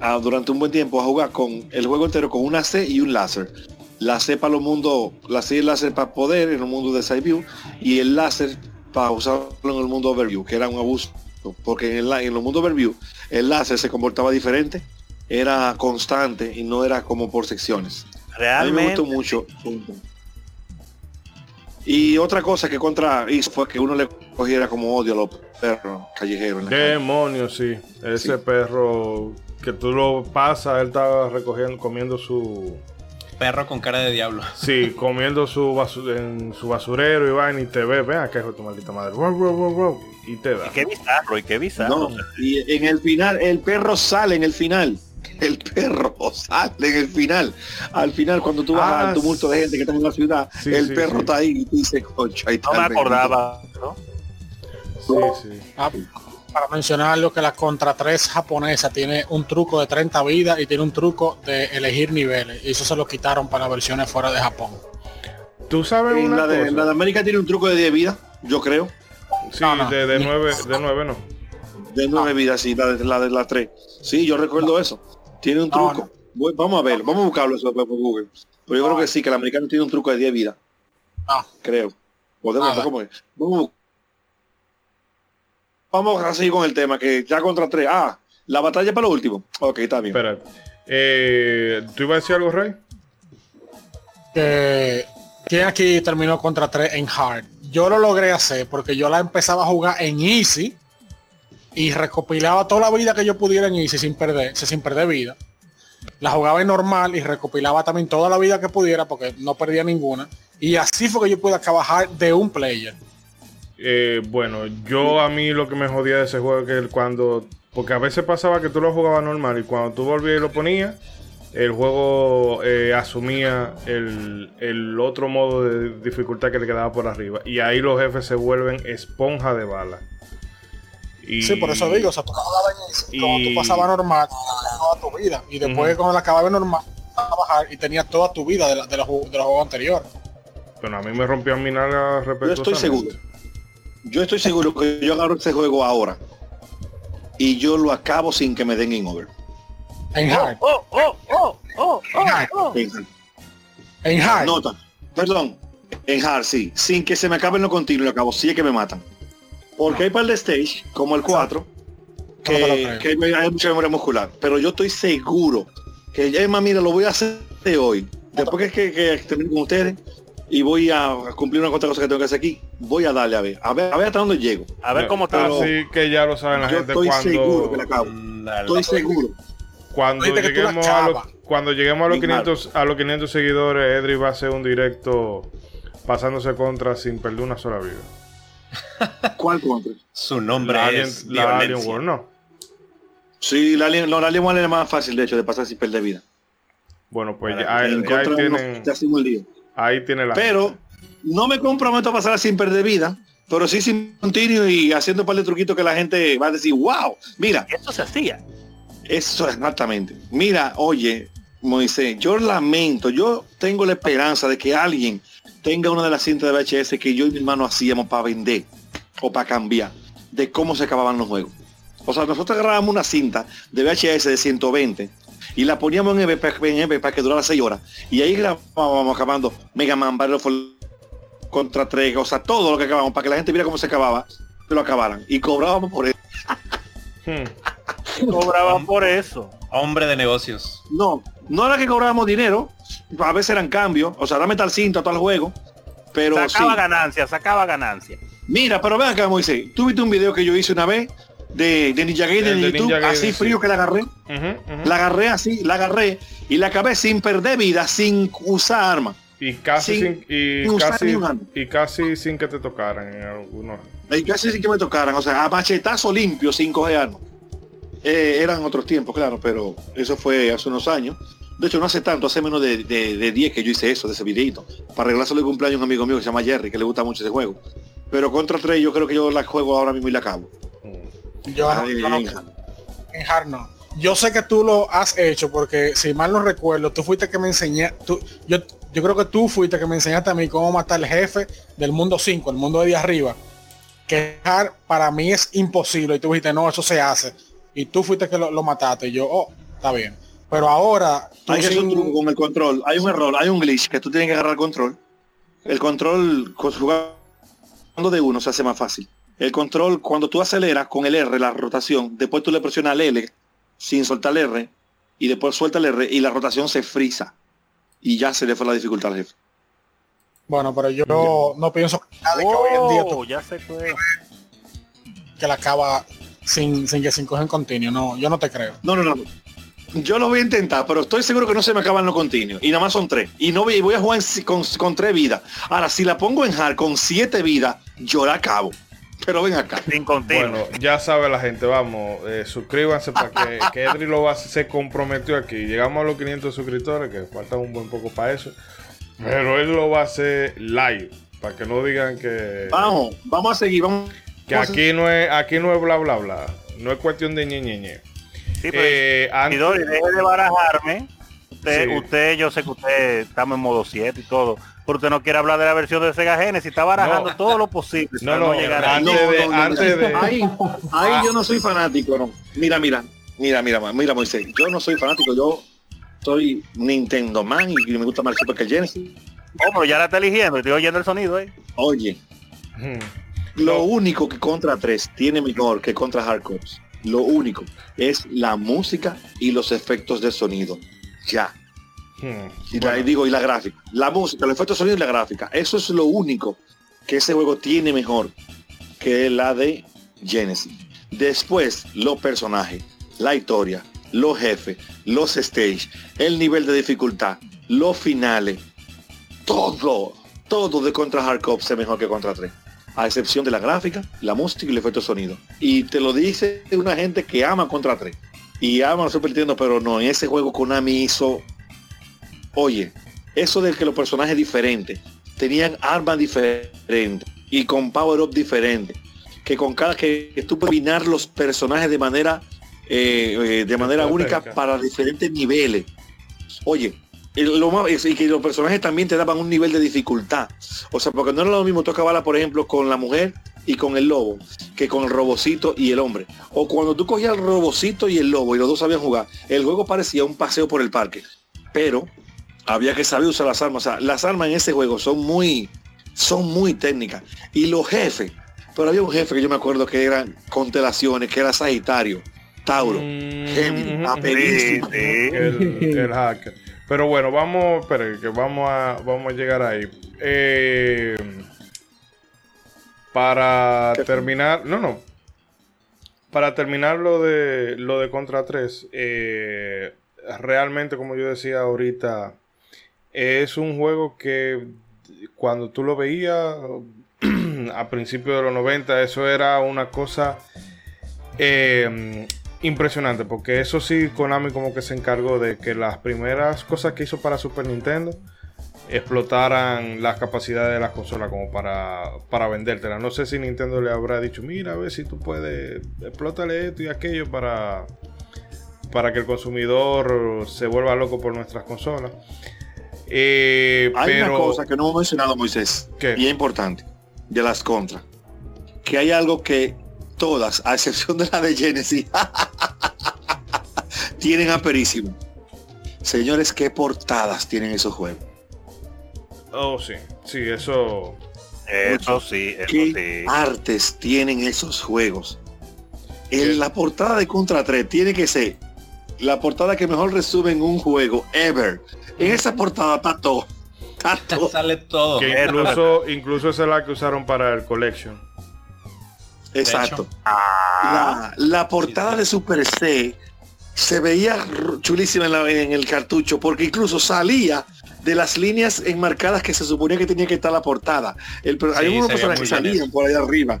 a, durante un buen tiempo a jugar con el juego entero con una C y un láser. La C para los mundos, la C y el láser para poder en el mundo de side view y el láser para usarlo en el mundo overview, que era un abuso. Porque en, en el mundo overview el láser se comportaba diferente era constante y no era como por secciones. Realmente. me gustó mucho. Y otra cosa que contra hizo fue que uno le cogiera como odio a los perros callejeros. Demonios, sí. Ese perro que tú lo pasas, él estaba recogiendo, comiendo su... Perro con cara de diablo. Sí, comiendo su, en su basurero y va y te ve, vea que es tu maldita madre. y te da. Y qué bizarro, y qué bizarro. y en el final, el perro sale en el final el perro sale en el final. Al final, cuando tú vas al ah, tumulto de gente que está en la ciudad, el perro está ahí y tú dices, concha, No me acordaba, ¿no? Ah, para mencionar lo que la Contra 3 japonesa tiene un truco de 30 vidas y tiene un truco de elegir niveles. Y eso se lo quitaron para versiones fuera de Japón. Tú sabes la, de, la de América tiene un truco de 10 vidas, yo creo. Sí, de, de 9, de 9 no. De 9 vidas, sí, la de la, de la 3. Sí, yo recuerdo eso. Tiene un truco. vamos a ver, vamos a buscarlo eso por Google. Pero yo creo que sí, que el americano tiene un truco de 10 vidas. Ah. Creo. Podemos, ¿cómo es? Vamos, vamos a seguir con el tema, que ya contra 3. Ah, la batalla para lo último. Ok, está bien. Espera. Eh, ¿Tú ibas a decir algo, Rey? Eh, ¿Quién aquí terminó contra 3 en hard? yo lo logré hacer porque yo la empezaba a jugar en Easy y recopilaba toda la vida que yo pudiera en Easy sin perder, sin perder vida. La jugaba en normal y recopilaba también toda la vida que pudiera porque no perdía ninguna. Y así fue que yo pude acabar de un player. Eh, bueno, yo a mí lo que me jodía de ese juego es que cuando... Porque a veces pasaba que tú lo jugabas normal y cuando tú volvías y lo ponías, el juego eh, asumía el, el, otro modo de dificultad que le quedaba por arriba. Y ahí los jefes se vuelven esponja de bala. Y, sí, por eso digo, o sea, tú y, cuando tú pasabas normal, toda tu vida. Y después cuando la acababa normal, a bajar y tenía toda tu vida de, la, de, los, de los juegos anteriores. Bueno, a mí me rompió mi nalga Yo estoy seguro. Yo estoy seguro que yo agarro este juego ahora y yo lo acabo sin que me den in over. En hard. Oh, oh, oh, oh, oh, oh. En hard. Nota. Perdón. En hard, sí. Sin que se me acabe en lo continuo, lo acabo. Sí es que me matan. Porque hay par de stage, como el 4, que, que, hay mucha memoria muscular. Pero yo estoy seguro que ya, más mira, lo voy a hacer de hoy. Después que, que, termine con ustedes y voy a cumplir una cuanta cosa que tengo que hacer aquí, voy a darle a ver. A ver, a ver hasta dónde llego. A ver cómo está. Así que ya lo saben la gente estoy cuando... seguro que la acabo. Estoy seguro. Cuando lleguemos, a los, cuando lleguemos a los 500 a los 500 seguidores, Edri va a hacer un directo pasándose contra sin perder una sola vida. ¿Cuál contra? Su nombre la es Alien, la Alien World, ¿no? Sí, la Alien, no, la Alien World más fácil, de hecho, de pasar sin perder vida. Bueno, pues ya, ahí, ya ahí tienen... Ahí tiene la... Pero no me comprometo a pasar sin perder vida, pero sí sin continuo y haciendo un par de truquitos que la gente va a decir, wow, mira. Eso se hacía. Eso exactamente. Mira, oye, Moisés, yo lamento, yo tengo la esperanza de que alguien tenga una de las cintas de VHS que yo y mi hermano hacíamos para vender o para cambiar de cómo se acababan los juegos. O sea, nosotros agarrábamos una cinta de VHS de 120 y la poníamos en EV, para que durara 6 horas. Y ahí grabábamos acabando Mega Man, Battle contra 3, o sea, todo lo que acabamos para que la gente viera cómo se acababa, que lo acabaran. Y cobrábamos por eso. Hmm. Cobraban por eso. Hombre de negocios. No, no era que cobrábamos dinero, a veces eran cambios, o sea, dame tal cinta, tal juego, pero sacaba ganancia, sacaba ganancia. Mira, pero vean acá, Moisés, tú viste un video que yo hice una vez de, de Ninja Gaiden en YouTube, así frío que la agarré. La agarré así, la agarré y la acabé sin perder vida, sin usar arma. Y casi sin, y, casi, y casi sin que te tocaran en algunos. Y casi sin que me tocaran, o sea, a machetazo limpio sin coger arma. Eh, eran otros tiempos, claro, pero eso fue hace unos años. De hecho, no hace tanto, hace menos de, de, 10 que yo hice eso, de ese videito. Para arreglárselo el cumpleaños a un amigo mío que se llama Jerry, que le gusta mucho ese juego. Pero contra 3 yo creo que yo la juego ahora mismo y la acabo. Yo en hard no. Yo sé que tú lo has hecho porque si mal no recuerdo, tú fuiste que me enseñaste, yo, yo creo que tú fuiste que me enseñaste a mí cómo matar al jefe del mundo 5, el mundo de arriba. Que hard para mí es imposible. Y tú dijiste, no, eso se hace. Y tú fuiste que lo, mataste. Y yo, oh, está bien. Pero ahora... Hay que hacer un truco con el control. Hay un error, hay un glitch que tú tienes que agarrar el control. El control jugando de uno se hace más fácil. El control, cuando tú aceleras con el R, la rotación, después tú le presionas el L sin soltar el R y después suelta el R y la rotación se frisa. Y ya se le fue la dificultad al jefe. Bueno, pero yo no, pienso que, hoy en día oh, ya se fue. que la acaba sin, sin que se encoge en continuo. No, yo no te creo. No, no, no. Yo lo voy a intentar, pero estoy seguro que no se me acaban los continuos. Y nada más son tres. Y no voy, voy a jugar con, con, tres vidas. Ahora, si la pongo en hard con siete vidas, yo la acabo. Pero ven acá. Sin Bueno, ya sabe la gente, vamos, eh, suscríbanse para que, que Edri lo va, se comprometió aquí. Llegamos a los 500 suscriptores, que falta un buen poco para eso. Pero él lo va a hacer live, para que no digan que... Vamos, vamos a seguir, vamos. Que aquí no es, aquí no es bla bla bla. No es cuestión de ñe, ñe, Sí, eh, deje de barajarme. Usted, usted, yo sé que usted estamos en modo 7 y todo porque usted no quiere hablar de la versión de Sega Genesis, está barajando todo lo posible. No, no, antes de, Ahí, ahí yo no soy fanático, no. Mira, mira, mira, mira, mira, Moisés, yo no soy fanático, yo soy Nintendo Man y me gusta más Super que el Genesis. Oh, pero ya la está eligiendo, estoy oyendo el sonido, eh. Oye, lo único que Contra 3 tiene mejor que Contra Hardcore, lo único es la música y los efectos de sonido. Ya. Hmm. Y digo, y la gráfica. La música, el efecto de sonido y la gráfica. Eso es lo único que ese juego tiene mejor que la de Genesis. Después, los personajes, la historia, los jefes, los stage, el nivel de dificultad, los finales, todo, todo de Contra Hard Cops es mejor que Contra 3. A excepción de la gráfica, la música y el efecto de sonido. Y te lo dice una gente que ama Contra 3. Y ama a Super Nintendo, pero no, en ese juego Konami hizo... Oye, eso de que los personajes diferentes tenían armas diferentes y con power up diferentes que con cada que, tú puedes combinar los personajes de manera eh, eh, de manera única para diferentes niveles oye lo más y que los personajes también te daban un nivel de dificultad. O sea porque no era lo mismo tú acabarla por ejemplo con la mujer y con el lobo que con el robocito y el hombre. O cuando tú cogías el robocito y el lobo y los dos sabían jugar el juego parecía un paseo por el parque. Pero había que saber usar las armas. O sea, las armas en ese juego son muy, son muy técnicas. Y los jefes, pero había un jefe que yo me acuerdo que eran constelaciones, que era Sagitario, Tauro, Mm, el, el hacker. Pero bueno, vamos, espere, que vamos a, vamos a llegar ahí. Eh, para terminar, no, no. Para terminar lo de lo de Contra 3, eh, realmente, como yo decía ahorita, es un juego que cuando tú lo veías a principios de los 90, eso era una cosa eh, impresionante, porque eso sí, Konami como que se encargó de que las primeras cosas que hizo para Super Nintendo explotaran las capacidades de las consolas como para, para vendértela. No sé si Nintendo le habrá dicho, mira, a ver si tú puedes, explótale esto y aquello para, para que el consumidor se vuelva loco por nuestras consolas. Eh, Hay pero, una cosa que no hemos mencionado, Moisés, ¿Qué? y es importante, de las contras. Que hay algo que todas, a excepción de la de Genesis, tienen aperísimo. Señores, ¿qué portadas tienen esos juegos? Oh, sí, sí, eso... Eso sí, eso ¿Qué sí. artes tienen esos juegos? En la portada de Contra 3 tiene que ser la portada que mejor resume en un juego ever. En esa portada está todo. Está todo. Sale todo. Que incluso, incluso esa es la que usaron para el Collection. Exacto. Ah, La, la portada de Super C se veía chulísima en, la- en el cartucho porque incluso salía de las líneas enmarcadas que se suponía que tenía que estar la portada. El, pero hay Sí, unos personajes que bien salían por allá arriba.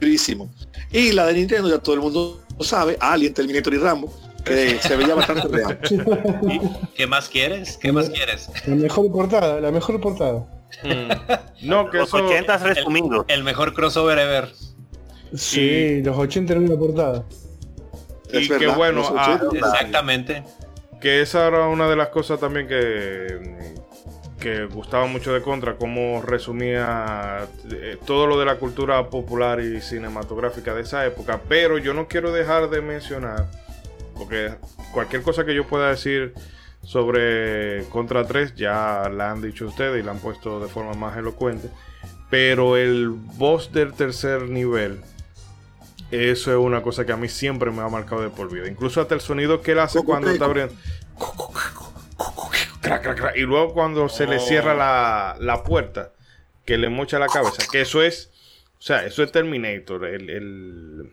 Chulísimo. Y la de Nintendo, ya todo el mundo lo sabe, Alien, Terminator y Rambo, que se veía bastante real. ¿Qué más quieres? ¿Qué más quieres? La mejor portada, la mejor portada. Mm. No, que los eso... 80 resumidos. El mejor crossover ever. Sí, los 80 en una portada. Y Es que verdad, bueno, ah, 80, Exactamente. Que esa era una de las cosas también que, que gustaba mucho de Contra, cómo resumía eh, todo lo de la cultura popular y cinematográfica de esa época. Pero yo no quiero dejar de mencionar, porque cualquier cosa que yo pueda decir sobre Contra 3 ya la han dicho ustedes y la han puesto de forma más elocuente. Pero el boss del tercer nivel, eso es una cosa que a mí siempre me ha marcado de por vida. Incluso hasta el sonido que él hace Coco cuando está abriendo. Y luego cuando se le cierra la, la puerta, que le mocha la cabeza. Que eso es. O sea, eso es Terminator. El, el,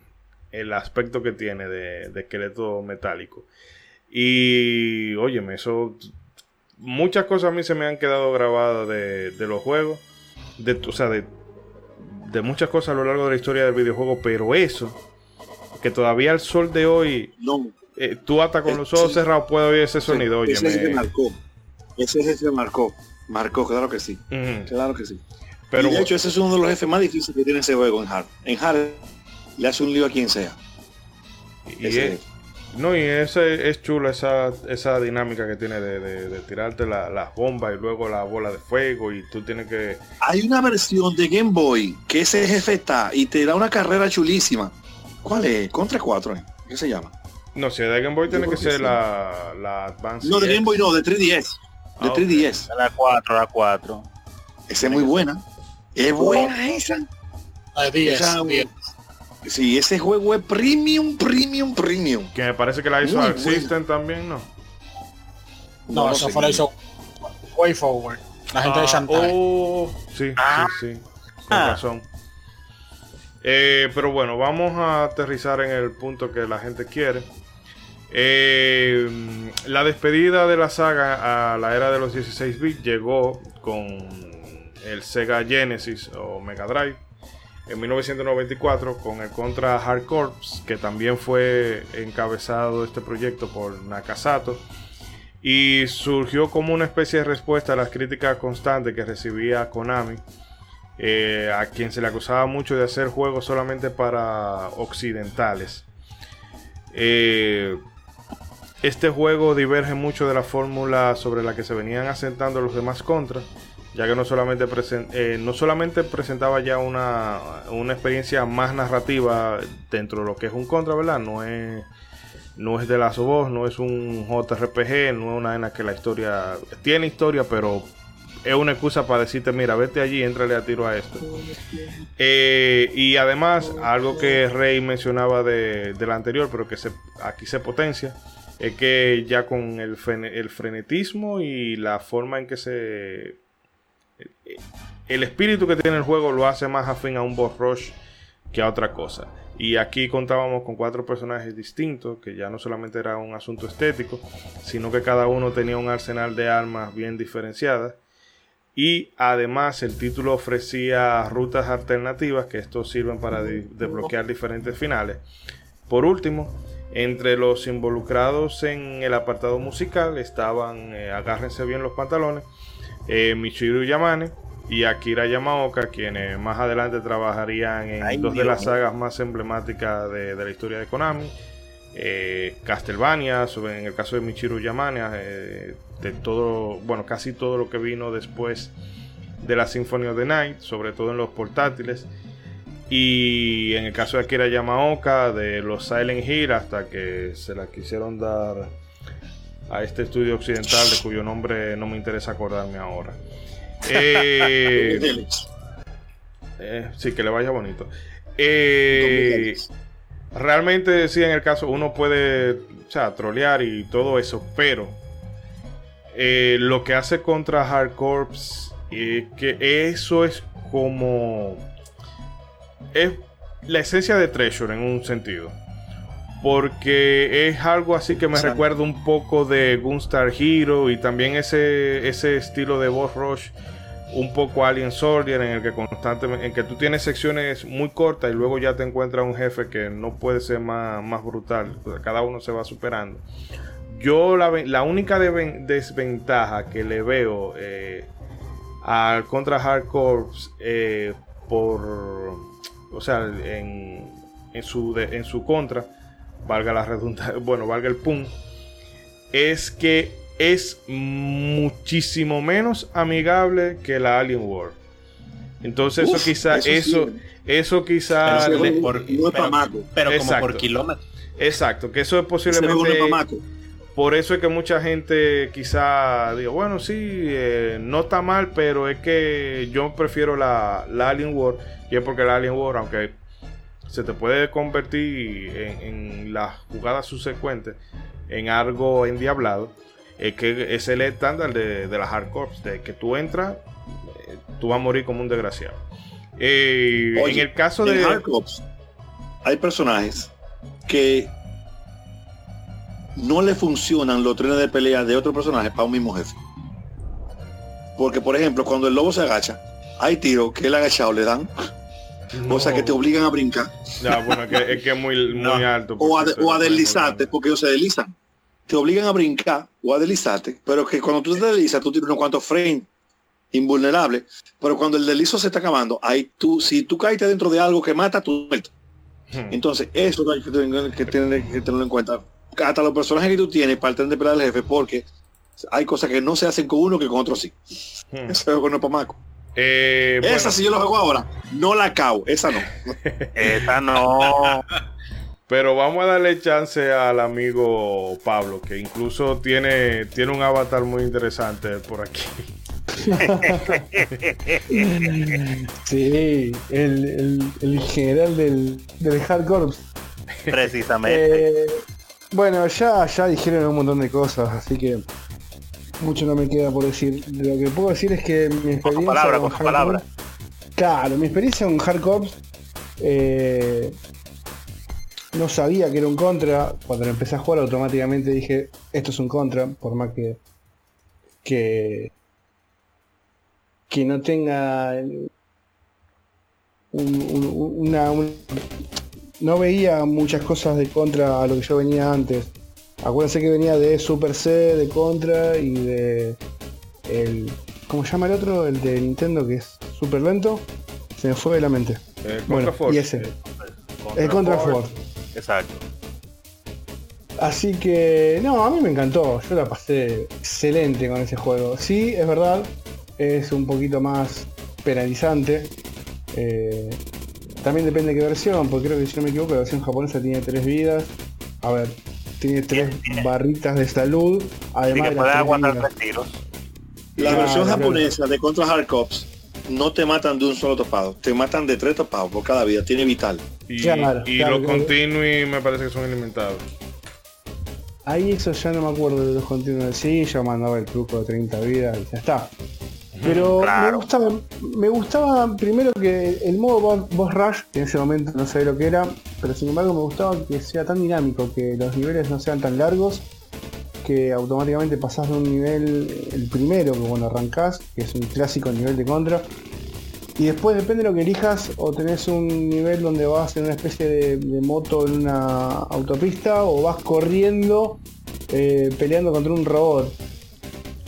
el aspecto que tiene de, de esqueleto metálico. Y. Óyeme, eso. Muchas cosas a mí se me han quedado grabadas de, de los juegos. De, o sea, de, de muchas cosas a lo largo de la historia del videojuego. Pero eso. Que todavía al sol de hoy. No, eh, tú hasta con Eh, los ojos sí. cerrados puedes oír ese sonido. ese sí Óyeme. que marcó. Ese sí se marcó. Marcó, claro que sí. Claro que sí. Pero y de hecho, ese es uno de los jefes más difíciles que tiene ese juego en Hard. En Hard le hace un lío a quien sea. y Ese es, no, y ese es chulo esa, esa dinámica que tiene de, de- de tirarte la- las bombas y luego la bola de fuego y tú tienes que... Hay una versión de Game Boy que ese jefe está y te da una carrera chulísima. ¿Cuál es? Contra 4, ¿eh? ¿qué se llama? No, si es de Game Boy tiene que ser sí. la, la Advance. No, de. Game Boy no, de 3DS. De Ah, ok. 3DS. La 4, la 4. Esa es muy buena. Es buena esa. La de 10, Esa- 10. Sí, ese juego es premium, premium, premium. Que me parece que la hizo Muy System también, ¿no? No, eso sé fue la hizo Way Forward. La gente de Ah, Shantae. oh, sí, Ah. sí, sí. razón. Eh, pero bueno, vamos a aterrizar en el punto que la gente quiere. Eh, la despedida de la saga a la era de los 16 bits llegó con el Sega Genesis o Mega Drive en 1994 con el Contra Hard Corps, que también fue encabezado este proyecto por Nakasato y surgió como una especie de respuesta a las críticas constantes que recibía Konami, eh, a quien se le acusaba mucho de hacer juegos solamente para occidentales. Eh, este juego diverge mucho de la fórmula sobre la que se venían asentando los demás contras, ya que no solamente, eh, no solamente presentaba ya una, una, experiencia más narrativa dentro de lo que es un contra, ¿verdad? No es no es de la voz, no es un JRPG, no es una arena que la historia tiene historia, pero es una excusa para decirte, mira, vete allí, entrale a tiro a esto. Eh, y además, algo que Rey mencionaba de, la anterior, pero que se, aquí se potencia, es que ya con el frenetismo y la forma en que se... El espíritu que tiene el juego lo hace más afín a un boss rush que a otra cosa. Y aquí contábamos con cuatro personajes distintos, que ya no solamente era un asunto estético, sino que cada uno tenía un arsenal de armas bien diferenciadas. Y además el título ofrecía rutas alternativas, que estos sirven para desbloquear diferentes finales. Por último, entre los involucrados en el apartado musical estaban, eh, agárrense bien los pantalones, eh, Michiru Yamane, y Akira Yamaoka, quienes más adelante trabajarían en dos de las sagas más emblemáticas de, la historia de Konami. Eh, Castlevania, en el caso de Michiru Yamane, eh, de todo, bueno, casi todo lo que vino después de la Symphony of the Night, sobre todo en los portátiles. Y en el caso de Akira Yamaoka, de los Silent Hill, hasta que se la quisieron dar a este estudio occidental, de cuyo nombre no me interesa acordarme ahora. Eh, eh, sí, que le vaya bonito. Eh, realmente, sí, en el caso, uno puede o sea, trolear y todo eso, pero lo que hace contra Hard Corps es que eso es como. Es la esencia de Treasure en un sentido. Porque es algo así que me recuerda un poco de Gunstar Hero y también ese, ese estilo de boss rush un poco Alien Soldier en el que constantemente en que tú tienes secciones muy cortas y luego ya te encuentras un jefe que no puede ser más, más brutal. Cada uno se va superando. Yo la, única desventaja que le veo eh, al contra Hardcore eh, por o sea en, en su en su contra valga la redundancia bueno valga el pun es que es muchísimo menos amigable que la Alien War. Entonces eso quizá, eso, eso, quizá... Pero, por, pero, como por kilómetro. Exacto, que eso es posiblemente... Por eso es que mucha gente quizá diga, bueno, sí, eh, no está mal, pero es que yo prefiero la, la, Alien War. Y es porque la Alien War, aunque se te puede convertir en, en las jugadas subsecuentes en algo endiablado, es que es el estándar de, de las hardcore, de que tú entras, eh, tú vas a morir como un desgraciado. Eh, en el caso de. hay personajes que no le funcionan los trenes de pelea de otro personaje para un mismo jefe. Porque, por ejemplo, cuando el lobo se agacha, hay tiros que el agachado le dan. O sea que te obligan a brincar. bueno, es que es muy, muy alto. O a, o a deslizarte, porque ellos se deslizan te obligan a brincar o a deslizarte, pero que cuando tú te deslizas, tú tienes unos cuantos frames invulnerables, pero cuando el deslizo se está acabando, ahí tú, si tú caes dentro de algo que mata, tú muerto. Hmm. Entonces, eso hay que tener, que tenerlo en cuenta. Hasta los personajes que tú tienes para de pelear al jefe, porque hay cosas que no se hacen con uno que con otro sí. Hmm. Eso es para Maco. Eh, esa si yo lo hago ahora, no la cago, esa no. esa no. Pero vamos a darle chance al amigo Pablo, que incluso tiene, tiene un avatar muy interesante por aquí. sí, el, el, general del, del Hard Corps. Precisamente. Eh, bueno, ya, ya dijeron un montón de cosas, así que mucho no me queda por decir. Lo que puedo decir es que mi experiencia palabra, con palabra. Claro, mi experiencia con Hard eh, no sabía que era un contra. Cuando lo empecé a jugar automáticamente dije, esto es un contra, por más que que, que no tenga una, no veía muchas cosas de contra a lo que yo venía antes. Acuérdense que venía de Super C, de Contra y de el. ¿Cómo se llama el otro? El de Nintendo que es súper lento. Se me fue de la mente. El bueno, y ese. El Contra Force. Exacto. Así que, no, a mí me encantó. Yo la pasé excelente con ese juego. Sí, es verdad, es un poquito más penalizante. Eh, también depende de qué versión, porque creo que si no me equivoco, la versión japonesa tiene tres vidas. A ver, tiene tres barritas de salud. Además de aguantar tiros. La versión japonesa de Contra Hard Cops no te matan de un solo topado, te matan de tres topados por cada vida, tiene vital. Y, los continui me parece que son ilimitados. Ahí eso ya no me acuerdo de los continuos. Sí, yo mandaba el truco de 30 vidas y ya está. Pero me gustaba, me gustaba primero que el modo boss rush, que en ese momento no sabía lo que era, pero sin embargo me gustaba que sea tan dinámico, que los niveles no sean tan largos, que automáticamente pasás de un nivel, el primero que cuando arrancás, que es un clásico nivel de contra, y después depende de lo que elijas, o tenés un nivel donde vas en una especie de, moto en una autopista, o vas corriendo eh, peleando contra un robot.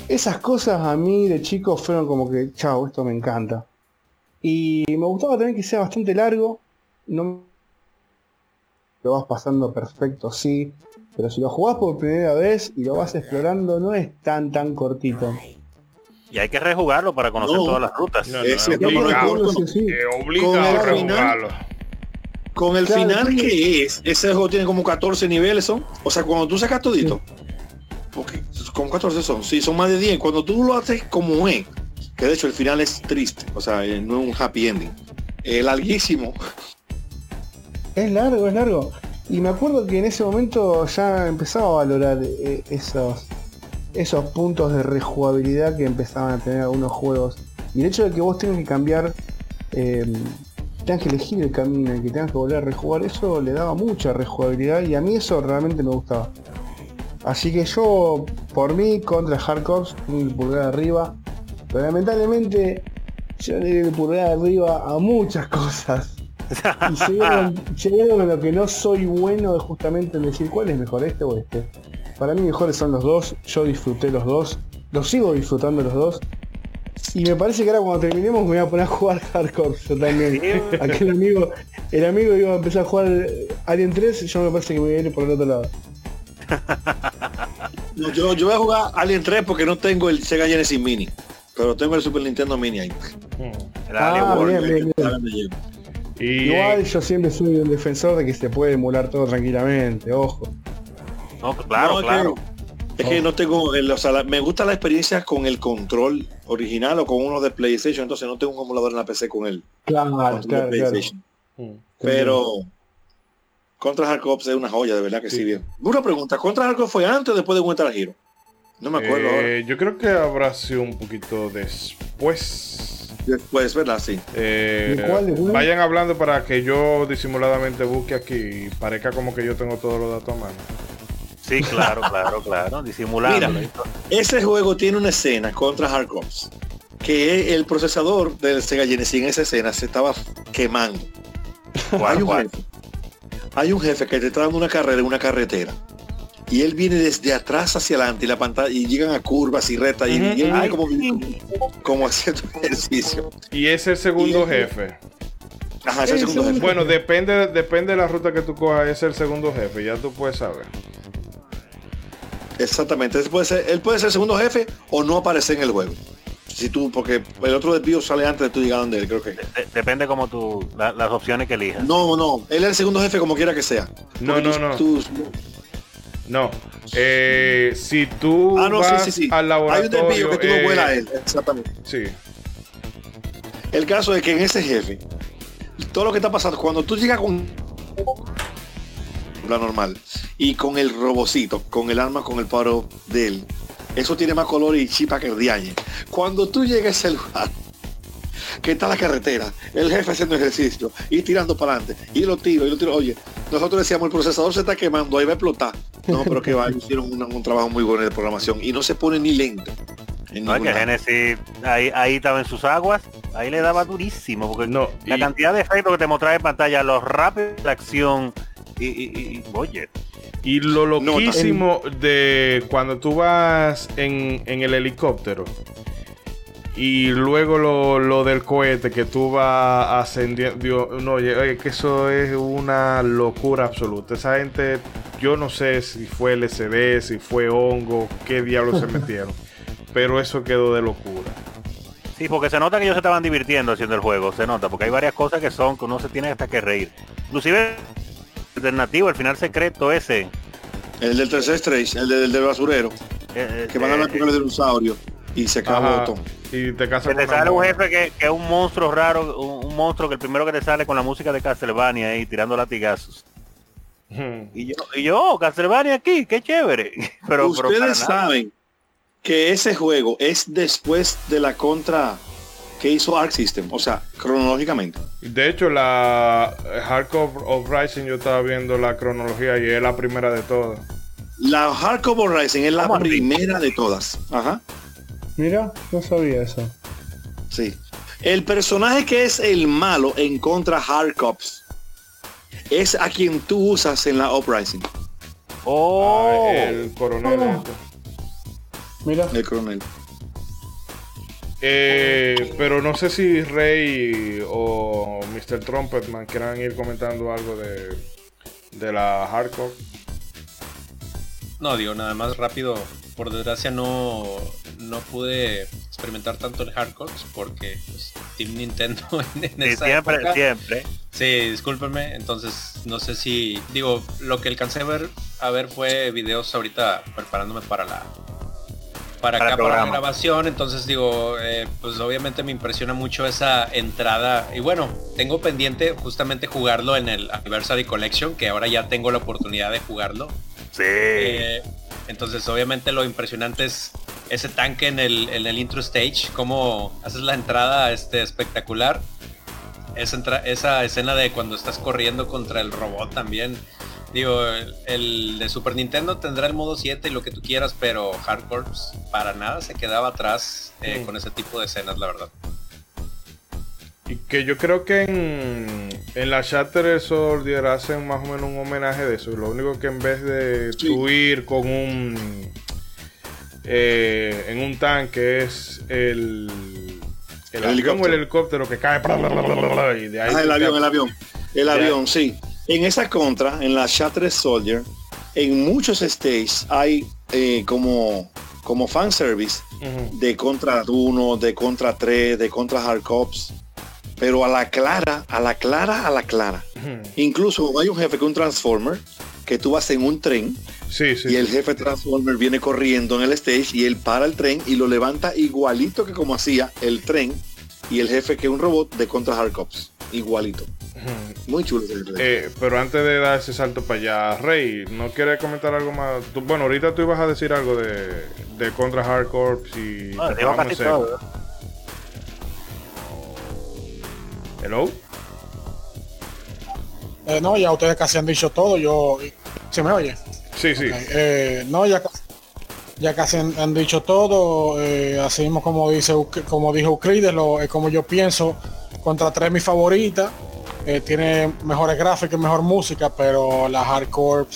Esas cosas a mí de chico fueron como que, chao, esto me encanta. Y me gustaba también que sea bastante largo. No lo vas pasando perfecto, sí. Pero si lo jugás por primera vez y lo vas explorando, no es tan tan cortito. Y hay que rejugarlo para conocer todas las rutas. No, Con el final que es, ese juego tiene como 14 niveles, ¿son? O sea, cuando tú sacas todito, porque como 14 son, sí, son más de 10. Cuando tú lo haces como es, que de hecho el final es triste, o sea, eh, no es un happy ending, es larguísimo. Es largo, es largo. Y me acuerdo que en ese momento ya empezaba a valorar eh, esos esos puntos de rejugabilidad que empezaban a tener algunos juegos. Y el hecho de que vos tengas que cambiar, eh, tengas que elegir el camino y que tengas que volver a rejugar, eso le daba mucha rejugabilidad y a mí eso realmente me gustaba. Así que yo, por mí, contra Hardcore, un pulgar arriba. Pero lamentablemente, yo le el pulgar arriba a muchas cosas. Y llegué a lo que no soy bueno de justamente en decir cuál es mejor, este o este. Para mí mejores son los dos, yo disfruté los dos, los sigo disfrutando los dos. Y me parece que ahora cuando terminemos me voy a poner a jugar hardcore yo también. Aquel amigo, el amigo iba a empezar a jugar Alien 3, yo me parece que me voy a ir por el otro lado. Yo, yo voy a jugar Alien 3 porque no tengo el Sega Genesis Mini. Pero tengo el Super Nintendo Mini ahí. Ah, Igual yo siempre soy un defensor de que se puede emular todo tranquilamente, ojo. No, claro, claro. Es que, no tengo, o sea, me gusta la experiencia con el control original o con uno de PlayStation, entonces no tengo un emulador en la PC con él. Claro, claro, mm. Pero Contra Hardcore es una joya, de verdad que sí, bien. Una pregunta, ¿Contra Hardcore fue antes o después de Winter Hero? No me acuerdo eh, Yo creo que habrá sido un poquito después. Después, ¿verdad? Sí. Eh, vayan hablando para que yo disimuladamente busque aquí y parezca como que yo tengo todos los datos a mano. Sí, claro, claro, claro, disimulando. Mira, ese juego tiene una escena contra Hardcore que el procesador del Sega Genesis en esa escena se estaba quemando. hay, un jefe, hay un jefe que te está dando una carrera en una carretera y él viene desde atrás hacia adelante y la pantalla y llegan a curvas y retas y, él viene como, como, haciendo ejercicio. Y es el segundo jefe. Ajá, es el segundo jefe. Bueno, depende, depende de la ruta que tú cojas, es el segundo jefe, ya tú puedes saber. Exactamente. Él puede, ser, él puede ser segundo jefe o no aparecer en el juego. Si tú, porque el otro desvío sale antes de tu llegada donde él, creo que. depende como tú, las opciones que elijas. No, no, él es el segundo jefe como quiera que sea. No, no, no. no. Eh, si tú ah, no, vas sí, sí, sí. al laboratorio... Hay un desvío que tú no vuelas a él, exactamente. Sí. El caso es que en ese jefe, todo lo que está pasando, cuando tú llegas con la normal. Y con el robocito, con el arma, con el paro de él. Eso tiene más color y chipa que el diañe. Cuando tú llegas al lugar, que está la carretera, el jefe haciendo ejercicio y tirando para adelante, y lo tiro, y lo tiro. Oye, nosotros decíamos, el procesador se está quemando, ahí va a explotar. No, pero que va, hicieron un, un trabajo muy bueno de programación y no se pone ni lento. en No es que. Genesis ahí, ahí estaba en sus aguas, ahí le daba durísimo, porque No, la y- cantidad de efectos que te mostraba en pantalla, lo rápido de la acción y, y- y- oye, Y lo No, loquísimo de cuando tú vas en, en el helicóptero y luego lo, lo del cohete que tú vas ascendiendo. No, oye, oye, que eso es una locura absoluta. Esa gente, yo no sé si fue LCD, si fue hongo, qué diablos se metieron. Pero eso quedó de locura. sí, porque se nota que ellos se estaban divirtiendo haciendo el juego, se nota, porque hay varias cosas que son que uno se tiene hasta que reír. Inclusive alternativo, el final secreto ese, El del tercer stage, el del, del basurero, eh, que van a eh, hablar con el dinosaurio y se acaba el botón. y te casas te sale un jefe que, que es un monstruo raro, un, un monstruo que el primero que te sale con la música de Castlevania ahí tirando latigazos. Y yo, y yo, oh, Castlevania aquí, qué chévere. Pero, Ustedes saben que ese juego es después de la contra que hizo Arc System, o sea, cronológicamente. De hecho, la Hardcore of Rising, yo estaba viendo la cronología y es la primera de todas. La Hardcore Rising es la primera de todas. Ajá. Mira, no sabía eso. Sí. El personaje que es el malo en contra Hardcops es a quien tú usas en la Uprising, Oh, Ah, el coronel. este. Mira, el coronel. Eh, pero no sé si Rey o Mr. Trumpetman quieran ir comentando algo de, de la hardcore. No, digo, nada más rápido. Por desgracia no, no pude experimentar tanto el hardcore porque pues, Team Nintendo en, en sí, esa siempre, época- siempre. Sí, discúlpenme. Entonces, no sé si. Digo, lo que alcancé a ver, a ver fue videos ahorita preparándome para la. Para, Para acá, el para la programa. grabación. Entonces, digo, eh, pues obviamente me impresiona mucho esa entrada. Y bueno, tengo pendiente justamente jugarlo en el Anniversary Collection, que ahora ya tengo la oportunidad de jugarlo. Sí. Eh, entonces, obviamente lo impresionante es ese tanque en el, en el intro stage, cómo haces la entrada este, espectacular. Esa, entra- esa escena de cuando estás corriendo contra el robot también. Digo, el, el de Super Nintendo tendrá el modo 7 y lo que tú quieras, pero Hardcore pues, para nada se quedaba atrás eh, Mm. con ese tipo de escenas, la verdad. Y que yo creo que en, en la Shattered Soldier hacen más o menos un homenaje de eso. Lo único que en vez de Sí. tú ir con un eh, en un tanque es el el, avión o el helicóptero. que cae y de ahí Ah, el avión, te- el avión. El avión, sí. En esa contra, en la Shattered Soldier, en muchos stages hay eh, como, como fanservice Ujú. de contra 1, de contra 3, de contra Hard Cops. Pero a la clara, a la clara, a la clara. Incluso hay un jefe que un Transformer, que tú vas en un tren Sí, sí. y el jefe Transformer viene corriendo en el stage y él para el tren y lo levanta igualito que como hacía el tren y el jefe que es un robot de contra Hard Cops. Igualito. Muy chulo. Eh, pero antes de dar ese salto para allá, Rey, ¿no quieres comentar algo más? Tú- bueno, ahorita tú ibas a decir algo de, de Contra Hardcore y... No, te digo dejamos casi seco. todo. Hello. Eh, no, ya ustedes casi han dicho todo. Yo, ¿se me oye? Sí, sí. Eh, no, ya, ya casi han, han dicho todo. eh, así mismo como dice como dijo Euclides, lo, es como yo pienso. Contra 3 mi favorita. eh, tiene mejores gráficos, mejor música, pero la hardcore,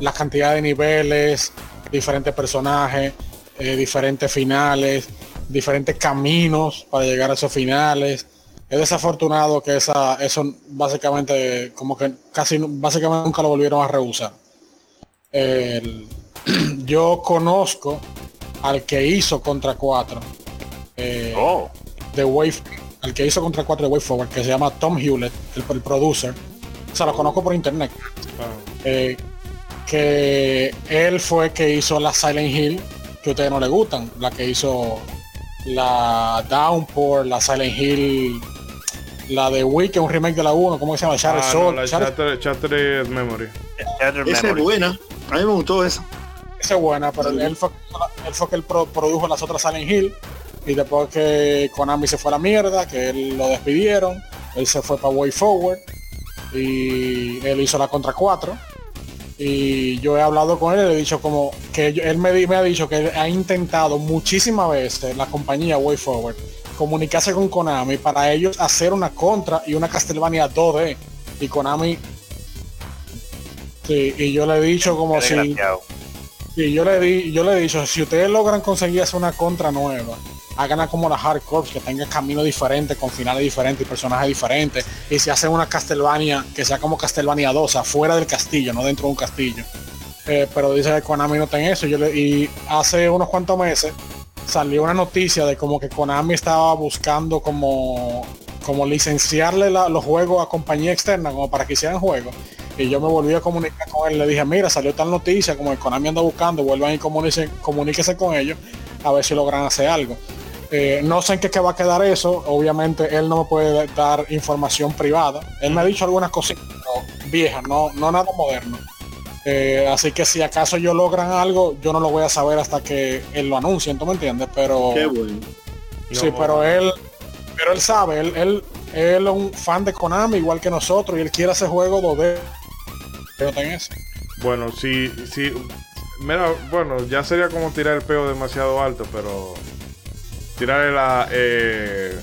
la cantidad de niveles, diferentes personajes, eh, diferentes finales, diferentes caminos para llegar a esos finales. Es desafortunado que esa, eso básicamente, como que casi básicamente nunca lo volvieron a reusar. El- yo conozco al que hizo contra 4 eh, Oh, de Wave, al que hizo contra 4 de Wave Forward, que se llama Tom Hewlett, el, el producer. O sea, lo conozco por internet. Ah, eh, que él fue que hizo la Silent Hill que a ustedes no le gustan, la que hizo la Downpour, la Silent Hill, la de Wii, que es un remake de la 1, ¿cómo se llama? Shattered ah, no, Soul, la Shattered- Shattered, Shattered Memory. Shattered Esa es Memory. buena. A mí me gustó esa. Esa es buena, pero él fue, él fue que él pro- produjo las otras Silent Hill Y después que Konami se fue a la mierda, que él lo despidieron, él se fue para Way Forward y él hizo la contra 4. Y yo he hablado con él y le he dicho como que él me, me ha dicho que ha intentado muchísimas veces la compañía Way Forward comunicarse con Konami para ellos hacer una contra y una Castlevania 2D. Y Konami Sí, y yo le he dicho como si. Y yo le di, yo le he dicho, si ustedes logran conseguir hacer una contra nueva, hagan como la Hard Corps, que tenga camino diferente, con finales diferentes y personajes diferentes. Y si hacen una Castlevania, que sea como Castlevania 2, afuera del castillo, no dentro de un castillo. Eh, pero dice que Konami no en eso. Yo le, y hace unos cuantos meses salió una noticia de como que Konami estaba buscando como, como licenciarle los juegos a compañía externa como para que hicieran juegos y yo me volví a comunicar con él. Le dije, mira, salió tal noticia, como el Konami anda buscando, vuelvan y comuníquese, comuníquese con ellos a ver si logran hacer algo. Eh, no sé en qué, va a quedar eso. Obviamente él no me puede dar información privada. Él me ha dicho algunas cositas viejas, no, no nada moderno. Eh, así que si acaso yo logran algo, yo no lo voy a saber hasta que él lo anuncie, ¿tú me entiendes? Pero. Qué bueno. Sí, pero él, pero él sabe, él, él, él, es un fan de Konami igual que nosotros y él quiere hacer juego 2D bueno, si, si, mira, bueno, ya sería como tirar el peo demasiado alto, pero tirarle la, eh,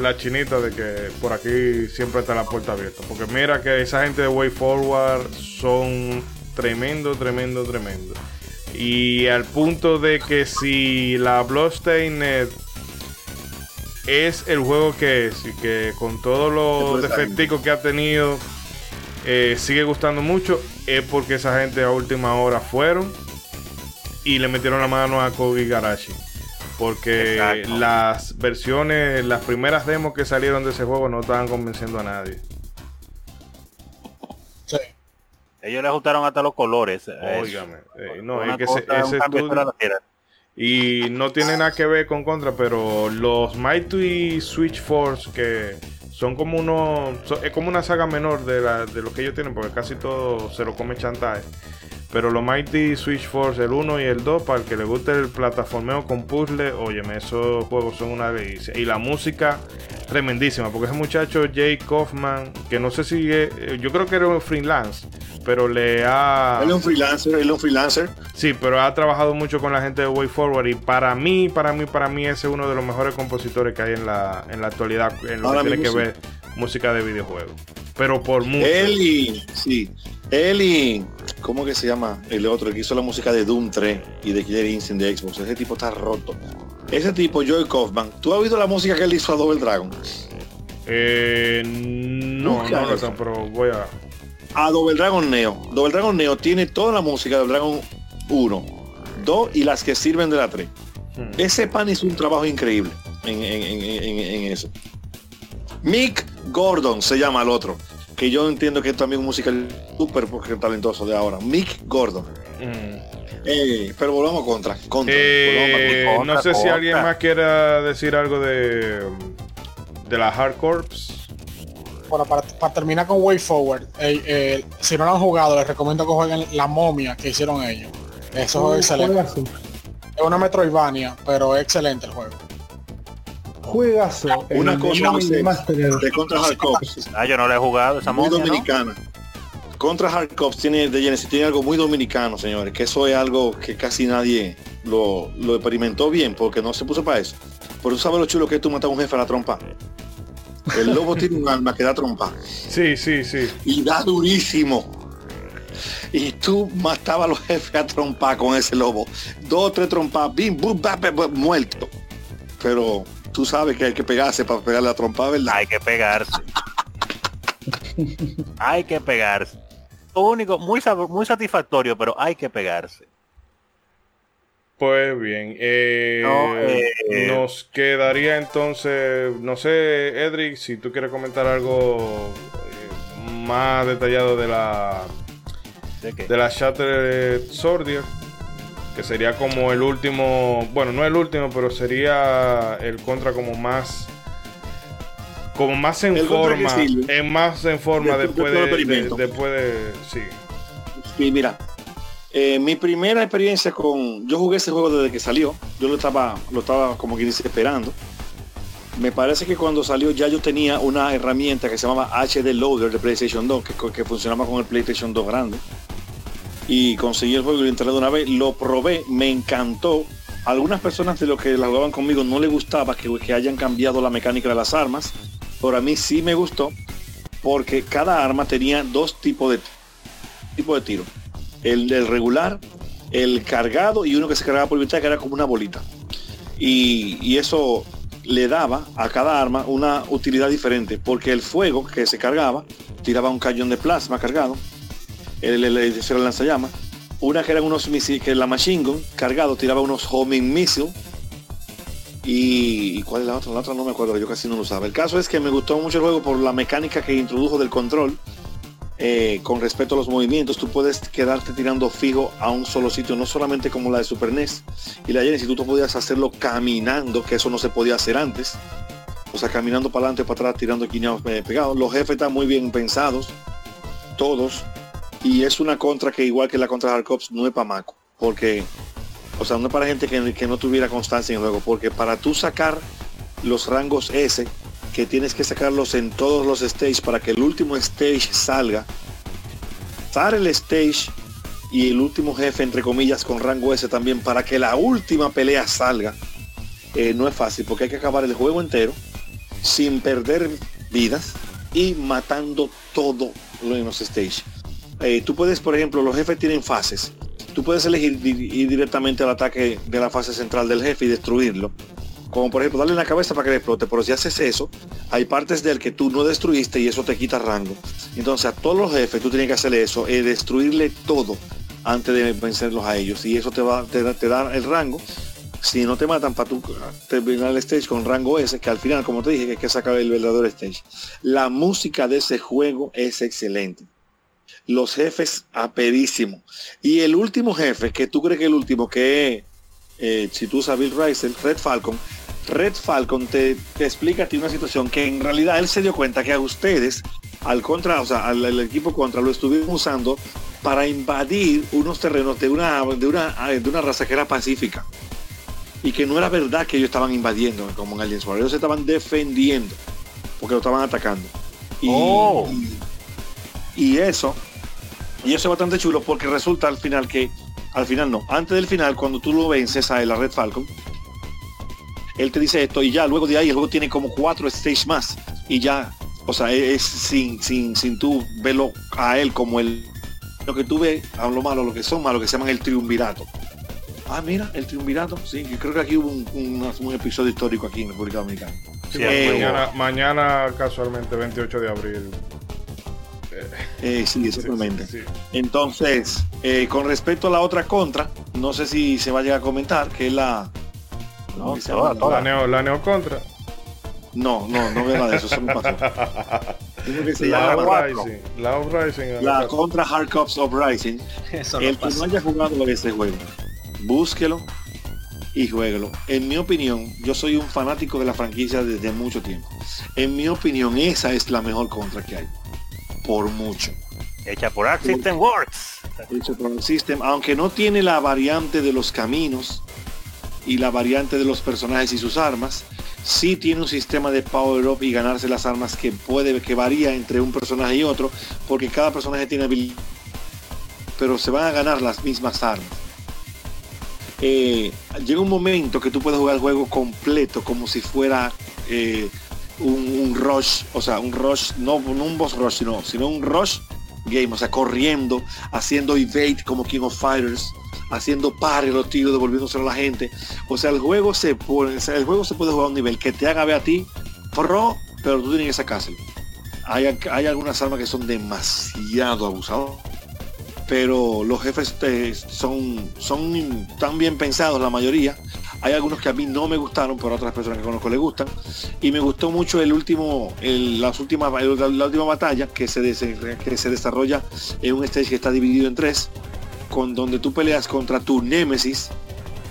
la chinita de que por aquí siempre está la puerta abierta. Porque mira que esa gente de Way Forward son tremendo, tremendo, tremendo. Y al punto de que si la Bloodstained es el juego que es y que con todos los defectos que ha tenido eh, sigue gustando mucho es porque esa gente a última hora fueron y le metieron la mano a Kogi Garashi. Porque las versiones, las primeras demos que salieron de ese juego no estaban convenciendo a nadie. Ellos le ajustaron hasta los colores. Óigame. Eh, no, es que ese, estudio, y no tiene nada que ver con Contra, pero los Mighty Switch Force que son como unos. es como una saga menor de, la, de lo que ellos tienen, porque casi todo se lo come chantaje. Pero los Mighty Switch Force, el 1 y el 2, para el que le guste el plataformeo con puzzle, óyeme, esos juegos son una delicia. Y la música, tremendísima, porque ese muchacho Jay Kaufman, que no sé si. yo creo que era un freelance, pero le ha. Él es un freelancer, él es un freelancer. Sí, pero ha trabajado mucho con la gente de Way Forward. Y para mí, para mí, para mí, ese es uno de los mejores compositores que hay en la, en la actualidad, en lo que tiene que ver música de videojuegos. Pero por mucho. Él y. Sí. Él y. ¿Cómo que se llama? El otro, el que hizo la música de Doom 3 y de Killer Instinct de Xbox. Ese tipo está roto. Ese tipo, Joy Kaufman. ¿Tú has oído la música que él hizo a Double Dragon? Eh, no, no, no, pero voy a. A Double Dragon Neo. Double Dragon Neo tiene toda la música de Dragon 1, 2 y las que sirven de la 3. Hmm. Ese pan hizo un trabajo increíble en, en eso. Mick Gordon se llama el otro que yo entiendo que es también un musical súper talentoso de ahora. Mick Gordon. Mm. Eh, pero volvamos contra. contra, eh, no sé si alguien más quiera decir algo de, de la Hard Corps. Bueno, para, terminar con Way Forward, eh, si no lo han jugado, les recomiendo que jueguen La Momia que hicieron ellos. Eso es excelente. Es una Metroidvania, pero es excelente el juego. Juegazo. Una cosa de Contra Hard Cops. Ah, yo no le he jugado esa Muy dominicana. Contra Hard Cops tiene de Genesis tiene algo muy dominicano, señores, que eso es algo que casi nadie lo, experimentó bien porque no se puso para eso. Pero tú sabes lo chulo que es tú matar a un jefe a la trompa. El lobo tiene un alma que da trompa. Sí, sí, sí. Y da durísimo. Y tú matabas a los jefes a trompa con ese lobo. Dos o tres trompas, bim, bum, muerto. Pero tú sabes que hay que pegarse para pegarle la trompa, ¿verdad? Hay que pegarse. hay que pegarse. Lo único, muy, muy satisfactorio, pero hay que pegarse. Pues bien, eh, eh, nos quedaría entonces, no sé, Edric, si tú quieres comentar algo eh, más detallado de la de, de la Shattered Sordier que sería como el último, bueno, no el último, pero sería el contra como más como más en forma, en más en forma después de, después de sí. Sí, mira. Eh, mi primera experiencia con... Yo jugué ese juego desde que salió. Yo lo estaba, lo estaba como que dice esperando. Me parece que cuando salió ya yo tenía una herramienta que se llamaba HD Loader de PlayStation 2, que, que funcionaba con el PlayStation 2 grande. Y conseguí el juego y lo de una vez. Lo probé, me encantó. Algunas personas de los que la jugaban conmigo no les gustaba que, que hayan cambiado la mecánica de las armas. Pero a mí sí me gustó porque cada arma tenía dos tipos de, tipo de tiro. El del regular, el cargado y uno que se cargaba por mitad que era como una bolita. Y, y eso le daba a cada arma una utilidad diferente, porque el fuego que se cargaba tiraba un cañón de plasma cargado, el, el, el, el lanzallamas, una que eran unos misiles, que la machine gun cargado tiraba unos homing missiles, y, y, cuál es la otra, no me acuerdo, yo casi no lo usaba. El caso es que me gustó mucho el juego por la mecánica que introdujo del control. Eh, con respecto a los movimientos, tú puedes quedarte tirando fijo a un solo sitio, no solamente como la de Super NES y la Genesis, tú podías hacerlo caminando, que eso no se podía hacer antes. O sea, caminando para adelante, para atrás, tirando quiñados eh, pegados. Los jefes están muy bien pensados, todos. Y es una contra que igual que la contra Hard Cops no es para Maco. Porque, o sea, no es para gente que, no tuviera constancia en el juego. Porque para tú sacar los rangos S, que tienes que sacarlos en todos los stages para que el último stage salga. Pasar el stage y el último jefe, entre comillas, con rango S también, para que la última pelea salga. Eh, no es fácil porque hay que acabar el juego entero sin perder vidas y matando todo lo en los stages. Eh, tú puedes, por ejemplo, los jefes tienen fases. Tú puedes elegir ir directamente al ataque de la fase central del jefe y destruirlo como por ejemplo darle en la cabeza para que le explote, pero si haces eso, hay partes del que tú no destruiste y eso te quita rango. Entonces a todos los jefes tú tienes que hacerle eso, es destruirle todo antes de vencerlos a ellos y eso te va te, te da el rango. Si no te matan para tú terminar el stage con rango S, que al final, como te dije, que hay que sacar el verdadero stage. La música de ese juego es excelente. Los jefes apedísimos. Y el último jefe, que tú crees que el último, que es eh, si tú sabes Bill Rice, Red Falcon, Red Falcon te, te, explica a ti una situación que en realidad él se dio cuenta que a ustedes, al contra, o sea, al, al equipo contra, lo estuvieron usando para invadir unos terrenos de una, de una, de una raza que era pacífica. Y que no era verdad que ellos estaban invadiendo como en Aliens War. Ellos se estaban defendiendo porque lo estaban atacando. Y, oh. y, y eso, y eso es bastante chulo porque resulta al final que, al final no, antes del final, cuando tú lo vences a la Red Falcon, él te dice esto y ya luego de ahí el juego tiene como cuatro stages más y ya o sea es sin sin sin tú verlo a él como el lo que tú ves a lo malo lo que son malos que se llaman el triunvirato. Ah mira el triunvirato sí yo creo que aquí hubo un, un, un episodio histórico aquí en República Dominicana. Sí, eh, mañana, mañana casualmente 28 de abril eh, sí, exactamente. Sí, sí. Entonces, eh, con respecto a la otra contra, no sé si se va a llegar a comentar, que es la, no, toda. La, neo, la Neo Contra. No, no, no veo nada de eso, eso me pasó. Que se la Uprising. La Uprising. La contra Hard Cops Uprising. Eso no el pasa. que no haya jugado ese juego, búsquelo y jueguelo. En mi opinión, yo soy un fanático de la franquicia desde mucho tiempo. En mi opinión, esa es la mejor contra que hay. Por mucho. Hecha por Arc System Works. Hecha por Arc System, aunque no tiene la variante de los caminos y la variante de los personajes y sus armas. Sí tiene un sistema de power up y ganarse las armas que puede, que varía entre un personaje y otro, porque cada personaje tiene habilidad, pero se van a ganar las mismas armas. Eh, llega un momento que tú puedes jugar el juego completo como si fuera eh, un, rush, o sea, un rush, no, no un boss rush, sino, sino un rush game, o sea, corriendo, haciendo evade como King of Fighters, haciendo pares los tiros, devolviéndose a la gente. O sea, el juego se pone, el juego se puede jugar a un nivel que te haga ver a ti, pro, pero tú tienes que sacárselo. Hay, hay algunas armas que son demasiado abusadas. Pero los jefes te, son, son tan bien pensados la mayoría. Hay algunos que a mí no me gustaron, pero a otras personas que conozco les gustan. Y me gustó mucho el último, el, las últimas, la, última batalla que se, que se desarrolla en un stage que está dividido en tres con donde tú peleas contra tu némesis,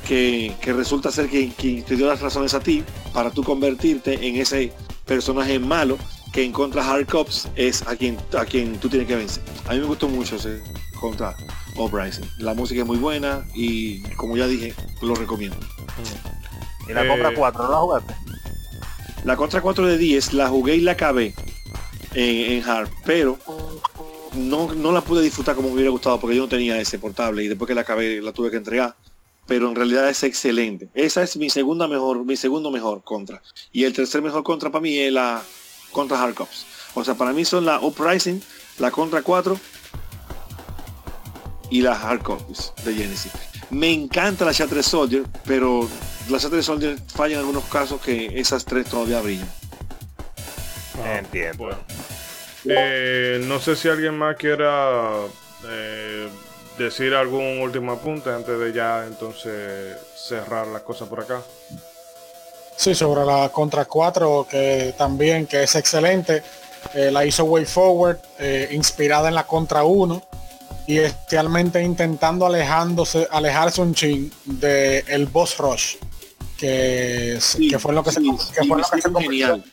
que, que resulta ser que, que, te dio las razones a ti para tú convertirte en ese personaje malo que en contra Hard Cops es a quien, a quien tú tienes que vencer. A mí me gustó mucho ese contra Uprising. La música es muy buena y como ya dije, lo recomiendo. Y la Eh, compra 4, ¿no la jugaste? La contra 4 de 10 la jugué y la acabé en, en hard, pero no, no la pude disfrutar como me hubiera gustado porque yo no tenía ese portable y después que la acabé la tuve que entregar. Pero en realidad es excelente. Esa es mi segunda mejor, mi segundo mejor contra. Y el tercer mejor contra para mí es la contra Hard Cops. O sea, para mí son la Uprising, la contra 4 y la Hard Copies de Genesis. Me encanta la Shattered Soldier, pero la Shattered Soldier falla en algunos casos que esas tres todavía brillan. Entiendo. Bueno. Eh, no sé si alguien más quiera eh, decir algún último apunte antes de ya entonces cerrar las cosas por acá. Sí, sobre la Contra 4, que también que es excelente. eh, la hizo Way Forward, eh, inspirada en la Contra 1 y especialmente intentando alejándose, alejarse un chin de el boss rush, que, que fue lo que se, que sí, fue lo que se convirtió.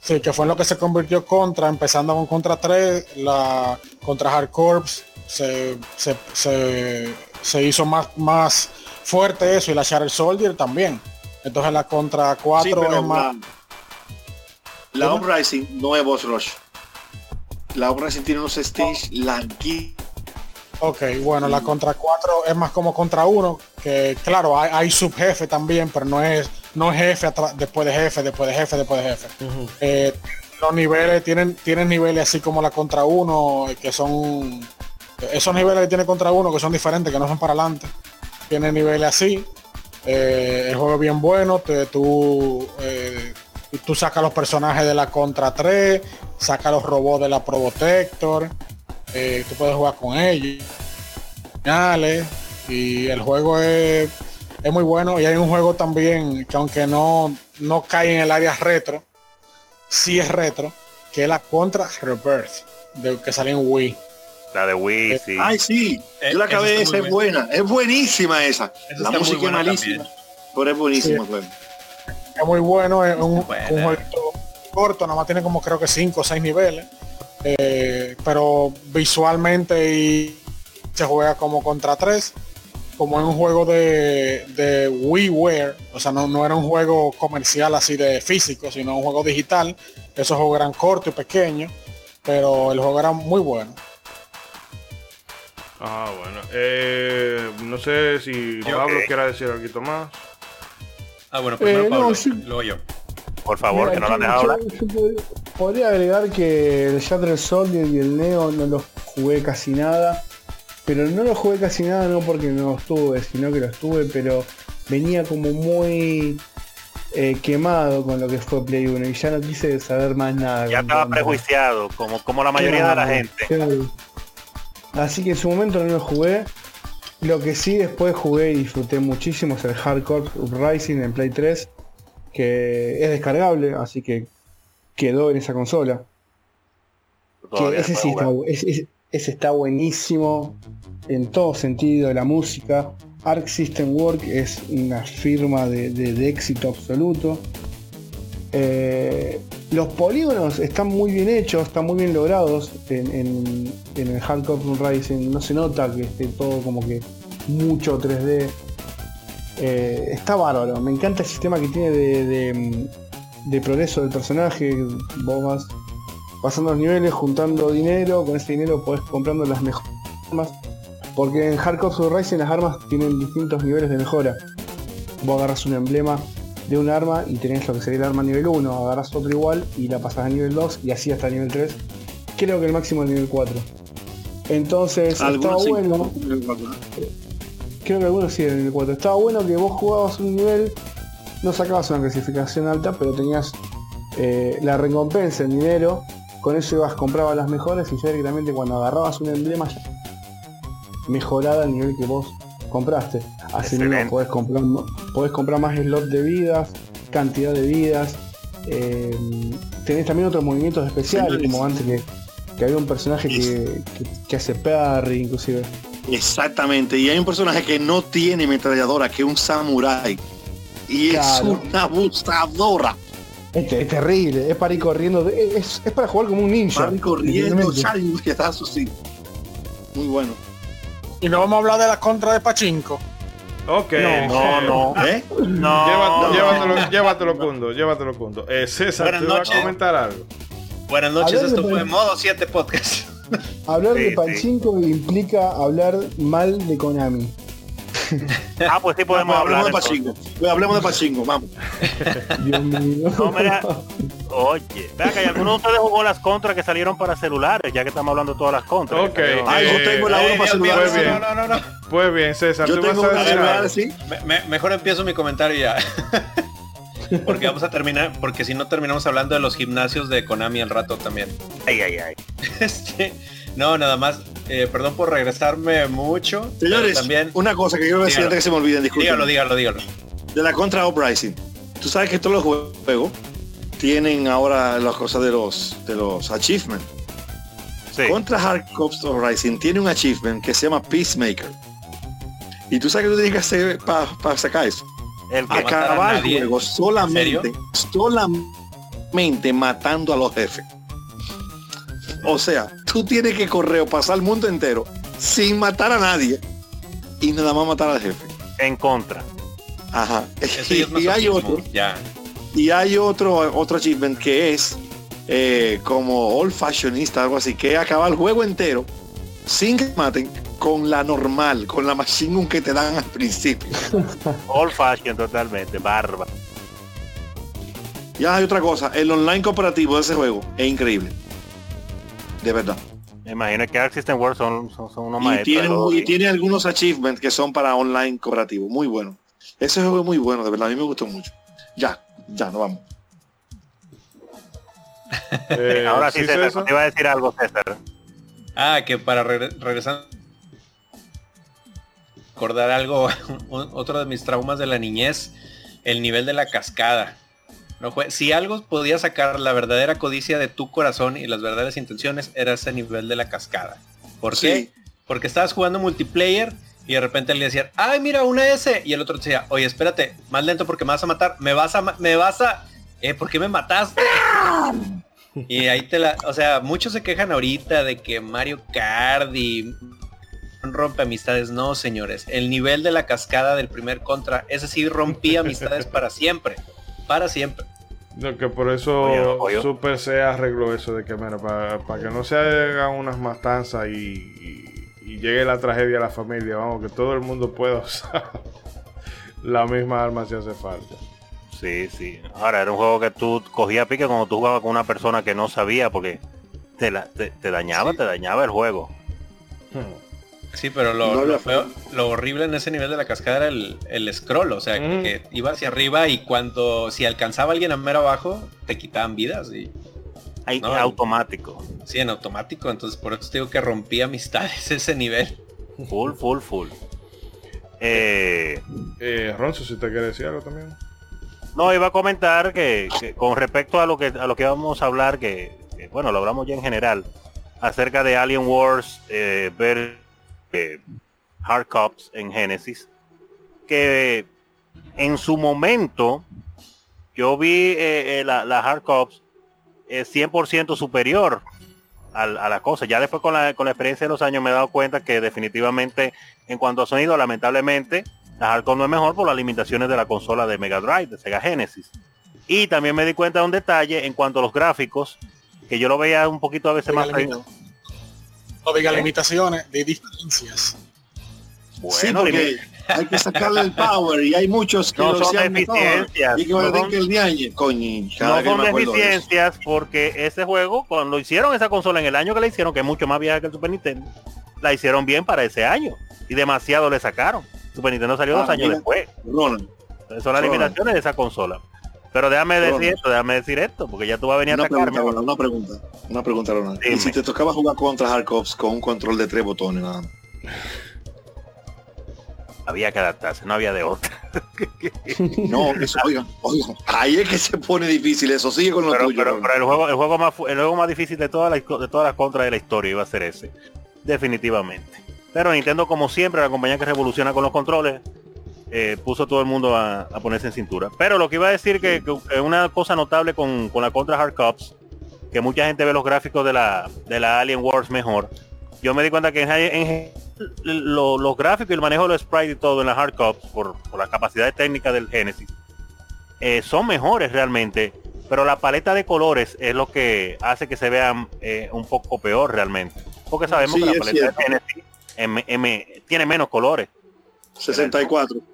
Sí, que fue en lo que se convirtió contra, empezando con contra 3, la contra Hard Corps se, se, se- se hizo más, más fuerte eso y la Shatter Soldier también. Entonces la contra 4 Sí, pero es más. la, la. Uprising no es Boss Rush. La Uprising tiene unos stage lanqui- Ok, bueno, la contra 4 es más como contra 1, que claro, hay, hay subjefe también, pero no es, no es jefe después de jefe, después de jefe, después de jefe. Eh, los niveles tienen, tienen niveles así como la contra 1, que son esos niveles que tiene contra 1 que son diferentes, que no son para adelante. Tiene niveles así. Eh, el juego es bien bueno, te- tú, eh, tú sacas los personajes de la contra 3, sacas los robots de la Probotector, eh, tú puedes jugar con ellos. Y el juego es, es muy bueno. Y hay un juego también que aunque no, no cae en el área retro, sí es retro, que es la Contra Rebirth, de, que salió en Wii. La de Wii, sí. Ay, sí. Eh, Yo la acabé, esa es buena. Es buenísima esa. La música es malísima. también. Pero es buenísima, Sí. pues. Es muy bueno, es un juego corto, nada más tiene como creo que 5 o 6 niveles. eh, pero visualmente y se juega como contra 3 como en un juego de, de WiiWare, o sea, no, no era un juego comercial así de físico, sino un juego digital. Esos juegos eran cortos y pequeños, pero el juego era muy bueno. Ah, bueno. Eh, no sé si Pablo eh, quiera decir algo más. Ah, bueno, primero Eh, no, Pablo, sí. luego yo. Por favor, Mira, que no deja yo- hablar. podría agregar que el Shattered Soldier y el Neo no los jugué casi nada. Pero no los jugué casi nada no porque no los tuve, sino que los tuve, pero venía como muy eh, quemado con lo que fue Play 1 y ya no quise saber más nada. Ya estaba tanto. prejuiciado, como, como la mayoría de la gente. claro. Así que en su momento no lo jugué. Lo que sí después jugué y disfruté muchísimo es el Hardcore Uprising en Play 3, que es descargable, así que quedó en esa consola. Que ese sí está, ese, ese- buenísimo en todo sentido, la música. Arc System Work es una firma de, de- de éxito absoluto. Eh, los polígonos están muy bien hechos, están muy bien logrados en, en- en el Hardcore Rising. No se nota que esté todo como que mucho 3D. Eh, está bárbaro. Me encanta el sistema que tiene de, de- de progreso del personaje. Vos vas pasando los niveles, juntando dinero. Con ese dinero podés comprando las mejores armas. Porque en Hardcore Rising las armas tienen distintos niveles de mejora. Vos agarras un emblema de un arma y tenés lo que sería el arma nivel 1, agarras otro igual y la pasas a nivel 2 y así hasta nivel 3. Creo que el máximo es nivel 4. Entonces sí. bueno, creo que algunos sí en nivel 4. Estaba bueno que vos jugabas un nivel, no sacabas una clasificación alta, pero tenías eh, la recompensa en dinero, con eso ibas, comprabas las mejores y ya directamente cuando agarrabas un emblema ya mejorada el nivel que vos compraste. Así mismo podés comprar, podés comprar más slot de vidas, cantidad de vidas. eh, tenés también otros movimientos especiales, como antes que, que había un personaje que, que- que hace parry inclusive. Exactamente. Y hay un personaje que no tiene ametralladora, que es un samurái. Y Claro. es una abusadora. Es, es terrible, es para ir corriendo, es, es para jugar como un ninja. Corriendo, literalmente. Charin, que está sí. Muy bueno. Y no vamos a hablar de la contra de Pachinko. Ok. No, no. ¿Eh? No. Llévatelo, no. llévatelo, llévatelo, Cundo, llévatelo, Cundo. Eh, César, Buenas ¿tú vas a noches. comentar algo? Buenas noches, esto fue Pan- Modo 7 Podcast. Hablar Sí, de sí. Pachinko implica hablar mal de Konami. Ah, pues sí podemos hablar. hablemos de. Pues hablemos de Pachingo, vamos. Dios mío. No, mira, oye, vea que alguno de ustedes jugó las contras que salieron para celulares, ya que estamos hablando de todas las contras. Ok, Ay, yo eh, tengo la Ay, uno para Dios mío, celular. Muy bien. no, no, no, no. Pues bien, César, Yo tú tengo vas a decir me- mejor empiezo mi comentario ya. Porque vamos a terminar, porque si no terminamos hablando de los gimnasios de Konami al rato también. Ay, ay, ay. Este, no, nada más, eh, perdón por regresarme mucho. Señores, también. una cosa que quiero decir Dígalo. antes que se me olviden, disculpen. Dígalo, dígalo, dígalo. De la contra Uprising. Tú sabes que todos los juegos tienen ahora las cosas de los de los achievements. Sí. Contra Hard Cops Uprising tiene un achievement que se llama Peacemaker. Y tú sabes que tú tienes que hacer para sacar eso. El que el juego solamente, solamente matando a los jefes. O sea, tú tienes que correr o pasar el mundo entero sin matar a nadie y nada más matar al jefe. en contra. Ajá. Eso y hay otro, Ya. y hay otro, otro achievement que es eh, como old fashionista, algo así, que es acabar el juego entero sin que maten con la normal, con la machine gun que te dan al principio. Old fashion totalmente, barba. Y hay otra cosa, el online cooperativo de ese juego es increíble. De verdad. Me imagino que Arc System World son, son, son unos Y maestros. tiene, y sí. tiene algunos achievements que son para online cooperativo. Muy bueno. Ese juego es muy bueno, de verdad. A mí me gustó mucho. Ya, ya, no vamos. Eh, Ahora sí, César, te iba a decir algo, César. Ah, que para regre- regresar recordar algo, otro de mis traumas de la niñez, el nivel de la cascada. No fue, si algo podía sacar la verdadera codicia de tu corazón y las verdaderas intenciones, era ese nivel de la cascada. ¿Por qué? Sí. Porque estabas jugando multiplayer y de repente le decían, ay mira una S y el otro te decía, oye espérate, más lento porque me vas a matar, me vas a, me vas a, eh, ¿por qué me mataste? Y ahí te la, o sea, muchos se quejan ahorita de que Mario Kart y rompe amistades. No, señores, el nivel de la cascada del primer contra, ese sí rompía amistades para siempre, para siempre. No, que por eso Oye, oye. Super se arregló eso de que, mira, para, que no se hagan unas matanzas y, y- y llegue la tragedia a la familia, vamos, que todo el mundo pueda usar la misma arma si hace falta. Sí, sí. Ahora, era un juego que tú cogías pique cuando tú jugabas con una persona que no sabía porque te, la- te, te dañaba, te dañaba el juego. Sí, pero lo, No lo había feo- lo horrible en ese nivel de la cascada era el, el scroll, o sea, Mm. que iba hacia arriba y cuando, si alcanzaba a alguien a mero abajo, te quitaban vidas y Ahí, No. automático. sí, en automático, entonces por eso te digo que rompía amistades ese nivel. Full, full, full. Eh, Eh, Ronzo, si te quiere decir algo también. no, iba a comentar que, que con respecto a lo que a lo que vamos a hablar, que, que, bueno, lo hablamos ya en general, acerca de Alien Wars, eh, ver Hard Cops en Genesis, que en su momento yo vi eh, eh, la, la Hard Cops eh, 100% superior al- a, la cosa. Ya después con la, con la experiencia de los años me he dado cuenta que definitivamente en cuanto a sonido, lamentablemente, la Hardcore no es mejor por las limitaciones de la consola de Mega Drive, de Sega Genesis. Y también me di cuenta de un detalle en cuanto a los gráficos, que yo lo veía un poquito a veces más... Oiga, No diga ¿Eh? limitaciones, de diferencias. sí, Bueno, porque hay que sacarle el power y hay muchos que No lo son deficiencias, Y que no son- que el diañe, coño, no deficiencias porque ese juego, cuando hicieron esa consola en el año que la hicieron, que es mucho más vieja que el Super Nintendo, la hicieron bien para ese año. Y demasiado le sacaron. Super Nintendo salió Ah, dos años mira. después. Son las Ronald. limitaciones de esa consola. Pero déjame Ronald. decir esto, déjame decir esto, porque ya tú vas a venir a una pregunta, atacarme. Ronald, una pregunta, una pregunta, Ronald. Y si te tocaba jugar contra Hard Cops con un control de tres botones nada más. Había que adaptarse, no había de otra. No, eso, oiga, oiga, ahí es que se pone difícil eso, sigue con lo pero, tuyo. pero- el juego, el juego más el juego más difícil de todas las de todas las contras de la historia iba a ser ese. Definitivamente. Pero Nintendo, como siempre, la compañía que revoluciona con los controles, eh, puso todo el mundo a, ponerse en cintura. Pero lo que iba a decir que, que una cosa notable con, la contra Hard Cops, que mucha gente ve los gráficos de la, de la Alien Wars mejor. Yo me di cuenta que en, los gráficos y el manejo de los sprites y todo en la Hard Cops, por, por las capacidades técnicas del Genesis, eh, son mejores realmente. Pero la paleta de colores es lo que hace que se vean eh, un poco peor realmente. Porque sabemos que la paleta de Genesis tiene menos colores. 64.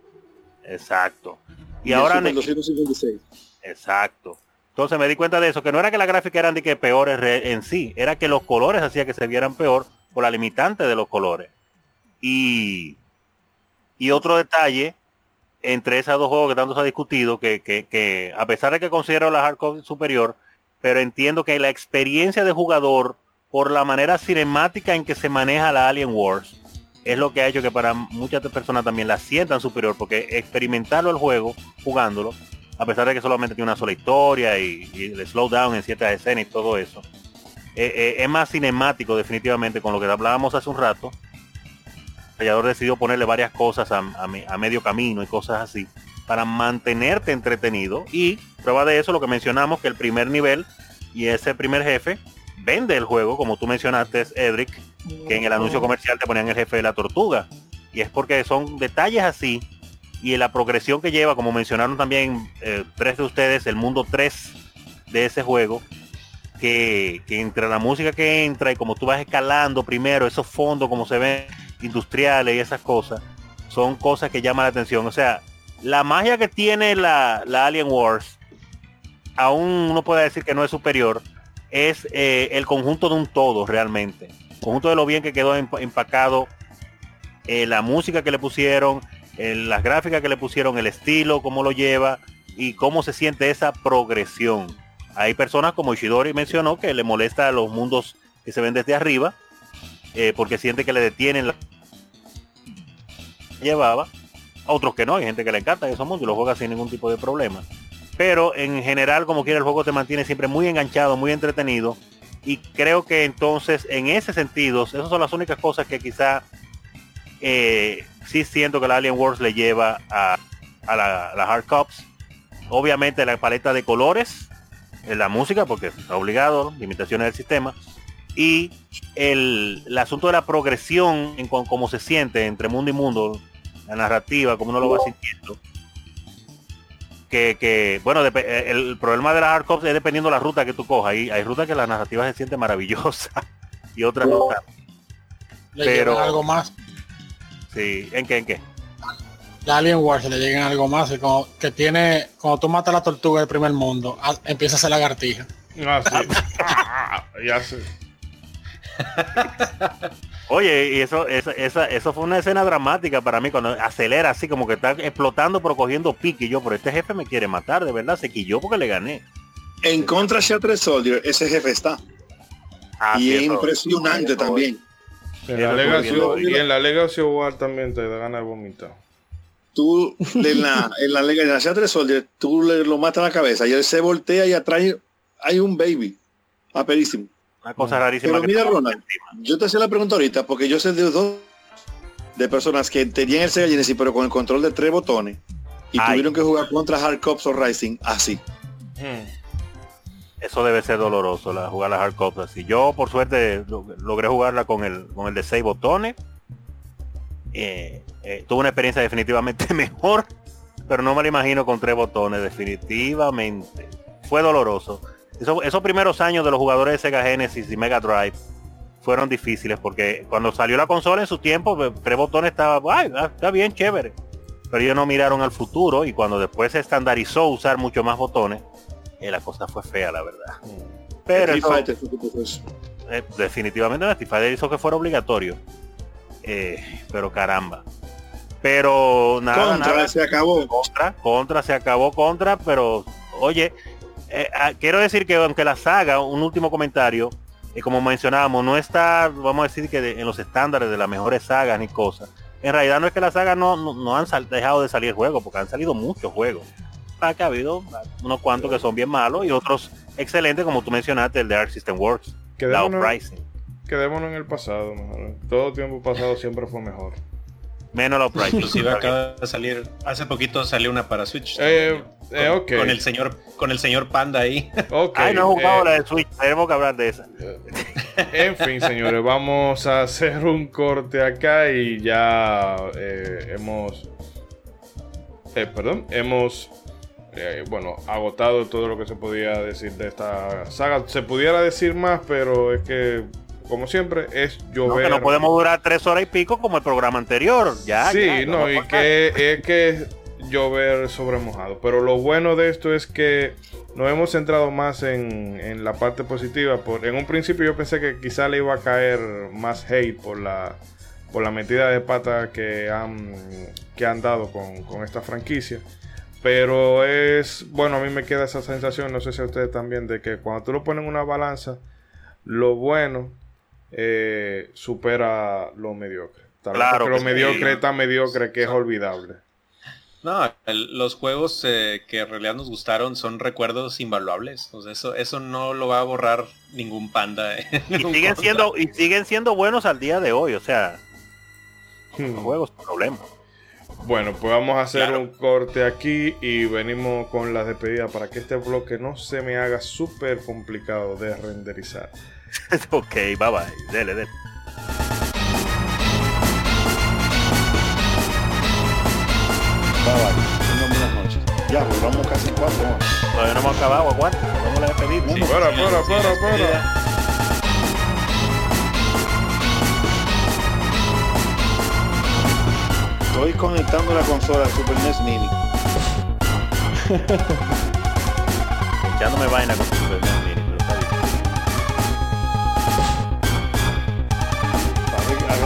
Exacto. Y, ahora... 256. Exacto. Entonces me di cuenta de eso, que no era que la gráfica eran de que peores en sí, era que los colores hacía que se vieran peor por la limitante de los colores. Y, y otro detalle entre esos dos juegos que tanto se ha discutido, que, que, que a pesar de que considero la hardcore superior, pero entiendo que la experiencia de jugador por la manera cinemática en que se maneja la Alien Wars es lo que ha hecho que para muchas personas también la sientan superior, porque experimentarlo el juego, jugándolo, a pesar de que solamente tiene una sola historia y, el slowdown en ciertas escenas y todo eso, eh, eh, es más cinemático definitivamente con lo que hablábamos hace un rato. Creador decidió ponerle varias cosas a, medio camino y cosas así para mantenerte entretenido y prueba de eso lo que mencionamos que el primer nivel y ese primer jefe vende el juego como tú mencionaste Edric que en el anuncio comercial te ponían el jefe de la tortuga y es porque son detalles así y en la progresión que lleva, como mencionaron también eh, tres de ustedes, el mundo 3 de ese juego, que, entre la música que entra y como tú vas escalando primero, esos fondos como se ven industriales y esas cosas, son cosas que llaman la atención. O sea, la magia que tiene la, Alien Wars, aún uno puede decir que no es superior, es eh, el conjunto de un todo realmente. conjunto de lo bien que quedó empacado, eh, la música que le pusieron, las gráficas que le pusieron, el estilo, cómo lo lleva y cómo se siente esa progresión. Hay personas como Ishidori mencionó que le molesta a los mundos que se ven desde arriba eh, porque siente que le detienen la llevaba. Otros que no, hay gente que le encanta esos mundos y lo juega sin ningún tipo de problema. Pero en general, como quiera, el juego te mantiene siempre muy enganchado, muy entretenido. Y creo que entonces, en ese sentido, esas son las únicas cosas que quizá eh, sí siento que la Alien Wars le lleva a, la, Hard Cops. Obviamente la paleta de colores, en la música, porque está obligado, limitaciones del sistema. Y el, asunto de la progresión en cómo se siente entre mundo y mundo, la narrativa, como uno lo va sintiendo. Que, bueno, el problema de la hard cops es dependiendo de la ruta que tú cojas. Hay, hay rutas que la narrativa se siente maravillosa y otras no Pero algo más. Sí, ¿en qué? ¿En qué? La Alien Wars le llegan algo más, como, que tiene, cuando tú matas a la tortuga del primer mundo, empieza a ser lagartija. Ah, sí. ya sé. Oye, y eso, eso, esa, eso fue una escena dramática para mí, cuando acelera así, como que está explotando, pero cogiendo pique. Y yo, por este jefe me quiere matar, de verdad, se quilló porque le gané. En contra Shatter Soldier, ese jefe está. Ah, y es impresionante también. En la y en la Legacy War también te da ganas de vomitar. Tú en la, en la Legacy Soldier, tú le, lo matas la cabeza y él se voltea y atrás hay un baby. Aperísimo. Una cosa rarísima. Pero mira, Ronald, yo te hacía la pregunta ahorita porque yo sé de dos de personas que tenían el Sega Genesis pero con el control de tres botones y tuvieron que jugar contra Hard Cops o Rising así. Hmm eso debe ser doloroso, la, jugar la Hard así. Yo por suerte logré jugarla con el, con el de 6 botones. Eh, eh, tuve una experiencia definitivamente mejor, pero no me lo imagino con tres botones, definitivamente. Fue doloroso. Esos primeros años de los jugadores de Sega Genesis y Mega Drive fueron difíciles porque cuando salió la consola en su tiempo, pues, tres botones estaba, ay, ah, está bien chévere. Pero ellos no miraron al futuro y cuando después se estandarizó usar mucho más botones, eh, la cosa fue fea, la verdad. Pero eh, definitivamente Street Fighter hizo que fuera obligatorio. Eh, pero caramba. Pero nada, contra se acabó. Contra, contra se acabó contra, pero oye, ah, quiero decir que aunque la saga, un último comentario, como mencionábamos, no está, vamos a decir que en los estándares de las mejores sagas ni cosas. En realidad no es que las sagas no, no, han dejado de salir juegos, porque han salido muchos juegos que ha habido unos cuantos que son bien malos y otros excelentes, como tú mencionaste, el de Arc System Works, Quedémonos, quedémonos en el pasado, Todo tiempo pasado siempre fue mejor. Menos los Bright. Inclusive acaba de salir, hace poquito salió una para Switch. Eh, con, eh, ok. con el señor, con el señor Panda ahí. Ok, Ay, no he jugado eh, la de Switch, tenemos que hablar de esa. En fin, señores, vamos a hacer un corte acá y ya eh, hemos, eh, perdón, hemos, eh, bueno, agotado todo lo que se podía decir de esta saga. Se pudiera decir más, pero es que, como siempre, es No, llover. que no podemos durar tres horas y pico como el programa anterior. Ya, sí, ya, no, y que es que llover sobre mojado. Pero lo bueno de esto es que nos hemos centrado más en, en la parte positiva. Por, en un principio yo pensé que quizá le iba a caer más hate por la, por la metida de pata que han, que han dado con, con esta franquicia. Pero es, bueno, a mí me queda esa sensación, no sé si a ustedes también, de que cuando tú lo pones en una balanza, lo bueno eh, supera lo mediocre. Tal vez Claro porque lo sí. mediocre es tan mediocre que es olvidable. No, el- los juegos eh, que en realidad nos gustaron son recuerdos invaluables. O sea, eso, eso no lo va a borrar ningún panda. en Y siguen siendo y siguen siendo buenos al día de hoy, o sea, Hmm. los juegos problema. Bueno, pues vamos a hacer Claro. un corte aquí y venimos con las despedidas para que este bloque no se me haga súper complicado de renderizar. ok, bye bye. Dele, dele. Bye, bye. Buenas noches. Ya, pues vamos casi cuatro horas. Todavía no hemos acabado, aguanta. Vamos a despedir. Sí, Para, para, para, para. Estoy conectando la consola al Super NES Mini. Echándome vaina con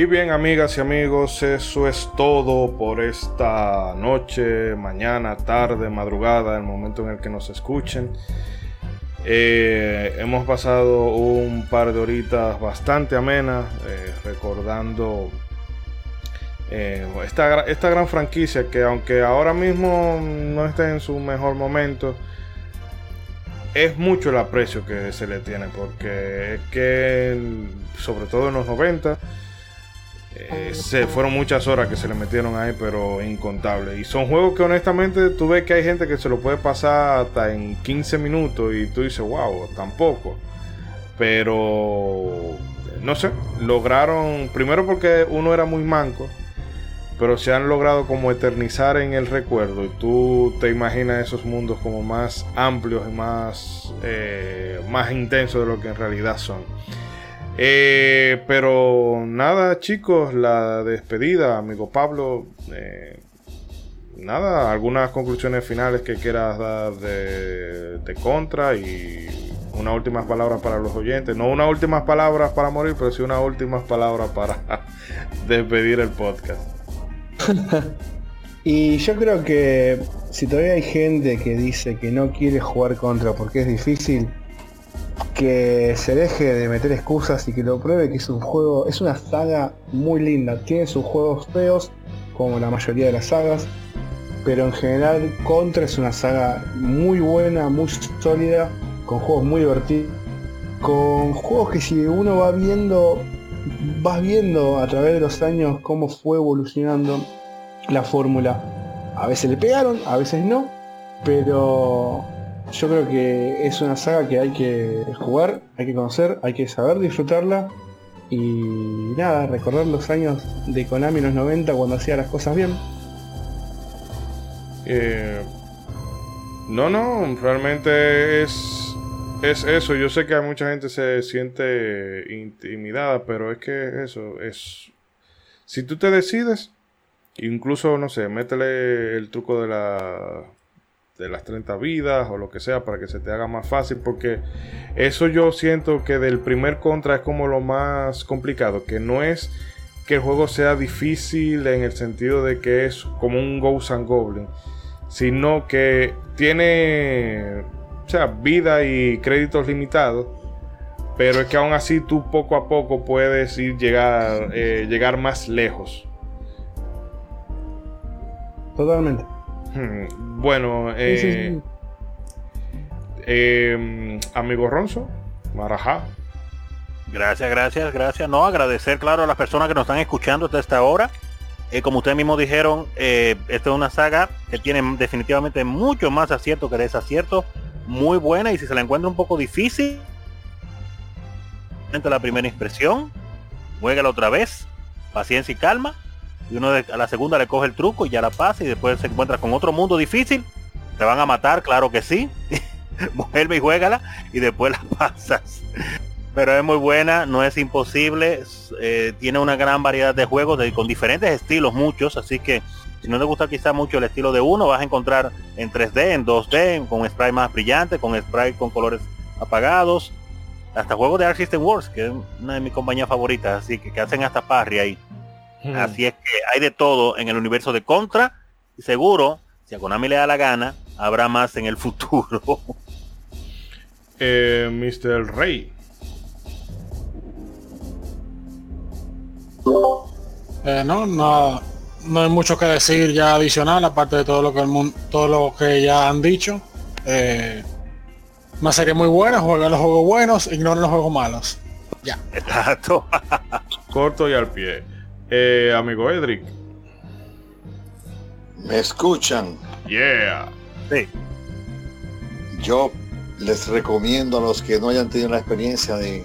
Y bien, amigas y amigos, eso es todo por esta noche, mañana, tarde, madrugada, el momento en el que nos escuchen. Eh, hemos pasado un par de horitas bastante amenas, eh, recordando eh, esta, esta gran franquicia que aunque ahora mismo no esté en su mejor momento, es mucho el aprecio que se le tiene, porque es que, sobre todo en los 90, eh, se fueron muchas horas que se le metieron ahí, pero incontables. Y son juegos que honestamente tú ves que hay gente que se lo puede pasar hasta en 15 minutos y tú dices, wow, tampoco. Pero, no sé, lograron, primero porque uno era muy manco, pero se han logrado como eternizar en el recuerdo. Y tú te imaginas esos mundos como más amplios y más, eh, más intensos de lo que en realidad son. Eh, pero nada, chicos, la despedida, amigo Pablo. eh, nada, algunas conclusiones finales que quieras dar de, de contra y unas últimas palabras para los oyentes. No unas últimas palabras para morir, pero sí unas últimas palabras para despedir el podcast. Y yo creo que si todavía hay gente que dice que no quiere jugar contra porque es difícil, que se deje de meter excusas y que lo pruebe que es un juego, es una saga muy linda. Tiene sus juegos feos, como la mayoría de las sagas, pero en general Contra es una saga muy buena, muy sólida, con juegos muy divertidos, con juegos que si uno va viendo, vas viendo a través de los años cómo fue evolucionando la fórmula. A veces le pegaron, a veces no, pero yo creo que es una saga que hay que jugar, hay que conocer, hay que saber disfrutarla y nada, recordar los años de Konami en los 90 cuando hacía las cosas bien. Eh, no, no, realmente es es eso. Yo sé que a mucha gente se siente intimidada, pero es que eso es. Si tú te decides, incluso, no sé, métele el truco de la de las 30 vidas o lo que sea para que se te haga más fácil porque eso yo siento que del primer contra es como lo más complicado que no es que el juego sea difícil en el sentido de que es como un Ghost and Goblin sino que tiene o sea, vida y créditos limitados pero es que aún así tú poco a poco puedes ir llegar, eh, llegar más lejos. Totalmente. Hmm, bueno, eh, em, amigo Ronzo, Marajá. Gracias, gracias, gracias. No, agradecer, claro, a las personas que nos están escuchando hasta esta hora. Eh, como ustedes mismos dijeron, eh, esta es una saga que tiene definitivamente mucho más acierto que desacierto. Muy buena y si se la encuentra un poco difícil, la primera impresión, juégala otra vez, paciencia y calma, y uno a la segunda le coge el truco y ya la pasa y después se encuentra con otro mundo difícil, te van a matar, claro que sí, vuelve y juégala y después la pasas. Pero es muy buena, no es imposible, eh, tiene una gran variedad de juegos con diferentes estilos, muchos, así que si no te gusta quizá mucho el estilo de uno, vas a encontrar en 3D, en 2D, con spray más brillante, con spray con colores apagados, hasta juegos de Arc System Wars, que es una de mis compañías favoritas, así que, que hacen hasta parry ahí. Hmm. Así es que hay de todo en el universo de Contra y seguro, si a Konami le da la gana, habrá más en el futuro. eh, Mr. Rey. Eh, no, no, no hay mucho que decir ya adicional, aparte de todo lo que el mundo, todo lo que ya han dicho. Eh, una serie muy buena, jueguen los juegos buenos, ignoren los juegos malos. Ya. Exacto. Corto y al pie. Eh, amigo Edric. ¿Me escuchan? Yeah. Sí. Yo les recomiendo a los que no hayan tenido la experiencia de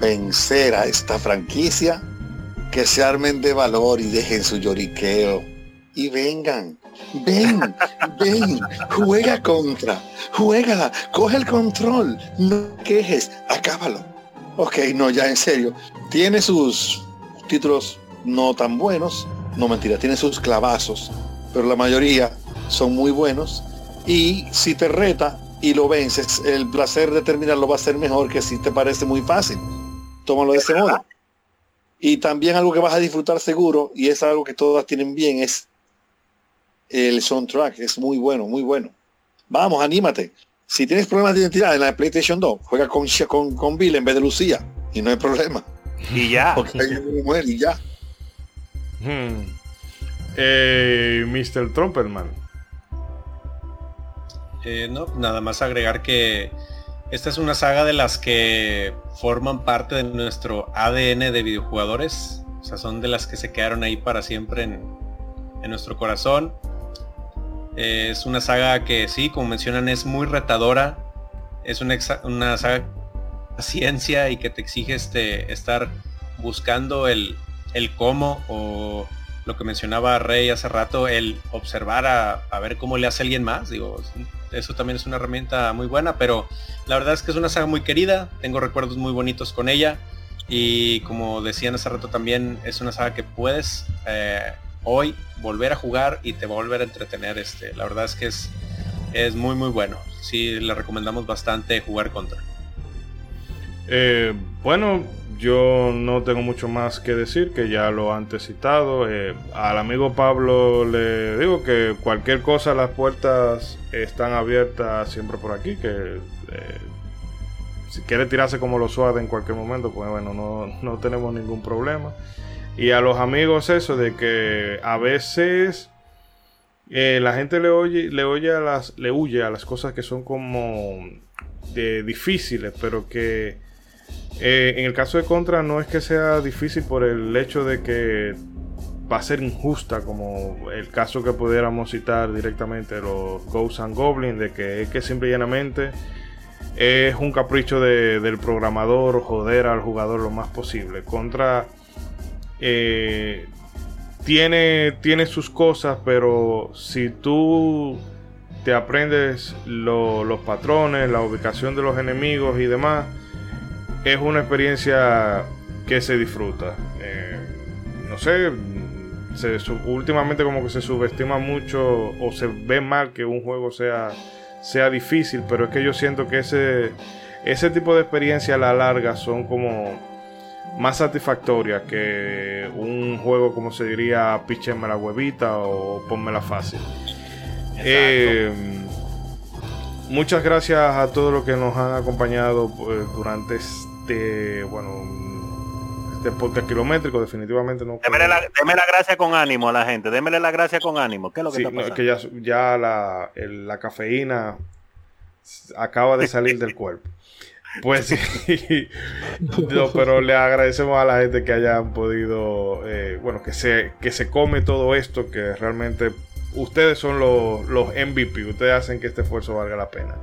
vencer a esta franquicia que se armen de valor y dejen su lloriqueo y vengan Ven, ven, juega contra, juega, coge el control, no quejes, acábalo. Ok, no, ya en serio. Tiene sus títulos no tan buenos, no mentira, tiene sus clavazos, pero la mayoría son muy buenos. Y si te reta y lo vences, el placer de terminarlo va a ser mejor que si te parece muy fácil. Tómalo de ese modo. Y también algo que vas a disfrutar seguro, y es algo que todas tienen bien, es el soundtrack es muy bueno, muy bueno. Vamos, anímate. Si tienes problemas de identidad en la PlayStation 2, juega con, con, con Bill en vez de Lucía y no hay problema. Y ya. Porque hay una mujer y ya. Hmm. Eh, Mr. Trumperman. Eh, no, nada más agregar que esta es una saga de las que forman parte de nuestro ADN de videojugadores. O sea, son de las que se quedaron ahí para siempre en, en nuestro corazón. Es una saga que sí, como mencionan, es muy retadora. Es una, una saga ciencia y que te exige este, estar buscando el, el cómo o lo que mencionaba Rey hace rato, el observar a, ver cómo le hace alguien más. Digo, eso también es una herramienta muy buena, pero la verdad es que es una saga muy querida. Tengo recuerdos muy bonitos con ella. Y como decían hace rato también, es una saga que puedes eh, hoy volver a jugar y te va a volver a entretener. Este, la verdad es que es, es muy muy bueno. Sí, le recomendamos bastante jugar contra. Eh, bueno, yo no tengo mucho más que decir, que ya lo antes citado. Eh, al amigo Pablo le digo que cualquier cosa, las puertas están abiertas siempre por aquí, que eh, si quiere tirarse como lo suave en cualquier momento, pues bueno, no, no tenemos ningún problema. Y a los amigos eso de que a veces eh, la gente le oye, le oye a las, le huye a las cosas que son como difíciles, pero que eh, en el caso de Contra no es que sea difícil por el hecho de que va a ser injusta, como el caso que pudiéramos citar directamente los Ghosts Goblins, de que es que simple y llanamente es un capricho del programador joder al jugador lo más posible. Contra eh, tiene, tiene sus cosas, pero si tú te aprendes los patrones, la ubicación de los enemigos y demás, es una experiencia que se disfruta. Eh, no sé, últimamente como que se subestima mucho o se ve mal que un juego sea, sea difícil, pero es que yo siento que ese, ese tipo de experiencia a la larga son como más satisfactorias que un juego como se diría pícheme la huevita o la fácil. Eh, muchas gracias a todos los que nos han acompañado pues, durante este, bueno, este podcast kilométrico. Definitivamente no. Démele la, la, gracia con ánimo a la gente. Démele la gracia con ánimo. ¿Qué es lo que está pasando? que ya, ya la, la cafeína acaba de salir del cuerpo. Pues sí, pero le agradecemos a la gente que hayan podido, eh, bueno, que se, que se come todo esto, que realmente ustedes son los, los MVP, ustedes hacen que este esfuerzo valga la pena.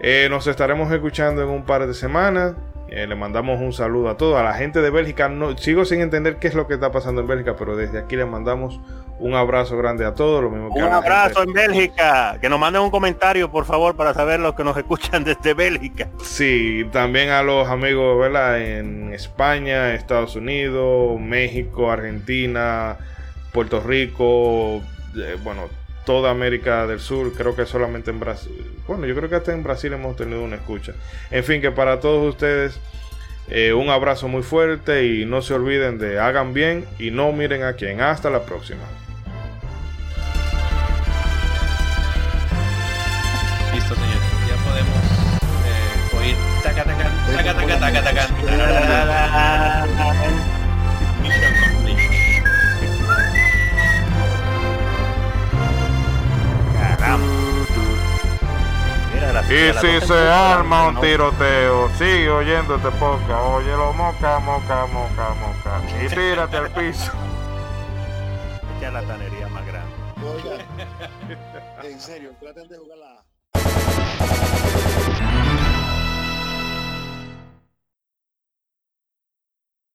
Eh, nos estaremos escuchando en un par de semanas. Eh, le mandamos un saludo a todos, a la gente de Bélgica. No, sigo sin entender qué es lo que está pasando en Bélgica, pero desde aquí les mandamos un abrazo grande a todos. Lo mismo un abrazo en Bélgica. Que nos manden un comentario, por favor, para saber los que nos escuchan desde Bélgica. Sí, también a los amigos ¿verdad? en España, Estados Unidos, México, Argentina, Puerto Rico, eh, bueno, toda América del Sur, creo que solamente en Brasil, bueno, yo creo que hasta en Brasil hemos tenido una escucha. En fin, que para todos ustedes eh, un abrazo muy fuerte y no se olviden de hagan bien y no miren a quién. Hasta la próxima. Y si se arma un tiroteo, sigue oyendo este podcast. Óyelo, moca, moca, moca, moca. Y tírate al piso. Echa la tanería más grande. en serio, traten de jugar la...